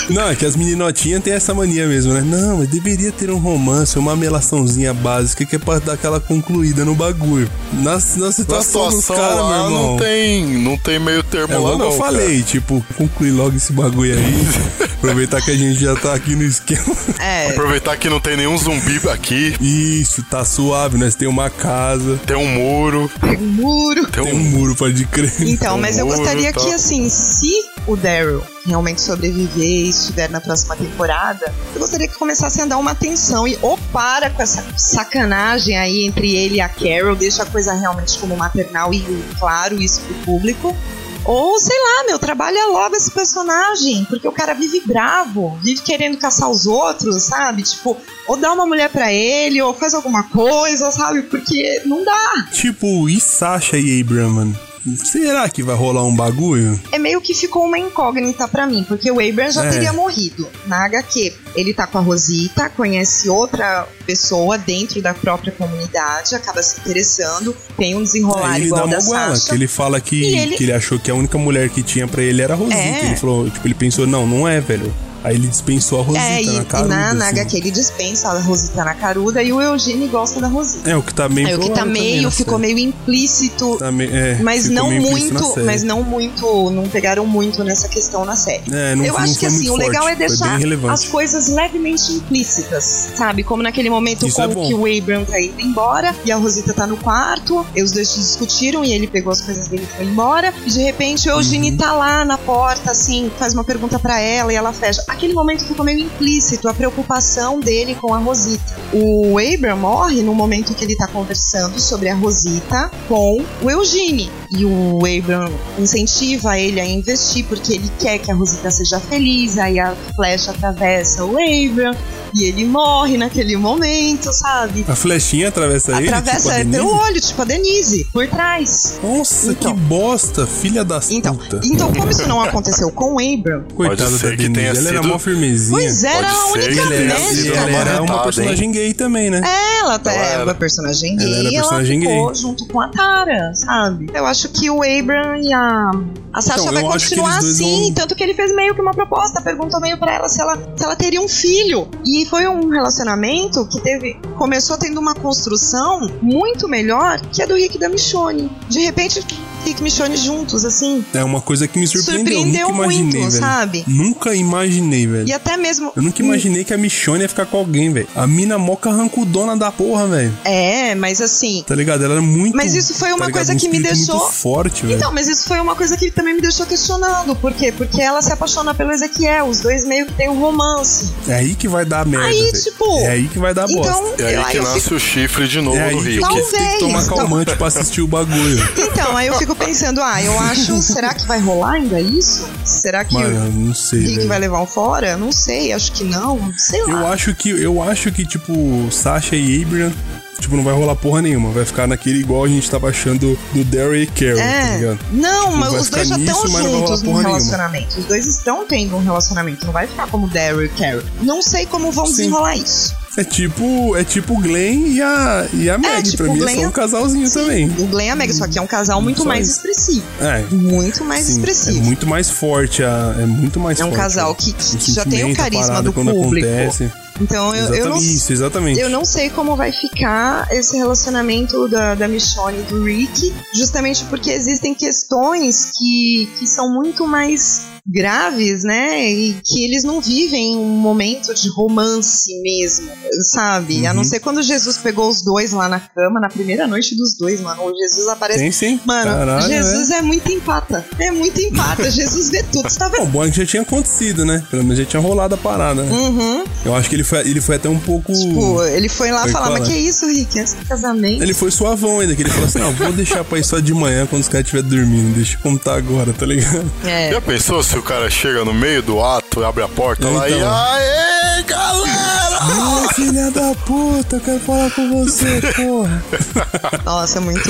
Speaker 3: Não, é que as meninotinhas têm essa mania mesmo, né? Não, mas deveria ter um romance, uma melaçãozinha básica que é pra dar aquela concluída no bagulho. Na, na
Speaker 1: Na
Speaker 3: situação dos caras, meu
Speaker 1: lá
Speaker 3: irmão.
Speaker 1: não tem, não tem meio termo
Speaker 3: É
Speaker 1: lá não,
Speaker 3: eu falei, tipo, concluir logo esse bagulho aí. <laughs> aproveitar que a gente já tá aqui no esquema.
Speaker 1: cara.
Speaker 4: É,
Speaker 1: Aproveitar que não tem nenhum zumbi aqui,
Speaker 3: Isso, tá suave, nós temos uma casa,
Speaker 1: tem um muro,
Speaker 4: um muro.
Speaker 1: tem
Speaker 3: tem um
Speaker 1: um...
Speaker 3: muro, pode crer.
Speaker 4: Então, mas eu
Speaker 1: Muro,
Speaker 4: gostaria
Speaker 1: tá.
Speaker 4: que, assim, se o Daryl realmente sobreviver e estiver na próxima temporada, eu gostaria que começasse a dar uma atenção e ou para com essa sacanagem aí entre ele e a Carol, deixa a coisa realmente como maternal e claro isso pro público. Ou, sei lá, meu, trabalha logo esse personagem, porque o cara vive bravo, vive querendo caçar os outros, sabe? Tipo, ou dá uma mulher pra ele, ou faz alguma coisa, sabe? Porque não dá.
Speaker 3: Tipo, e Sasha e Abram, mano? Será que vai rolar um bagulho?
Speaker 4: é meio que ficou uma incógnita pra mim, porque o Abrams já
Speaker 3: É.
Speaker 4: teria morrido na HQ. Ele tá com a Rosita, conhece outra pessoa dentro da própria comunidade, acaba se interessando, tem um desenrolar
Speaker 3: É, ele
Speaker 4: igual
Speaker 3: dá uma goela, que ele fala que,
Speaker 4: ele-
Speaker 3: que ele achou que a única mulher que tinha pra ele era a Rosita.
Speaker 4: É.
Speaker 3: Ele falou, tipo, ele pensou, não, não é, velho. Aí ele dispensou a Rosita
Speaker 4: É, e,
Speaker 3: na caruda,
Speaker 4: na, na
Speaker 3: assim.
Speaker 4: HQ ele dispensa a Rosita na caruda e o Eugênio gosta da Rosita.
Speaker 3: É, o que tá meio
Speaker 4: É, o que tá meio, ficou meio implícito,
Speaker 3: Tá meio- é,
Speaker 4: mas não muito, mas não muito, não pegaram muito nessa questão na série.
Speaker 3: É, não-
Speaker 4: eu
Speaker 3: não
Speaker 4: acho que assim, o legal
Speaker 3: forte,
Speaker 4: é deixar as coisas levemente implícitas, sabe? Como naquele momento
Speaker 3: Isso é
Speaker 4: com
Speaker 3: bom.
Speaker 4: que o Abram tá indo embora e a Rosita tá no quarto, e os dois se discutiram e ele pegou as coisas dele e foi embora. E de repente o Eugenie
Speaker 3: Uhum.
Speaker 4: tá lá na porta, assim, faz uma pergunta pra ela e ela fecha. Aquele momento ficou meio implícito a preocupação dele com a Rosita. O Abram morre no momento que ele tá conversando sobre a Rosita com o Eugene. E o Abram incentiva ele a investir porque ele quer que a Rosita seja feliz. Aí a flecha atravessa o Abram e ele morre naquele momento, sabe?
Speaker 3: A flechinha atravessa, ele?
Speaker 4: Atravessa
Speaker 3: tipo
Speaker 4: pelo
Speaker 3: Denise?
Speaker 4: olho, tipo a Denise, por trás.
Speaker 3: Nossa,
Speaker 4: Então.
Speaker 3: que bosta, filha das
Speaker 4: Então,
Speaker 3: puta.
Speaker 4: então, como isso não aconteceu com o Abram,
Speaker 3: Coitada da
Speaker 1: que
Speaker 3: Denise,
Speaker 1: tenha
Speaker 3: ela era mó firmezinha.
Speaker 4: Pois é, era a
Speaker 1: Pode ser
Speaker 4: única
Speaker 3: e
Speaker 1: sido
Speaker 4: médica.
Speaker 3: ela era uma personagem gay também, né?
Speaker 4: Ela até
Speaker 1: Ela
Speaker 4: era
Speaker 1: era.
Speaker 4: uma personagem
Speaker 3: Ela
Speaker 4: gay
Speaker 3: era
Speaker 4: e ela
Speaker 3: personagem
Speaker 4: ficou
Speaker 3: gay.
Speaker 4: junto com a Tara, sabe? Eu acho que o Abram e a, a Sasha
Speaker 3: Então,
Speaker 4: vai
Speaker 3: eu acho que
Speaker 4: continuar assim,
Speaker 3: vão-
Speaker 4: tanto que ele fez meio que uma proposta, perguntou meio pra ela se ela, se ela teria um filho. E foi um relacionamento que teve começou tendo uma construção muito melhor que a do Rick e da Michonne. De repente, Rick e Michonne juntos, assim.
Speaker 3: É uma coisa que me surpreendeu.
Speaker 4: Surpreendeu
Speaker 3: nunca imaginei,
Speaker 4: muito,
Speaker 3: velho.
Speaker 4: sabe?
Speaker 3: Nunca imaginei, velho.
Speaker 4: E até mesmo.
Speaker 3: Eu nunca imaginei que a Michonne ia ficar com alguém, velho. A mina moca rancudona da porra, velho.
Speaker 4: É, mas assim.
Speaker 3: Tá ligado? Ela era muito.
Speaker 4: Mas isso foi uma
Speaker 3: tá
Speaker 4: coisa
Speaker 3: Um
Speaker 4: que me deixou-
Speaker 3: Muito forte, velho.
Speaker 4: Então, mas isso foi uma coisa que também me deixou questionando. Por quê? Porque ela se apaixona pelo Ezequiel. Os dois meio que têm um romance.
Speaker 3: É aí que vai dar merda.
Speaker 4: Aí,
Speaker 3: velho.
Speaker 4: tipo,
Speaker 3: É aí que vai dar
Speaker 4: então,
Speaker 3: bosta.
Speaker 1: É aí que nasce
Speaker 4: fico-
Speaker 1: o chifre de novo
Speaker 3: É aí
Speaker 1: no
Speaker 3: que
Speaker 1: Rio.
Speaker 3: você tem que
Speaker 4: Talvez,
Speaker 3: tomar calmante pra assistir o bagulho.
Speaker 4: Então, aí eu fico pensando, ah, eu acho, <laughs> será que vai rolar ainda isso? Será que
Speaker 3: Mano, não sei, velho.
Speaker 4: vai levar um fora? Não sei, acho que não, sei lá.
Speaker 3: Eu acho que, eu acho que, tipo, Sasha e Abraham, tipo, não vai rolar porra nenhuma. Vai ficar naquele igual a gente tava achando do Daryl e Carol, tá
Speaker 4: É,
Speaker 3: ligado?
Speaker 4: não,
Speaker 3: Tipo,
Speaker 4: mas os dois já estão juntos num
Speaker 3: porra nenhuma.
Speaker 4: relacionamento. Os dois estão tendo um relacionamento, não vai ficar como Daryl e Carol. Não sei como vão
Speaker 3: Sim.
Speaker 4: desenrolar isso.
Speaker 3: É tipo, é tipo o Glenn e a, e a Meg.
Speaker 4: tipo,
Speaker 3: pra mim
Speaker 4: Glenn
Speaker 3: é só
Speaker 4: é-
Speaker 3: um casalzinho também.
Speaker 4: O Glenn e a Meg, só que é um casal muito
Speaker 3: Só
Speaker 4: mais
Speaker 3: isso.
Speaker 4: expressivo.
Speaker 3: É.
Speaker 4: Muito mais
Speaker 3: Sim,
Speaker 4: expressivo.
Speaker 3: É muito mais forte, a, é muito mais
Speaker 4: É um
Speaker 3: forte.
Speaker 4: casal que- que já tem o carisma do público.
Speaker 3: Acontece.
Speaker 4: Então eu, eu não
Speaker 3: Isso, exatamente.
Speaker 4: Eu não sei como vai ficar esse relacionamento da, da Michonne e do Rick, justamente porque existem questões que, que são muito mais graves, né? E que eles não vivem um momento de romance mesmo, sabe? A
Speaker 3: Uhum.
Speaker 4: não ser quando Jesus pegou os dois lá na cama, na primeira noite dos dois, mano. O Jesus aparece.
Speaker 3: Sim, sim.
Speaker 4: Mano,
Speaker 3: Caralho,
Speaker 4: Jesus é. muito empata. É muito empata. <laughs> Jesus vê tudo. Você tá
Speaker 3: Bom,
Speaker 4: vendo?
Speaker 3: o bom é que já tinha acontecido, né? Pelo menos já tinha rolado a parada, né?
Speaker 4: Uhum.
Speaker 3: Eu acho que ele foi, ele foi até um pouco.
Speaker 4: Pô, ele foi lá
Speaker 3: Foi
Speaker 4: falar,
Speaker 3: qual,
Speaker 4: mas que isso, Rick? Antes do casamento.
Speaker 3: Ele foi suavão ainda, que ele falou assim: não, vou deixar pra ir só de manhã quando os caras estiverem dormindo. Deixa como tá agora, tá ligado?
Speaker 4: É.
Speaker 1: Já pensou se o cara chega no meio do ato, abre a porta lá e.
Speaker 3: Então.
Speaker 1: Aê, galera! <laughs>
Speaker 3: Filha da puta, eu quero falar com você, porra. <laughs>
Speaker 4: Nossa, é muito.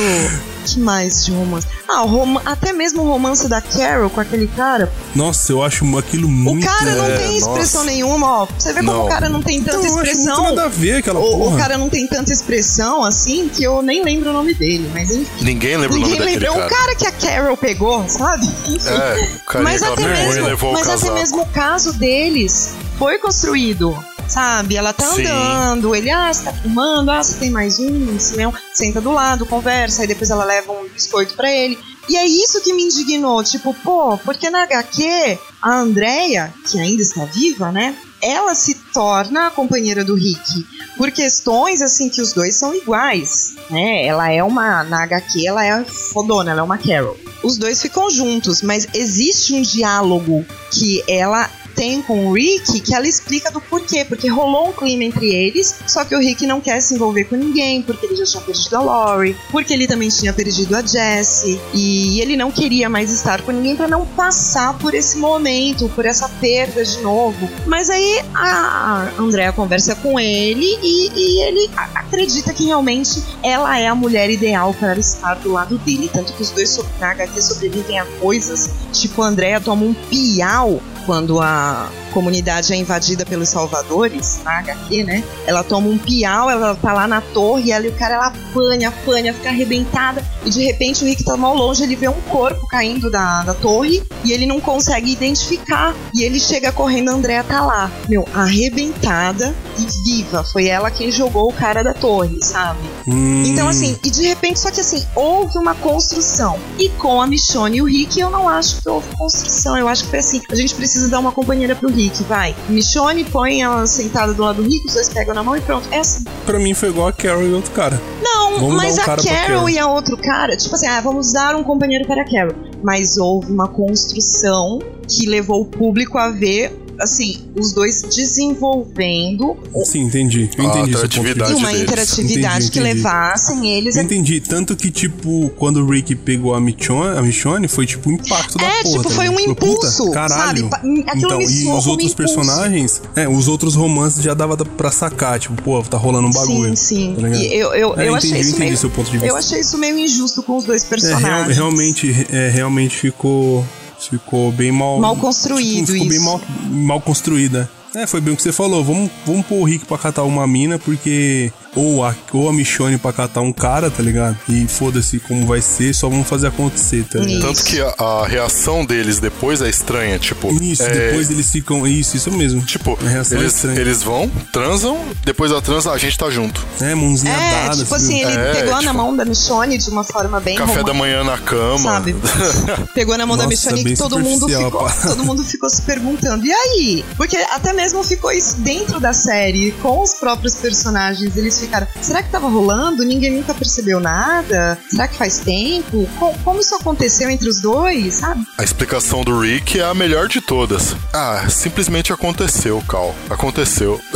Speaker 4: Que mais de romance? Ah, o rom... até mesmo o romance da Carol com aquele cara.
Speaker 3: Nossa, eu acho aquilo
Speaker 4: O
Speaker 3: muito.
Speaker 4: cara não
Speaker 1: é,
Speaker 4: tem expressão
Speaker 1: nossa.
Speaker 4: nenhuma, ó. Você vê como
Speaker 1: Não.
Speaker 4: o cara não tem tanta
Speaker 3: Então,
Speaker 4: expressão.
Speaker 3: muito nada a ver aquela
Speaker 4: o,
Speaker 3: porra.
Speaker 4: o cara não tem tanta expressão assim que eu nem lembro o nome dele, mas enfim.
Speaker 1: Ninguém lembra
Speaker 4: Ninguém
Speaker 1: o nome daquele
Speaker 4: lembra.
Speaker 1: cara.
Speaker 4: O cara que a Carol pegou, sabe? Enfim.
Speaker 1: É, o carinha
Speaker 4: mas até mesmo, mas
Speaker 1: casaco.
Speaker 4: mesmo o caso deles foi construído. Sabe, ela tá
Speaker 1: Sim.
Speaker 4: andando, ele, ah, você tá fumando, ah, você tem mais um, se não, senta do lado, conversa, aí depois ela leva um biscoito pra ele. E é isso que me indignou, tipo, pô, porque na HQ, a Andrea, que ainda está viva, né, ela se torna a companheira do Rick por questões, assim, que os dois são iguais, né, ela é uma, na HQ, ela é fodona, ela é uma Carol. Os dois ficam juntos, mas existe um diálogo que ela tem com o Rick que ela explica do porquê, porque rolou um clima entre eles, só que o Rick não quer se envolver com ninguém, porque ele já tinha perdido a Lori, porque ele também tinha perdido a Jessie, e ele não queria mais estar com ninguém para não passar por esse momento, por essa perda de novo. Mas aí a Andrea conversa com ele e, e ele acredita que realmente ela é a mulher ideal para estar do lado dele, tanto que os dois na HQ sobrevivem a coisas, tipo a Andrea toma um piau quando a comunidade é invadida pelos salvadores, na HQ, né? Ela toma um piau, ela tá lá na torre, e ela e o cara ela apanha, apanha, fica arrebentada, e de repente o Rick tá mal longe, ele vê um corpo caindo da, da torre, e ele não consegue identificar, e ele chega correndo, a Andrea tá lá, meu, arrebentada e viva, foi ela quem jogou o cara da torre, sabe?
Speaker 3: Hum,
Speaker 4: Então, assim, e de repente, só que assim, houve uma construção. E com a Michonne e o Rick, eu não acho que houve construção. Eu acho que foi assim: a gente precisa dar uma companheira pro Rick, vai. Michonne põe ela sentada do lado do Rick, os dois pegam na mão e pronto. É assim.
Speaker 3: Pra mim foi igual a Carol e outro cara.
Speaker 4: Não,
Speaker 3: Vamos
Speaker 4: mas
Speaker 3: um
Speaker 4: a Carol
Speaker 3: Carol.
Speaker 4: e a outro cara, tipo assim, ah, vamos dar um companheiro para a Carol. Mas houve uma construção que levou o público a ver assim, os dois desenvolvendo
Speaker 3: Sim, entendi. Eu entendi seu ponto de vista.
Speaker 4: uma interatividade
Speaker 3: Entendi,
Speaker 4: que
Speaker 3: entendi.
Speaker 4: levassem eles
Speaker 3: Eu entendi. Tanto que, tipo, quando o Rick pegou a Michonne, a Michonne foi tipo um impacto da
Speaker 4: É,
Speaker 3: porra.
Speaker 4: tipo,
Speaker 3: tá
Speaker 4: foi um
Speaker 3: Falou, puta,
Speaker 4: impulso,
Speaker 3: caralho.
Speaker 4: sabe? Aquilo
Speaker 3: Então,
Speaker 4: me
Speaker 3: e os outros personagens, é, os outros romances já dava pra sacar. Tipo, pô, tá rolando um bagulho.
Speaker 4: Sim, sim.
Speaker 3: tá ligado?
Speaker 4: E eu, eu,
Speaker 3: É,
Speaker 4: eu
Speaker 3: entendi,
Speaker 4: achei isso
Speaker 3: entendi
Speaker 4: meio.
Speaker 3: seu ponto de vista.
Speaker 4: Eu achei isso meio injusto com os dois
Speaker 3: É,
Speaker 4: personagens.
Speaker 3: real- realmente, é, realmente ficou, ficou bem mal.
Speaker 4: Mal construído
Speaker 3: ficou bem
Speaker 4: isso.
Speaker 3: mal, mal construída. É, foi bem o que você falou. Vamos, vamos pôr o Rick pra catar uma mina, porque. Ou a, ou a Michonne pra catar um cara, tá ligado? E foda-se como vai ser, só vamos fazer acontecer, tá ligado?
Speaker 1: Tanto que a, a reação deles depois é estranha, tipo.
Speaker 3: Isso,
Speaker 1: é,
Speaker 3: depois eles ficam. Isso, isso mesmo.
Speaker 1: Tipo,
Speaker 3: A reação é
Speaker 1: eles,
Speaker 3: estranha.
Speaker 1: eles vão, transam, depois da transa a gente tá junto.
Speaker 3: É, mãozinha
Speaker 4: É,
Speaker 3: dada.
Speaker 4: tipo assim,
Speaker 3: viu?
Speaker 4: ele
Speaker 1: É,
Speaker 4: pegou na
Speaker 1: tipo,
Speaker 4: mão da Michonne de uma forma bem
Speaker 1: Café da manhã na cama.
Speaker 4: Sabe? <laughs> Pegou na mão da
Speaker 3: Nossa,
Speaker 4: Michonne
Speaker 3: bem
Speaker 4: que todo mundo, ficou,
Speaker 3: pá.
Speaker 4: todo mundo ficou se perguntando. E aí? Porque até mesmo ficou isso dentro da série, com os próprios personagens. Eles ficaram, será que tava rolando? Ninguém nunca percebeu nada? Será que faz tempo? Co- como isso aconteceu entre os dois, sabe?
Speaker 1: A explicação do Rick é a melhor de todas. Ah, simplesmente aconteceu, Cal. Aconteceu. <laughs>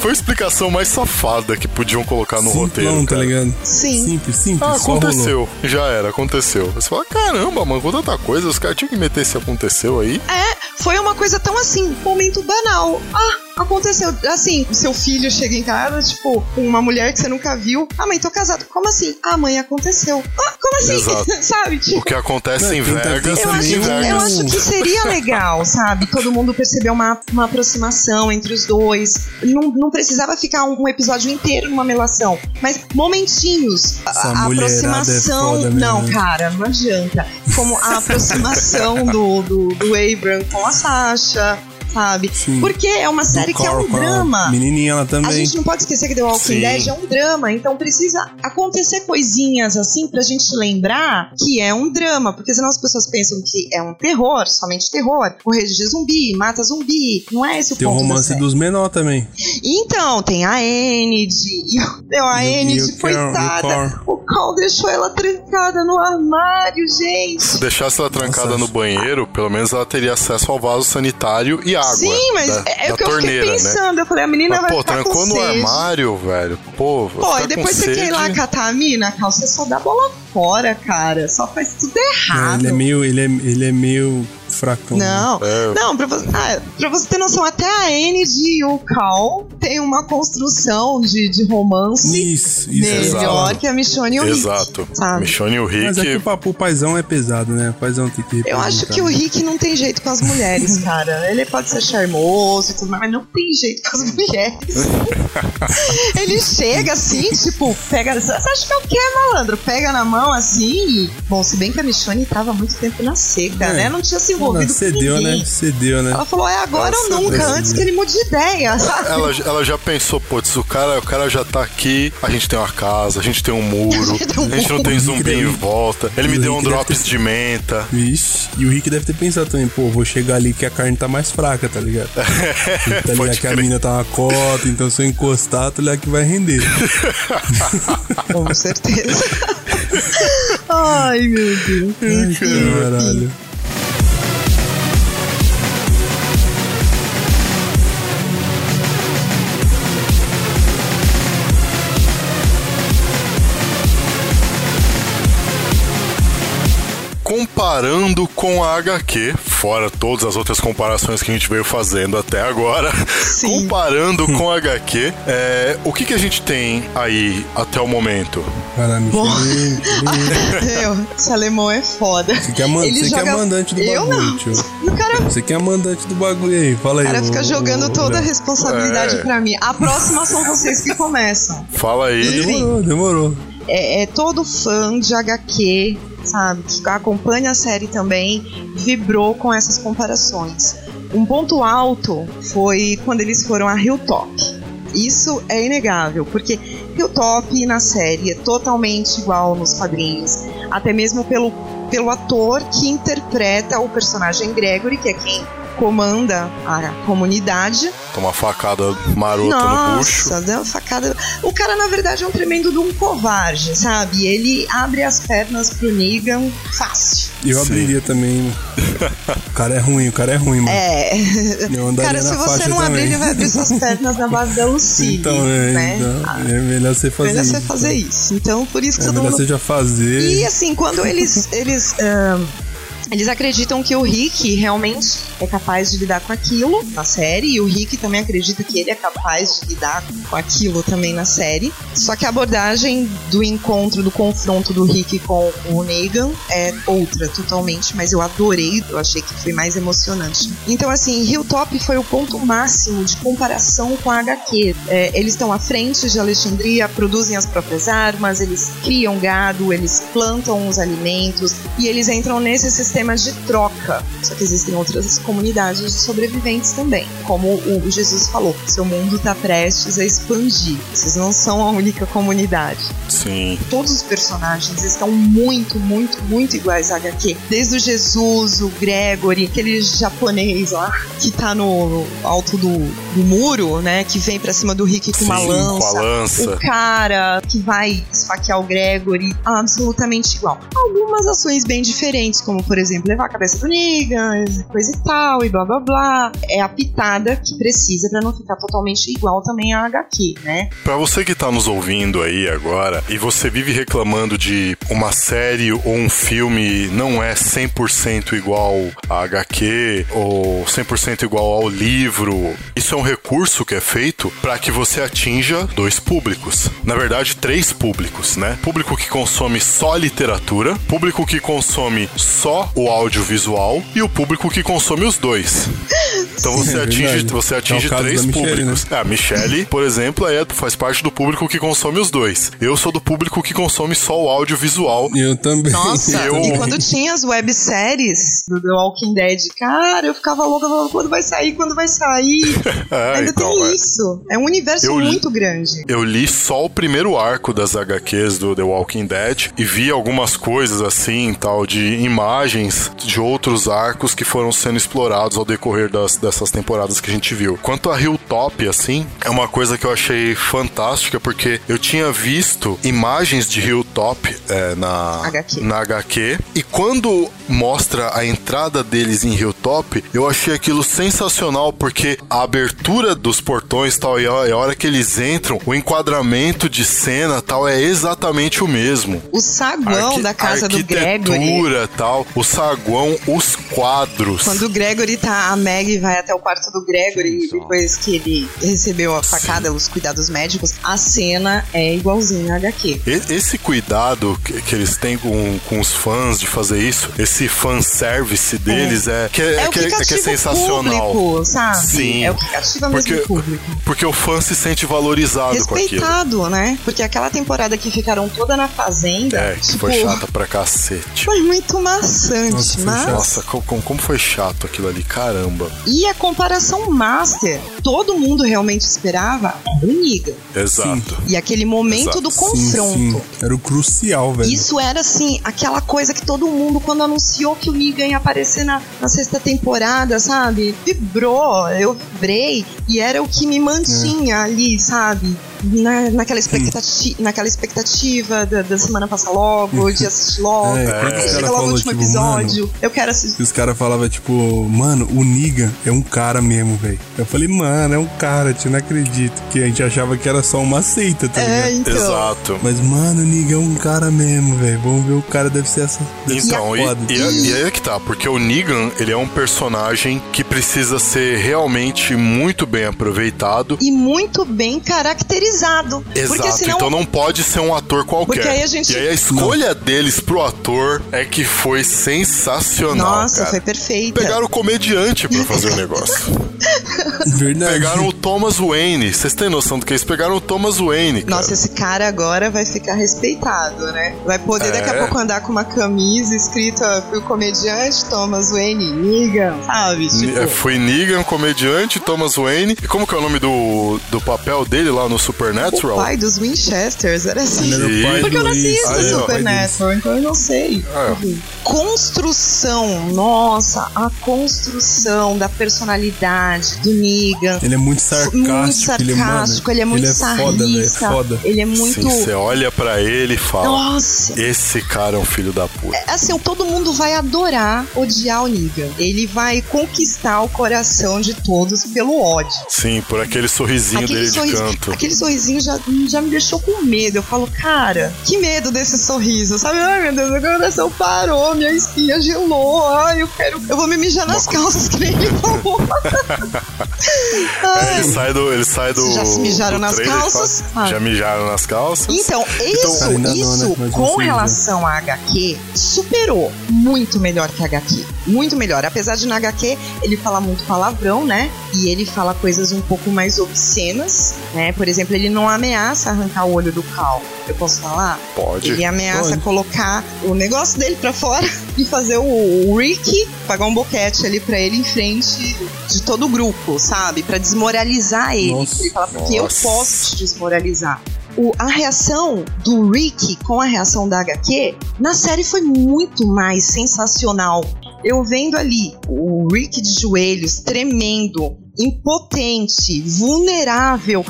Speaker 1: Foi a explicação mais safada que podiam colocar no
Speaker 3: Simplão,
Speaker 1: roteiro.
Speaker 3: tá
Speaker 1: cara.
Speaker 3: ligado?
Speaker 4: Sim.
Speaker 3: Simples, simples.
Speaker 1: Ah, aconteceu. Já era, aconteceu. Você fala, caramba, mano, com tanta coisa, os caras tinham que meter esse aconteceu aí.
Speaker 4: É, foi uma coisa tão assim, momento banal. Ah, aconteceu. Assim, o seu filho chega em casa, tipo, com uma mulher que você nunca viu. Ah, mãe, tô casado. Como assim? Ah, mãe, aconteceu. Ah, como assim? <laughs> Sabe? Tipo,
Speaker 1: O que acontece
Speaker 3: Não,
Speaker 1: em Vegas,
Speaker 4: eu acho,
Speaker 1: Vegas.
Speaker 4: eu acho que seria legal, sabe? Todo mundo perceber uma, uma aproximação entre os dois. Não, não precisava ficar um, um episódio inteiro numa melação. Mas momentinhos. A, a
Speaker 3: é
Speaker 4: aproximação.
Speaker 3: foda mesmo,
Speaker 4: não, cara, não adianta. Como a aproximação do, do, do Abram com a Sasha. Sabe?
Speaker 3: Sim.
Speaker 4: Porque é uma série que é um
Speaker 3: a
Speaker 4: drama.
Speaker 3: Menininha ela
Speaker 4: A
Speaker 3: também.
Speaker 4: gente não pode esquecer que The Walking
Speaker 1: Sim.
Speaker 4: Dead é um drama, então precisa acontecer coisinhas assim pra gente lembrar que é um drama, porque senão as pessoas pensam que é um terror, somente terror, correr de zumbi, mata zumbi, não é esse o
Speaker 3: Tem o
Speaker 4: ponto da
Speaker 3: romance
Speaker 4: série.
Speaker 3: dos menor também.
Speaker 4: Então, tem a Enid, o- meu, a
Speaker 3: o-
Speaker 4: Enid,
Speaker 3: o o
Speaker 4: coitada, o Carl deixou ela trancada no armário, gente.
Speaker 1: Se deixasse ela trancada
Speaker 3: Nossa,
Speaker 1: no banheiro, pelo menos ela teria acesso ao vaso sanitário e água.
Speaker 4: Sim, mas
Speaker 1: da,
Speaker 4: é, é o que eu
Speaker 1: torneira,
Speaker 4: fiquei
Speaker 1: né?
Speaker 4: pensando, eu falei, a menina
Speaker 1: Mas,
Speaker 4: vai
Speaker 1: pô, trancou no
Speaker 4: sede.
Speaker 1: armário, velho. Pô,
Speaker 4: Pô,
Speaker 1: ficar
Speaker 4: e depois você quer ir lá catar a mina, Cal, você só dá bola fora, cara. Só faz tudo
Speaker 3: É,
Speaker 4: errado.
Speaker 3: ele é meio. Ele é, ele é meio fracão.
Speaker 4: Não,
Speaker 1: É.
Speaker 4: não, pra você, ah, pra você ter noção, até a Enid e o Cal tem uma construção de, de romance
Speaker 3: Isso, isso.
Speaker 4: melhor
Speaker 3: exato.
Speaker 4: que a Michonne e o Rick.
Speaker 1: Exato.
Speaker 4: sabe?
Speaker 1: Michonne e o
Speaker 3: Mas é que o
Speaker 1: Rick.
Speaker 3: papo o paizão é pesado, né? O paizão tem que
Speaker 4: Eu acho que o
Speaker 3: né?
Speaker 4: Rick não tem jeito com as mulheres, <laughs> cara. Ele pode ser charmoso e tudo mais, mas não tem jeito com as mulheres. <laughs> Ele chega assim, tipo, pega. Você acha que é o que, malandro? Pega na mão assim. e- Bom, se bem que a Michonne tava há muito tempo na seca,
Speaker 3: É.
Speaker 4: né? Não tinha se
Speaker 3: Não,
Speaker 4: envolvido com
Speaker 3: cedeu,
Speaker 4: ninguém.
Speaker 3: né? Cedeu, né?
Speaker 4: Ela falou, é agora ou
Speaker 1: Ela
Speaker 4: nunca,
Speaker 1: cedeu.
Speaker 4: antes que ele mude de ideia, sabe? <laughs>
Speaker 1: Ela, ela já pensou, putz, o cara, o cara já tá aqui, a gente tem uma casa, a gente tem um muro, <laughs> a gente não tem zumbi em volta. Ele me
Speaker 3: E o
Speaker 1: deu um drops de menta.
Speaker 3: Vixe, e o Rick deve ter pensado também, pô, vou chegar ali que a carne tá mais fraca, tá ligado? <laughs> tá ligado
Speaker 1: Pode
Speaker 3: que a mina tá uma cota, então se eu encostar, tu ligado que vai render.
Speaker 4: Com certeza. Ai, meu Deus.
Speaker 3: Caralho.
Speaker 1: Comparando com a HQ, fora todas as outras comparações que a gente veio fazendo até agora,
Speaker 4: Sim.
Speaker 1: comparando <laughs> com a HQ, é, o que, que a gente tem aí até o momento?
Speaker 3: Michelin,
Speaker 4: Meu, <laughs> <laughs> esse alemão é foda.
Speaker 3: Você que é, man-
Speaker 4: Ele
Speaker 3: você que é
Speaker 4: joga-
Speaker 3: mandante do
Speaker 4: Eu
Speaker 3: bagulho,
Speaker 4: não.
Speaker 3: tio.
Speaker 4: O cara,
Speaker 3: Você que é mandante do bagulho aí, fala
Speaker 4: o
Speaker 3: aí.
Speaker 4: cara fica jogando
Speaker 3: ô-
Speaker 4: toda a responsabilidade
Speaker 1: É.
Speaker 4: pra mim. A próxima são vocês que começam.
Speaker 1: Fala aí.
Speaker 3: Demorou, demorou.
Speaker 4: É, é todo fã de HQ, sabe? Que acompanha a série também, vibrou com essas comparações. Um ponto alto foi quando eles foram a Hilltop. Isso é inegável, porque Hilltop na série é totalmente igual nos quadrinhos, até mesmo pelo, pelo ator que interpreta o personagem Gregory, que é quem comanda a comunidade.
Speaker 1: Toma facada marota no bucho.
Speaker 4: Nossa, deu uma facada. O cara, na verdade, é um tremendo de um covarde, sabe? Ele abre as pernas pro Negan fácil.
Speaker 3: Eu
Speaker 1: Sim.
Speaker 3: abriria também. o cara é ruim, o cara é ruim, mano.
Speaker 4: É.
Speaker 3: Eu andaria
Speaker 4: Cara, se
Speaker 3: na
Speaker 4: você
Speaker 3: faixa
Speaker 4: não abrir, ele vai abrir suas pernas na base da Lucille.
Speaker 3: Então, é,
Speaker 4: né?
Speaker 3: então,
Speaker 4: Ah,
Speaker 3: é melhor você fazer
Speaker 4: melhor
Speaker 3: isso.
Speaker 4: você fazer isso. Então, por isso que
Speaker 3: É
Speaker 4: todo
Speaker 3: melhor
Speaker 4: mundo
Speaker 3: você já fazer.
Speaker 4: E assim, quando eles eles ahn, eles acreditam que o Rick realmente é capaz de lidar com aquilo na série, e o Rick também acredita que ele é capaz de lidar com aquilo também na série. Só que a abordagem do encontro, do confronto do Rick com o Negan é outra totalmente, mas eu adorei, eu achei que foi mais emocionante. Então, assim, Hilltop foi o ponto máximo de comparação com a HQ. É, eles estão à frente de Alexandria, produzem as próprias armas, eles criam gado, eles plantam os alimentos e eles entram nesse sistema de troca. Só que existem outras comunidades de sobreviventes também. Como o Jesus falou, seu mundo está prestes a expandir. Vocês não são a única comunidade.
Speaker 1: Sim.
Speaker 4: Todos os personagens estão muito, muito, muito iguais à HQ. Desde o Jesus, o Gregory, aquele japonês lá que tá no alto do, do muro, né? Que vem pra cima do Rick com uma
Speaker 1: Sim,
Speaker 4: lança.
Speaker 1: com a lança.
Speaker 4: O cara que vai esfaquear o Gregory, absolutamente igual. Algumas ações bem diferentes, como por exemplo, levar a cabeça do Negan, coisa e tal, e blá blá blá. É a pitada que precisa pra não ficar totalmente igual também à HQ, né?
Speaker 1: Pra você que tá nos ouvindo aí agora e você vive reclamando de uma série ou um filme não é 100% igual a HQ ou 100% igual ao livro, isso é um recurso que é feito para que você atinja dois públicos. Na verdade, três públicos, né? Público que consome só literatura, público que consome só o audiovisual e o público que consome os dois. Então você <laughs>
Speaker 3: É
Speaker 1: atinge,
Speaker 3: verdade.
Speaker 1: você atinge
Speaker 3: É o caso
Speaker 1: três
Speaker 3: da Michelle,
Speaker 1: públicos.
Speaker 3: né?
Speaker 1: A Michelle, por exemplo, é, faz parte do público que consome os dois. Eu sou do público que consome só o audiovisual.
Speaker 3: Eu também.
Speaker 4: Nossa,
Speaker 1: Eu-
Speaker 4: e quando tinha as webséries do The Walking Dead, cara, eu ficava louca, eu falava, quando vai sair, quando vai sair? <laughs>
Speaker 1: É,
Speaker 4: Ainda
Speaker 1: então,
Speaker 4: tem
Speaker 1: é.
Speaker 4: isso. É um universo
Speaker 1: Eu li-
Speaker 4: muito grande.
Speaker 1: Eu li só o primeiro arco das HQs do The Walking Dead e vi algumas coisas assim, tal, de imagens de outros arcos que foram sendo explorados ao decorrer das, dessas temporadas que a gente viu. Quanto a Hilltop, assim, é uma coisa que eu achei fantástica porque eu tinha visto imagens de Hilltop é, na,
Speaker 4: HQ.
Speaker 1: na HQ e quando mostra a entrada deles em Hilltop, eu achei aquilo sensacional porque a abertura dos portões tal e a a hora que eles entram, o enquadramento de cena tal é exatamente o mesmo.
Speaker 4: O saguão
Speaker 1: Arqui-
Speaker 4: da casa do Gregory.
Speaker 1: arquitetura tal, o saguão, os quadros.
Speaker 4: Quando o Gregory tá, a Maggie vai até o quarto do Gregory depois que ele recebeu a facada, os cuidados médicos, a cena é igualzinha à HQ.
Speaker 1: E- Esse cuidado que, que eles têm com, com os fãs de fazer isso, esse fanservice deles é, que, é,
Speaker 4: É o
Speaker 1: que,
Speaker 4: que
Speaker 1: é- é que é sensacional.
Speaker 4: público, sabe?
Speaker 1: Sim.
Speaker 4: É o que cativa mesmo
Speaker 1: Porque,
Speaker 4: o público.
Speaker 1: porque o fã se sente valorizado com aquilo.
Speaker 4: Respeitado, né? Porque aquela temporada que ficaram toda na fazenda,
Speaker 1: É, que
Speaker 4: tipo,
Speaker 1: foi chata pra cacete.
Speaker 4: foi muito maçante,
Speaker 3: Nossa,
Speaker 4: mas...
Speaker 1: Nossa, co- co- como, foi chato aquilo ali, caramba.
Speaker 4: E a comparação master, todo mundo realmente esperava era o Negan.
Speaker 1: Exato.
Speaker 4: E aquele momento
Speaker 1: Exato.
Speaker 4: do
Speaker 3: Sim,
Speaker 4: confronto.
Speaker 3: sim. Era o crucial, velho.
Speaker 4: Isso era assim, aquela coisa que todo mundo, quando anunciou que o Negan ia aparecer na, na sexta temporada, sabe? Vibrou, eu vibrei. E era o que me mantinha ali, sabe? Na, naquela, expectati naquela expectativa da, da semana passar logo, de assistir logo.
Speaker 3: É, os
Speaker 4: chega logo o último
Speaker 3: tipo,
Speaker 4: episódio. eu quero
Speaker 3: E
Speaker 4: assistir.
Speaker 3: os caras falavam, tipo, mano, o Niga é um cara mesmo, velho. Eu falei, mano, é um cara, tio, não acredito. Que a gente achava que era só uma seita, tá
Speaker 4: É,
Speaker 3: ligado?
Speaker 4: então.
Speaker 1: Exato.
Speaker 3: Mas, mano, o Niga é um cara mesmo, velho. Vamos ver, o cara deve ser essa. Deve
Speaker 1: Então,
Speaker 3: ser
Speaker 1: e,
Speaker 3: foda.
Speaker 1: e, e aí é que tá, porque o Negan, ele é um personagem que precisa ser realmente muito bem aproveitado.
Speaker 4: E muito bem caracterizado.
Speaker 1: Exato,
Speaker 4: senão
Speaker 1: então não pode ser um ator qualquer.
Speaker 4: Porque aí a gente-
Speaker 1: E aí a escolha deles pro ator é que foi sensacional.
Speaker 4: Nossa,
Speaker 1: cara.
Speaker 4: foi perfeita.
Speaker 1: Pegaram o comediante pra fazer o <laughs> negócio.
Speaker 3: Verdade.
Speaker 1: Pegaram o Thomas Wayne. Vocês têm noção do que eles pegaram o Thomas Wayne, cara.
Speaker 4: Nossa, esse cara agora vai ficar respeitado, né? Vai poder daqui a
Speaker 1: É.
Speaker 4: pouco andar com uma camisa escrita fui comediante Thomas Wayne Negan, sabe? Tipo,
Speaker 1: Ni- Foi Negan, comediante, Thomas Wayne. E como que é o nome do, do papel dele lá no
Speaker 4: o
Speaker 1: Supernatural?
Speaker 4: pai dos Winchesters, era assim.
Speaker 3: Era o pai
Speaker 4: Porque eu não assisto
Speaker 3: isso.
Speaker 1: Aí.
Speaker 4: Supernatural, então eu não sei.
Speaker 1: É.
Speaker 4: Construção, nossa, a construção da personalidade do Negan.
Speaker 3: Ele é muito sarcástico.
Speaker 4: muito sarcástico, ele é, muito
Speaker 3: ele é foda, velho.
Speaker 4: sarrista.
Speaker 3: Foda.
Speaker 4: Ele é muito.
Speaker 1: Sim, você olha pra ele e fala:
Speaker 4: Nossa!
Speaker 1: Esse cara é um filho da puta.
Speaker 4: É, Assim, todo mundo vai adorar odiar o Negan. Ele vai conquistar o coração de todos pelo ódio.
Speaker 1: Sim, por aquele sorrisinho
Speaker 4: Aquele,
Speaker 1: dele
Speaker 4: sorriso,
Speaker 1: de canto.
Speaker 4: aquele sorrisinho já, já me deixou com medo. Eu falo, cara, que medo desse sorriso, sabe? Ai, meu Deus, meu coração parou, minha espinha gelou. Ai, eu quero. Eu vou me mijar nas calças, que nem ele falou.
Speaker 1: Ele sai do. Ele sai do.
Speaker 4: Já se mijaram
Speaker 1: do
Speaker 4: nas
Speaker 1: trailer e
Speaker 4: calças?
Speaker 1: fala,
Speaker 4: Ah.
Speaker 1: Já mijaram nas calças.
Speaker 4: Então, isso,
Speaker 3: Cara, ainda não,
Speaker 4: isso
Speaker 3: né?
Speaker 4: Com
Speaker 3: não
Speaker 4: relação à HQ, superou muito melhor que a HQ. Muito melhor. Apesar de na HQ ele fala muito palavrão, né? E ele fala coisas um pouco mais obscenas, né? Por exemplo, ele não ameaça arrancar o olho do Cal. Eu posso falar?
Speaker 1: Pode.
Speaker 4: Ele ameaça
Speaker 3: Pode.
Speaker 4: colocar o negócio dele pra fora e fazer o, o Rick pagar um boquete ali pra ele em frente de todo o grupo, sabe? Pra desmoralizar ele.
Speaker 3: Nossa.
Speaker 4: ele fala, porque eu posso te desmoralizar. O- a reação do Rick com a reação da HQ na série foi muito mais sensacional. Eu vendo ali o Rick de joelhos, tremendo, impotente, vulnerável,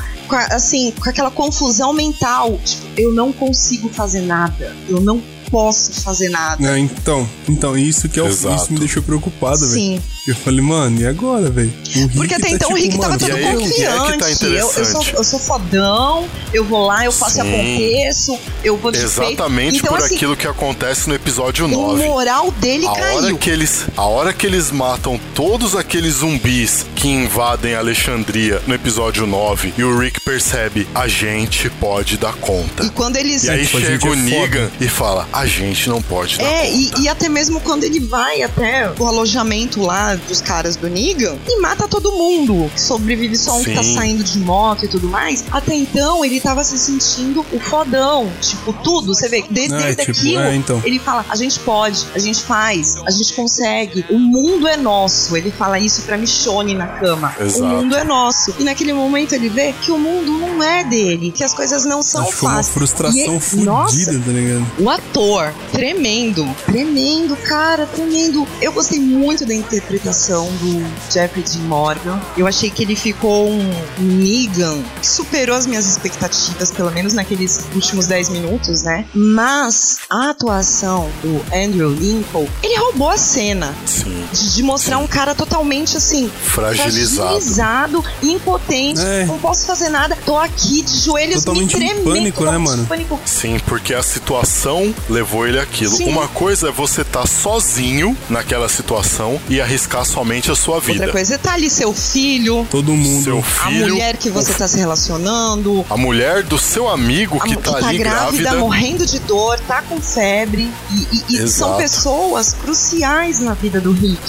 Speaker 4: assim, com aquela confusão mental. Tipo, eu não consigo fazer nada. Eu não posso fazer nada.
Speaker 3: É, então, então, isso que é o, isso me deixou preocupado, velho.
Speaker 4: Sim.
Speaker 3: Eu falei, mano, e agora, velho? O
Speaker 4: Porque até
Speaker 3: tá,
Speaker 4: então o
Speaker 3: tipo,
Speaker 4: Rick tava todo
Speaker 1: e aí- e aí que
Speaker 4: confiante.
Speaker 1: tá
Speaker 4: eu, eu, sou, eu sou fodão, eu vou lá, eu faço e
Speaker 1: Sim.
Speaker 4: aconteço, eu vou
Speaker 1: Exatamente.
Speaker 4: Então,
Speaker 1: por
Speaker 4: assim,
Speaker 1: aquilo que acontece no episódio
Speaker 4: O
Speaker 1: 9.
Speaker 4: moral dele
Speaker 1: A hora,
Speaker 4: caiu.
Speaker 1: que eles, a hora que eles matam todos aqueles zumbis que invadem Alexandria no episódio 9 e o Rick percebe, a gente pode dar conta.
Speaker 4: E quando eles.
Speaker 1: E aí
Speaker 3: Tipo,
Speaker 1: chega
Speaker 3: gente
Speaker 1: o
Speaker 3: é
Speaker 1: Negan e fala, a gente não pode dar
Speaker 4: É, e,
Speaker 1: conta.
Speaker 4: e até mesmo quando ele vai até o alojamento lá dos caras do Negan e mata todo mundo. Que sobrevive só um que tá
Speaker 1: Sim.
Speaker 4: saindo de moto e tudo mais. Até então ele tava se sentindo o fodão. Tipo, tudo. Você vê, desde,
Speaker 3: É,
Speaker 4: desde
Speaker 3: tipo,
Speaker 4: aquilo,
Speaker 3: é, então.
Speaker 4: ele fala: a gente pode, a gente faz, a gente consegue. O mundo é nosso. Ele fala isso pra Michonne na cama.
Speaker 1: Exato.
Speaker 4: O mundo é nosso. E naquele momento ele vê que o mundo não é dele, que as coisas não são
Speaker 3: Acho foi uma
Speaker 4: fáceis.
Speaker 3: frustração
Speaker 4: E-
Speaker 3: fodida,
Speaker 4: Nossa,
Speaker 3: tá ligado?
Speaker 4: o ator, tremendo, tremendo, cara, tremendo. Eu gostei muito da interpretação do Jeffrey Dean Morgan. Eu achei que ele ficou um Negan que superou as minhas expectativas, pelo menos naqueles últimos 10 minutos, né? Mas a atuação do Andrew Lincoln, ele roubou a cena
Speaker 1: Sim.
Speaker 4: de, de mostrar um cara totalmente assim
Speaker 1: Fragilizado.
Speaker 4: fragilizado, impotente,
Speaker 3: É.
Speaker 4: não posso fazer nada, tô aqui de joelhos
Speaker 3: Totalmente
Speaker 4: me
Speaker 3: em
Speaker 4: tremendo,
Speaker 3: pânico, né, mano?
Speaker 4: pânico.
Speaker 1: Sim, porque a situação levou ele àquilo.
Speaker 4: Sim.
Speaker 1: Uma coisa é você estar sozinho naquela situação e arriscar somente a sua vida.
Speaker 4: Outra coisa, tá ali seu filho,
Speaker 3: Todo mundo.
Speaker 1: Seu
Speaker 4: a
Speaker 1: filho,
Speaker 4: mulher que você tá se relacionando,
Speaker 1: a mulher do seu amigo
Speaker 4: a
Speaker 1: que
Speaker 4: mu-
Speaker 1: tá ali grávida.
Speaker 4: morrendo de dor, tá com febre. E, e- e são pessoas cruciais na vida do Rick.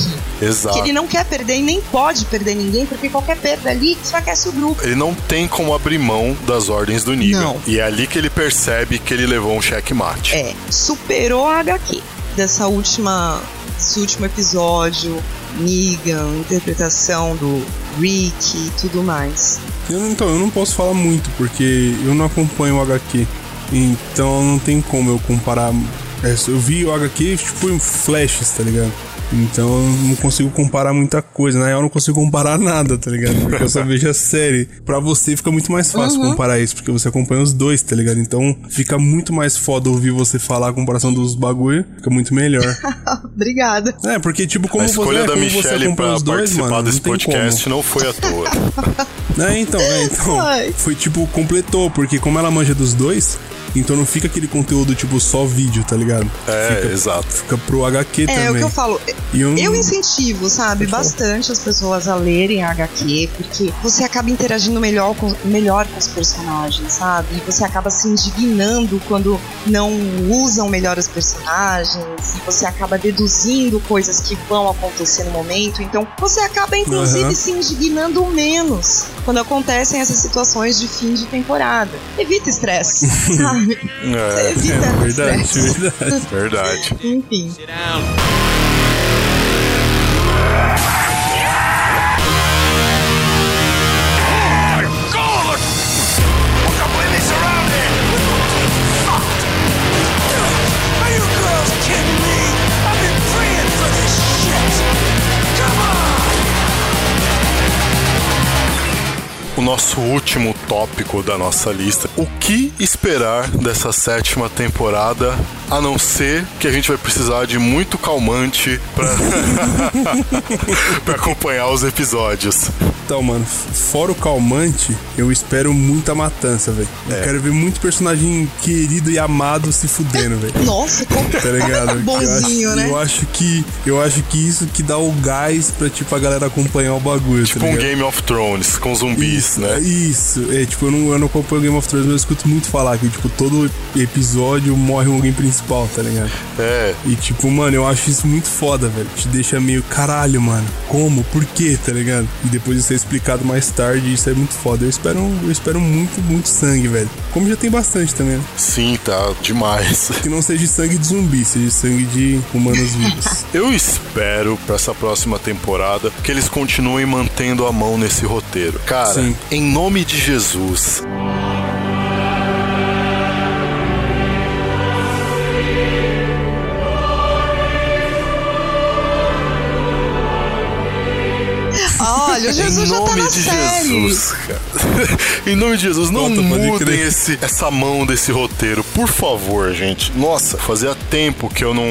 Speaker 1: Exato.
Speaker 4: Que ele não quer perder e nem pode perder ninguém, porque qualquer perda ali enfraquece o grupo.
Speaker 1: Ele não tem como abrir mão das ordens do Negan.
Speaker 4: Não.
Speaker 1: E é ali que ele percebe que ele levou um checkmate.
Speaker 4: É, superou a HQ dessa última, desse último episódio. Negan, interpretação do Rick e tudo mais.
Speaker 3: Eu, então, eu não posso falar muito, porque eu não acompanho o HQ. Então não tem como eu comparar. É, eu vi o HQ tipo em flashes, tá ligado? Então eu não consigo comparar muita coisa. Na real, eu não consigo comparar nada, tá ligado? Porque eu só <laughs> vejo a série. Pra você fica muito mais fácil
Speaker 4: Uhum.
Speaker 3: comparar isso, porque você acompanha os dois, tá ligado? Então fica muito mais foda ouvir você falar a comparação dos bagulho. Fica muito melhor. <laughs>
Speaker 4: Obrigada.
Speaker 3: É, porque tipo, como
Speaker 1: a escolha
Speaker 3: você,
Speaker 1: da
Speaker 3: como você
Speaker 1: Michelle
Speaker 3: acompanha
Speaker 1: pra
Speaker 3: os dois,
Speaker 1: participar
Speaker 3: mano,
Speaker 1: desse
Speaker 3: não
Speaker 1: podcast
Speaker 3: como.
Speaker 1: não foi à toa. <laughs>
Speaker 3: É, então, é, então. Foi tipo, completou, porque como ela manja dos dois, Então não fica aquele conteúdo tipo só vídeo, tá ligado?
Speaker 1: É,
Speaker 3: fica,
Speaker 1: exato.
Speaker 3: Fica pro HQ
Speaker 4: É,
Speaker 3: também.
Speaker 4: é o que eu falo.
Speaker 3: E um-
Speaker 4: Eu incentivo, sabe,
Speaker 3: Pode falar.
Speaker 4: bastante as pessoas a lerem a HQ, porque você acaba interagindo melhor com, melhor com os personagens, sabe? E você acaba se indignando quando não usam melhor os personagens, e você acaba deduzindo coisas que vão acontecer no momento. Então, você acaba, inclusive,
Speaker 3: Aham.
Speaker 4: se indignando menos quando acontecem essas situações de fim de temporada. Evita estresse, sabe? <laughs>
Speaker 1: É,
Speaker 3: É verdade, verdade.
Speaker 1: verdade. <laughs>
Speaker 4: Enfim.
Speaker 1: O nosso último tópico da nossa lista. O que esperar dessa sétima temporada, a não ser que a gente vai precisar de muito calmante pra <laughs> acompanhar os episódios.
Speaker 3: Então, mano, fora o calmante, eu espero muita matança, velho. Eu
Speaker 1: É.
Speaker 3: quero ver muito personagem querido e amado se fudendo, velho.
Speaker 4: Nossa, como
Speaker 3: Tá ligado?
Speaker 4: bonzinho, <laughs>
Speaker 3: eu acho,
Speaker 4: né?
Speaker 3: Eu acho que eu acho que isso que dá o gás pra tipo a galera acompanhar o bagulho,
Speaker 1: Tipo
Speaker 3: tá
Speaker 1: um? Game of Thrones com zumbis,
Speaker 3: Isso,
Speaker 1: né?
Speaker 3: Isso, é tipo, eu não, eu não acompanho Game of Thrones, mas eu escuto muito falar que, tipo, todo episódio morre um alguém principal, tá ligado?
Speaker 1: É.
Speaker 3: E tipo, mano, eu acho isso muito foda, velho. Te deixa meio caralho, mano. Como? Por quê, tá ligado? E depois é explicado mais tarde, isso é muito foda. Eu espero, eu espero muito, muito sangue, velho. Como já tem bastante também, né?
Speaker 1: Sim, tá demais.
Speaker 3: Que não seja sangue de zumbi, seja sangue de humanos vivos. <laughs>
Speaker 1: Eu espero pra essa próxima temporada que eles continuem mantendo a mão nesse roteiro. Cara,
Speaker 3: Sim.
Speaker 1: em nome de Jesus.
Speaker 4: Olha, o Jesus
Speaker 1: em
Speaker 4: já tá
Speaker 1: nome
Speaker 4: na
Speaker 1: de
Speaker 4: série.
Speaker 1: Jesus, cara. <laughs> em nome de Jesus, não
Speaker 3: pode
Speaker 1: mudem esse, essa mão desse roteiro, por favor, gente. Nossa, fazia tempo que eu não,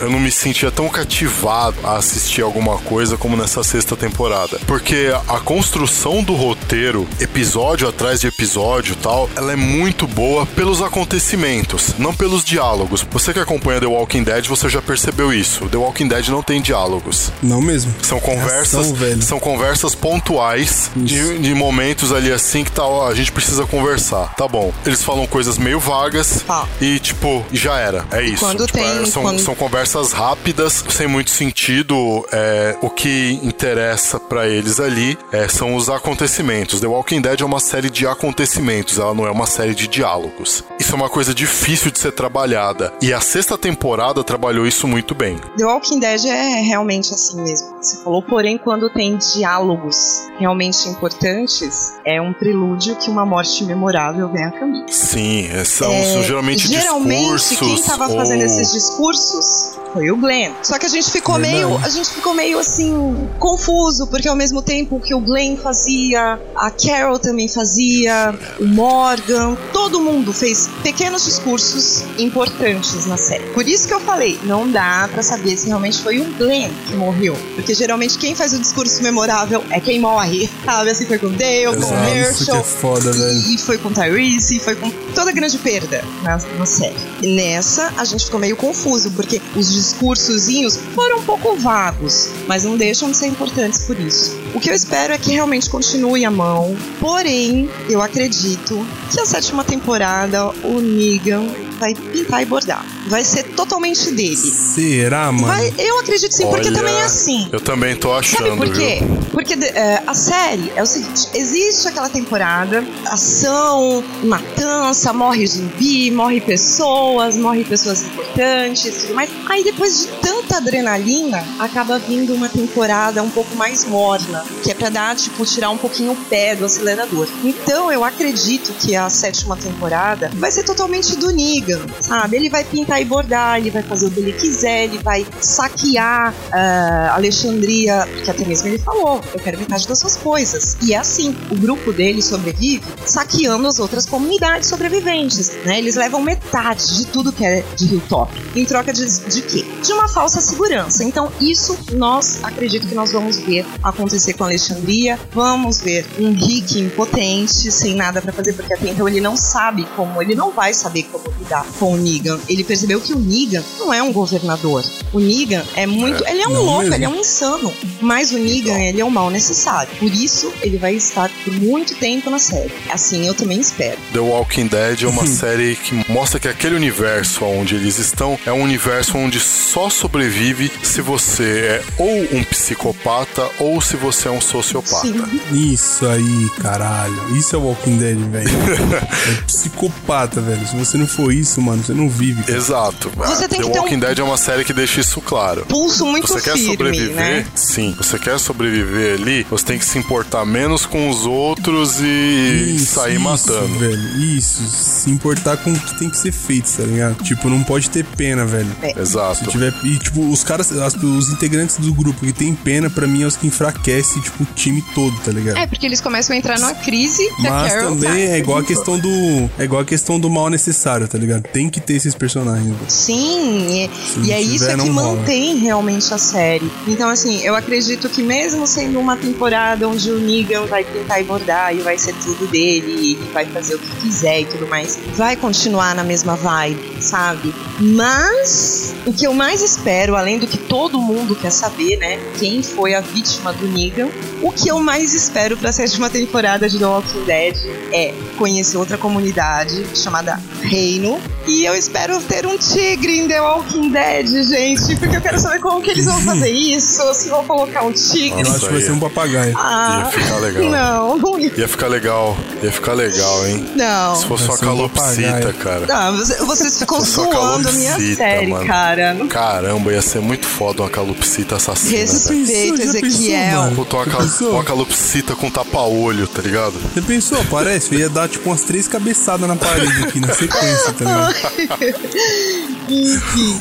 Speaker 1: eu não me sentia tão cativado a assistir alguma coisa como nessa sexta temporada. Porque a construção do roteiro, episódio atrás de episódio e tal, ela é muito boa pelos acontecimentos, não pelos diálogos. Você que acompanha The Walking Dead, você já percebeu isso. The Walking Dead não tem diálogos.
Speaker 3: Não mesmo.
Speaker 1: São conversas,
Speaker 3: ação, velho.
Speaker 1: são conversas pontuais de, de momentos ali assim que tá, ó, a gente precisa conversar. Tá bom. Eles falam coisas meio vagas
Speaker 4: Tá.
Speaker 1: e tipo, já era. É isso.
Speaker 4: Quando
Speaker 1: Tipo,
Speaker 4: tem-
Speaker 1: é, são,
Speaker 4: quando-
Speaker 1: são conversas rápidas, sem muito sentido. É, o que interessa pra eles ali é, são os acontecimentos. The Walking Dead é uma série de acontecimentos, ela não é uma série de diálogos. Isso é uma coisa difícil de ser trabalhada. E a sexta temporada trabalhou isso muito bem.
Speaker 4: The Walking Dead é realmente assim mesmo. Você falou, porém, quando tem diálogos realmente importantes, é um prelúdio que uma morte memorável vem a caminho.
Speaker 1: Sim, é, são,
Speaker 4: É,
Speaker 1: são geralmente,
Speaker 4: geralmente
Speaker 1: discursos.
Speaker 4: quem tava
Speaker 1: ou-
Speaker 4: fazendo esses discursos foi o Glenn. Só que a gente ficou
Speaker 3: Verdade.
Speaker 4: meio, a gente ficou meio assim confuso, porque ao mesmo tempo que o Glenn fazia, a Carol também fazia, o Morgan, todo mundo fez pequenos discursos importantes na série. Por isso que eu falei, não dá pra saber se realmente foi o Glenn que morreu, porque geralmente quem faz o discurso memorável é quem morre, <laughs> sabe? Assim foi com o Dale, com o
Speaker 3: Exato, que é
Speaker 4: Herschel,
Speaker 3: foda, velho.
Speaker 4: e foi com Tyrese, e foi com toda a grande perda na, na série. E nessa, a gente ficou meio confuso, porque os discursozinhos foram um pouco vagos, mas não deixam de ser importantes por isso. O que eu espero é que realmente continue a mão, porém, eu acredito que a sétima temporada, o Negan vai pintar e bordar. Vai ser totalmente dele.
Speaker 3: Será, mano?
Speaker 4: Vai, eu acredito sim, porque
Speaker 1: Olha,
Speaker 4: também é assim.
Speaker 1: Eu também tô achando,
Speaker 4: Sabe por quê?
Speaker 1: viu?
Speaker 4: Porque é, a série é o seguinte: existe aquela temporada, ação, matança, morre zumbi, morre pessoas, morre pessoas importantes, tudo mais. Aí depois de tanta adrenalina, acaba vindo uma temporada um pouco mais morna, que é pra dar, tipo, tirar um pouquinho o pé do acelerador. Então eu acredito que a sétima temporada vai ser totalmente do Negan, sabe? Ele vai pintar e bordar, ele vai fazer o que ele quiser, ele vai saquear ah, Alexandria, porque até mesmo ele falou, eu quero metade das suas coisas. E é assim, o grupo dele sobrevive saqueando as outras comunidades sobreviventes, né? Eles levam metade de tudo que é de Hilltop. Em troca de, de quê? De uma falsa nossa segurança. Então, isso nós acredito que nós vamos ver acontecer com Alexandria. Vamos ver um Rick impotente, sem nada para fazer, porque até então ele não sabe como, ele não vai saber como lidar com o Negan. Ele percebeu que o Negan não é um governador. O Negan é muito. ele é um louco, mesmo. ele é um insano. Mas o Negan, ele é um mal necessário. Por isso, ele vai estar por muito tempo na série. Assim, eu também espero.
Speaker 1: The Walking Dead é uma <laughs> série que mostra que aquele universo onde eles estão é um universo onde só sobrevive se você é ou um psicopata ou se você é um sociopata. Sim.
Speaker 3: Isso aí, caralho. Isso é Walking Dead, velho. <laughs> é psicopata, velho. Se você não for isso, mano, você não vive.
Speaker 1: Cara. Exato.
Speaker 4: Você tem
Speaker 1: The
Speaker 4: que
Speaker 1: Walking
Speaker 4: um...
Speaker 1: Dead é uma série que deixa isso claro.
Speaker 4: Pulso muito
Speaker 1: você
Speaker 4: firme,
Speaker 1: quer sobreviver,
Speaker 4: né?
Speaker 1: sim. Você quer sobreviver ali, você tem que se importar menos com os outros e
Speaker 3: isso,
Speaker 1: sair
Speaker 3: isso,
Speaker 1: matando.
Speaker 3: velho. Isso. Se importar com o que tem que ser feito, tá ligado? Tipo, não pode ter pena, velho.
Speaker 1: É. Exato.
Speaker 3: Se tiver. E, tipo, os caras, as, os integrantes do grupo que tem pena, pra mim, é os que enfraquecem, tipo, o time todo, tá ligado?
Speaker 4: É, porque eles começam a entrar numa crise.
Speaker 3: Mas também tá. é igual a questão do. É igual a questão do mal necessário, tá ligado? Tem que ter esses personagens.
Speaker 4: Sim, e, e é isso que mantém realmente a série. Então, assim, eu acredito que mesmo sendo uma temporada onde o Negan vai tentar abordar e vai ser tudo dele, e vai fazer o que quiser e tudo mais, vai continuar na mesma vibe, sabe? Mas o que eu mais espero, além do que todo mundo quer saber, né? Quem foi a vítima do Negan, o que eu mais espero pra sétima temporada de The Walking Dead é conhecer outra comunidade chamada Reino. E eu espero ter um tigre em The Walking Dead, gente, porque eu quero saber como que eles vão <laughs> fazer isso, se vão colocar um tigre.
Speaker 3: Eu acho que vai ser um papagaio.
Speaker 4: Ah,
Speaker 1: ia ficar legal.
Speaker 4: Não, não ia.
Speaker 1: Ia ficar legal. Ia ficar legal, hein?
Speaker 4: Não.
Speaker 1: Se fosse uma calopsita, cara.
Speaker 4: Não, vocês ficam zoando a minha série,
Speaker 1: mano.
Speaker 4: cara.
Speaker 1: Caramba, ia ser muito foda uma calopsita assassina.
Speaker 4: Respeito,
Speaker 3: já
Speaker 4: Ezequiel.
Speaker 1: Botou uma, cal
Speaker 3: pensou?
Speaker 1: uma calopsita com tapa-olho, tá ligado?
Speaker 3: Você pensou, parece? Eu ia dar tipo umas três cabeçadas na parede aqui na sequência, tá ligado?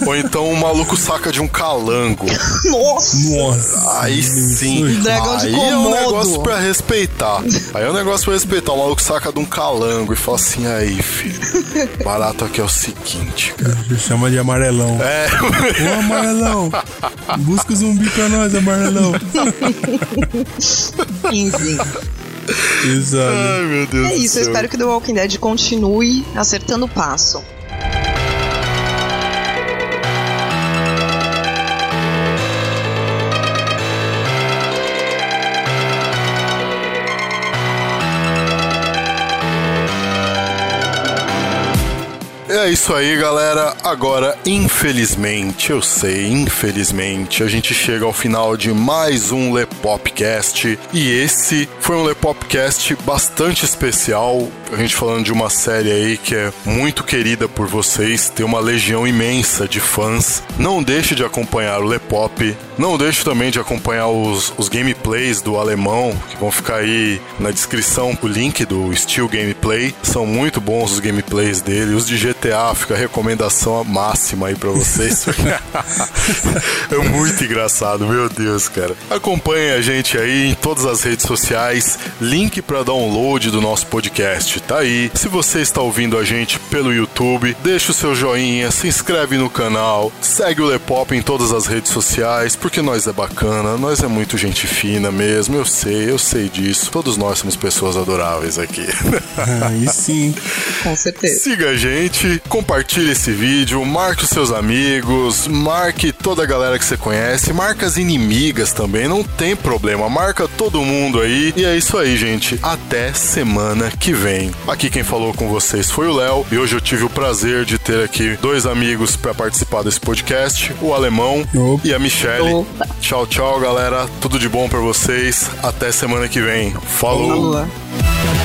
Speaker 1: Ou então o maluco saca de um calango.
Speaker 4: Nossa!
Speaker 3: Nossa!
Speaker 1: Aí sim.
Speaker 4: Dragão de
Speaker 1: Aí é um negócio pra respeitar. Aí é um negócio pra respeitar. O maluco saca de um calango e fala assim: aí, filho. Barato aqui é o seguinte, cara.
Speaker 3: Chama de amarelão.
Speaker 1: É.
Speaker 3: Ô, amarelão! Busca o zumbi pra nós, amarelão!
Speaker 4: Enfim.
Speaker 3: Exato.
Speaker 1: Ai, meu Deus
Speaker 4: É
Speaker 1: do
Speaker 4: isso, eu espero que The Walking Dead continue acertando o passo.
Speaker 1: É isso aí, galera. Agora, infelizmente, eu sei, infelizmente, a gente chega ao final de mais um Lepopcast. E esse foi um Lepopcast bastante especial. A gente falando de uma série aí que é muito querida por vocês, tem uma legião imensa de fãs. Não deixe de acompanhar o Lepop. Não deixe também de acompanhar os, os gameplays do alemão, que vão ficar aí na descrição o link do Steel Gameplay. São muito bons os gameplays dele. Os de GTA fica a recomendação máxima aí pra vocês. <laughs> é muito engraçado, meu Deus, cara. Acompanhe a gente aí em todas as redes sociais. Link para download do nosso podcast tá aí. Se você está ouvindo a gente pelo YouTube, deixa o seu joinha, se inscreve no canal, segue o Lepop em todas as redes sociais, porque nós é bacana, nós é muito gente fina mesmo. Eu sei, eu sei disso. Todos nós somos pessoas adoráveis aqui.
Speaker 3: Aí sim. <laughs>
Speaker 4: Com certeza.
Speaker 1: Siga a gente, compartilhe esse vídeo, marque os seus amigos, marque toda a galera que você conhece, marca as inimigas também, não tem problema, marca todo mundo aí. E é isso aí, gente. Até semana que vem. Aqui quem falou com vocês foi o Léo e hoje eu tive o prazer de ter aqui dois amigos para participar desse podcast, o Alemão
Speaker 3: Opa.
Speaker 1: e a Michelle.
Speaker 4: Opa.
Speaker 1: Tchau, tchau, galera. Tudo de bom para vocês. Até semana que vem. Falou.
Speaker 4: Falou.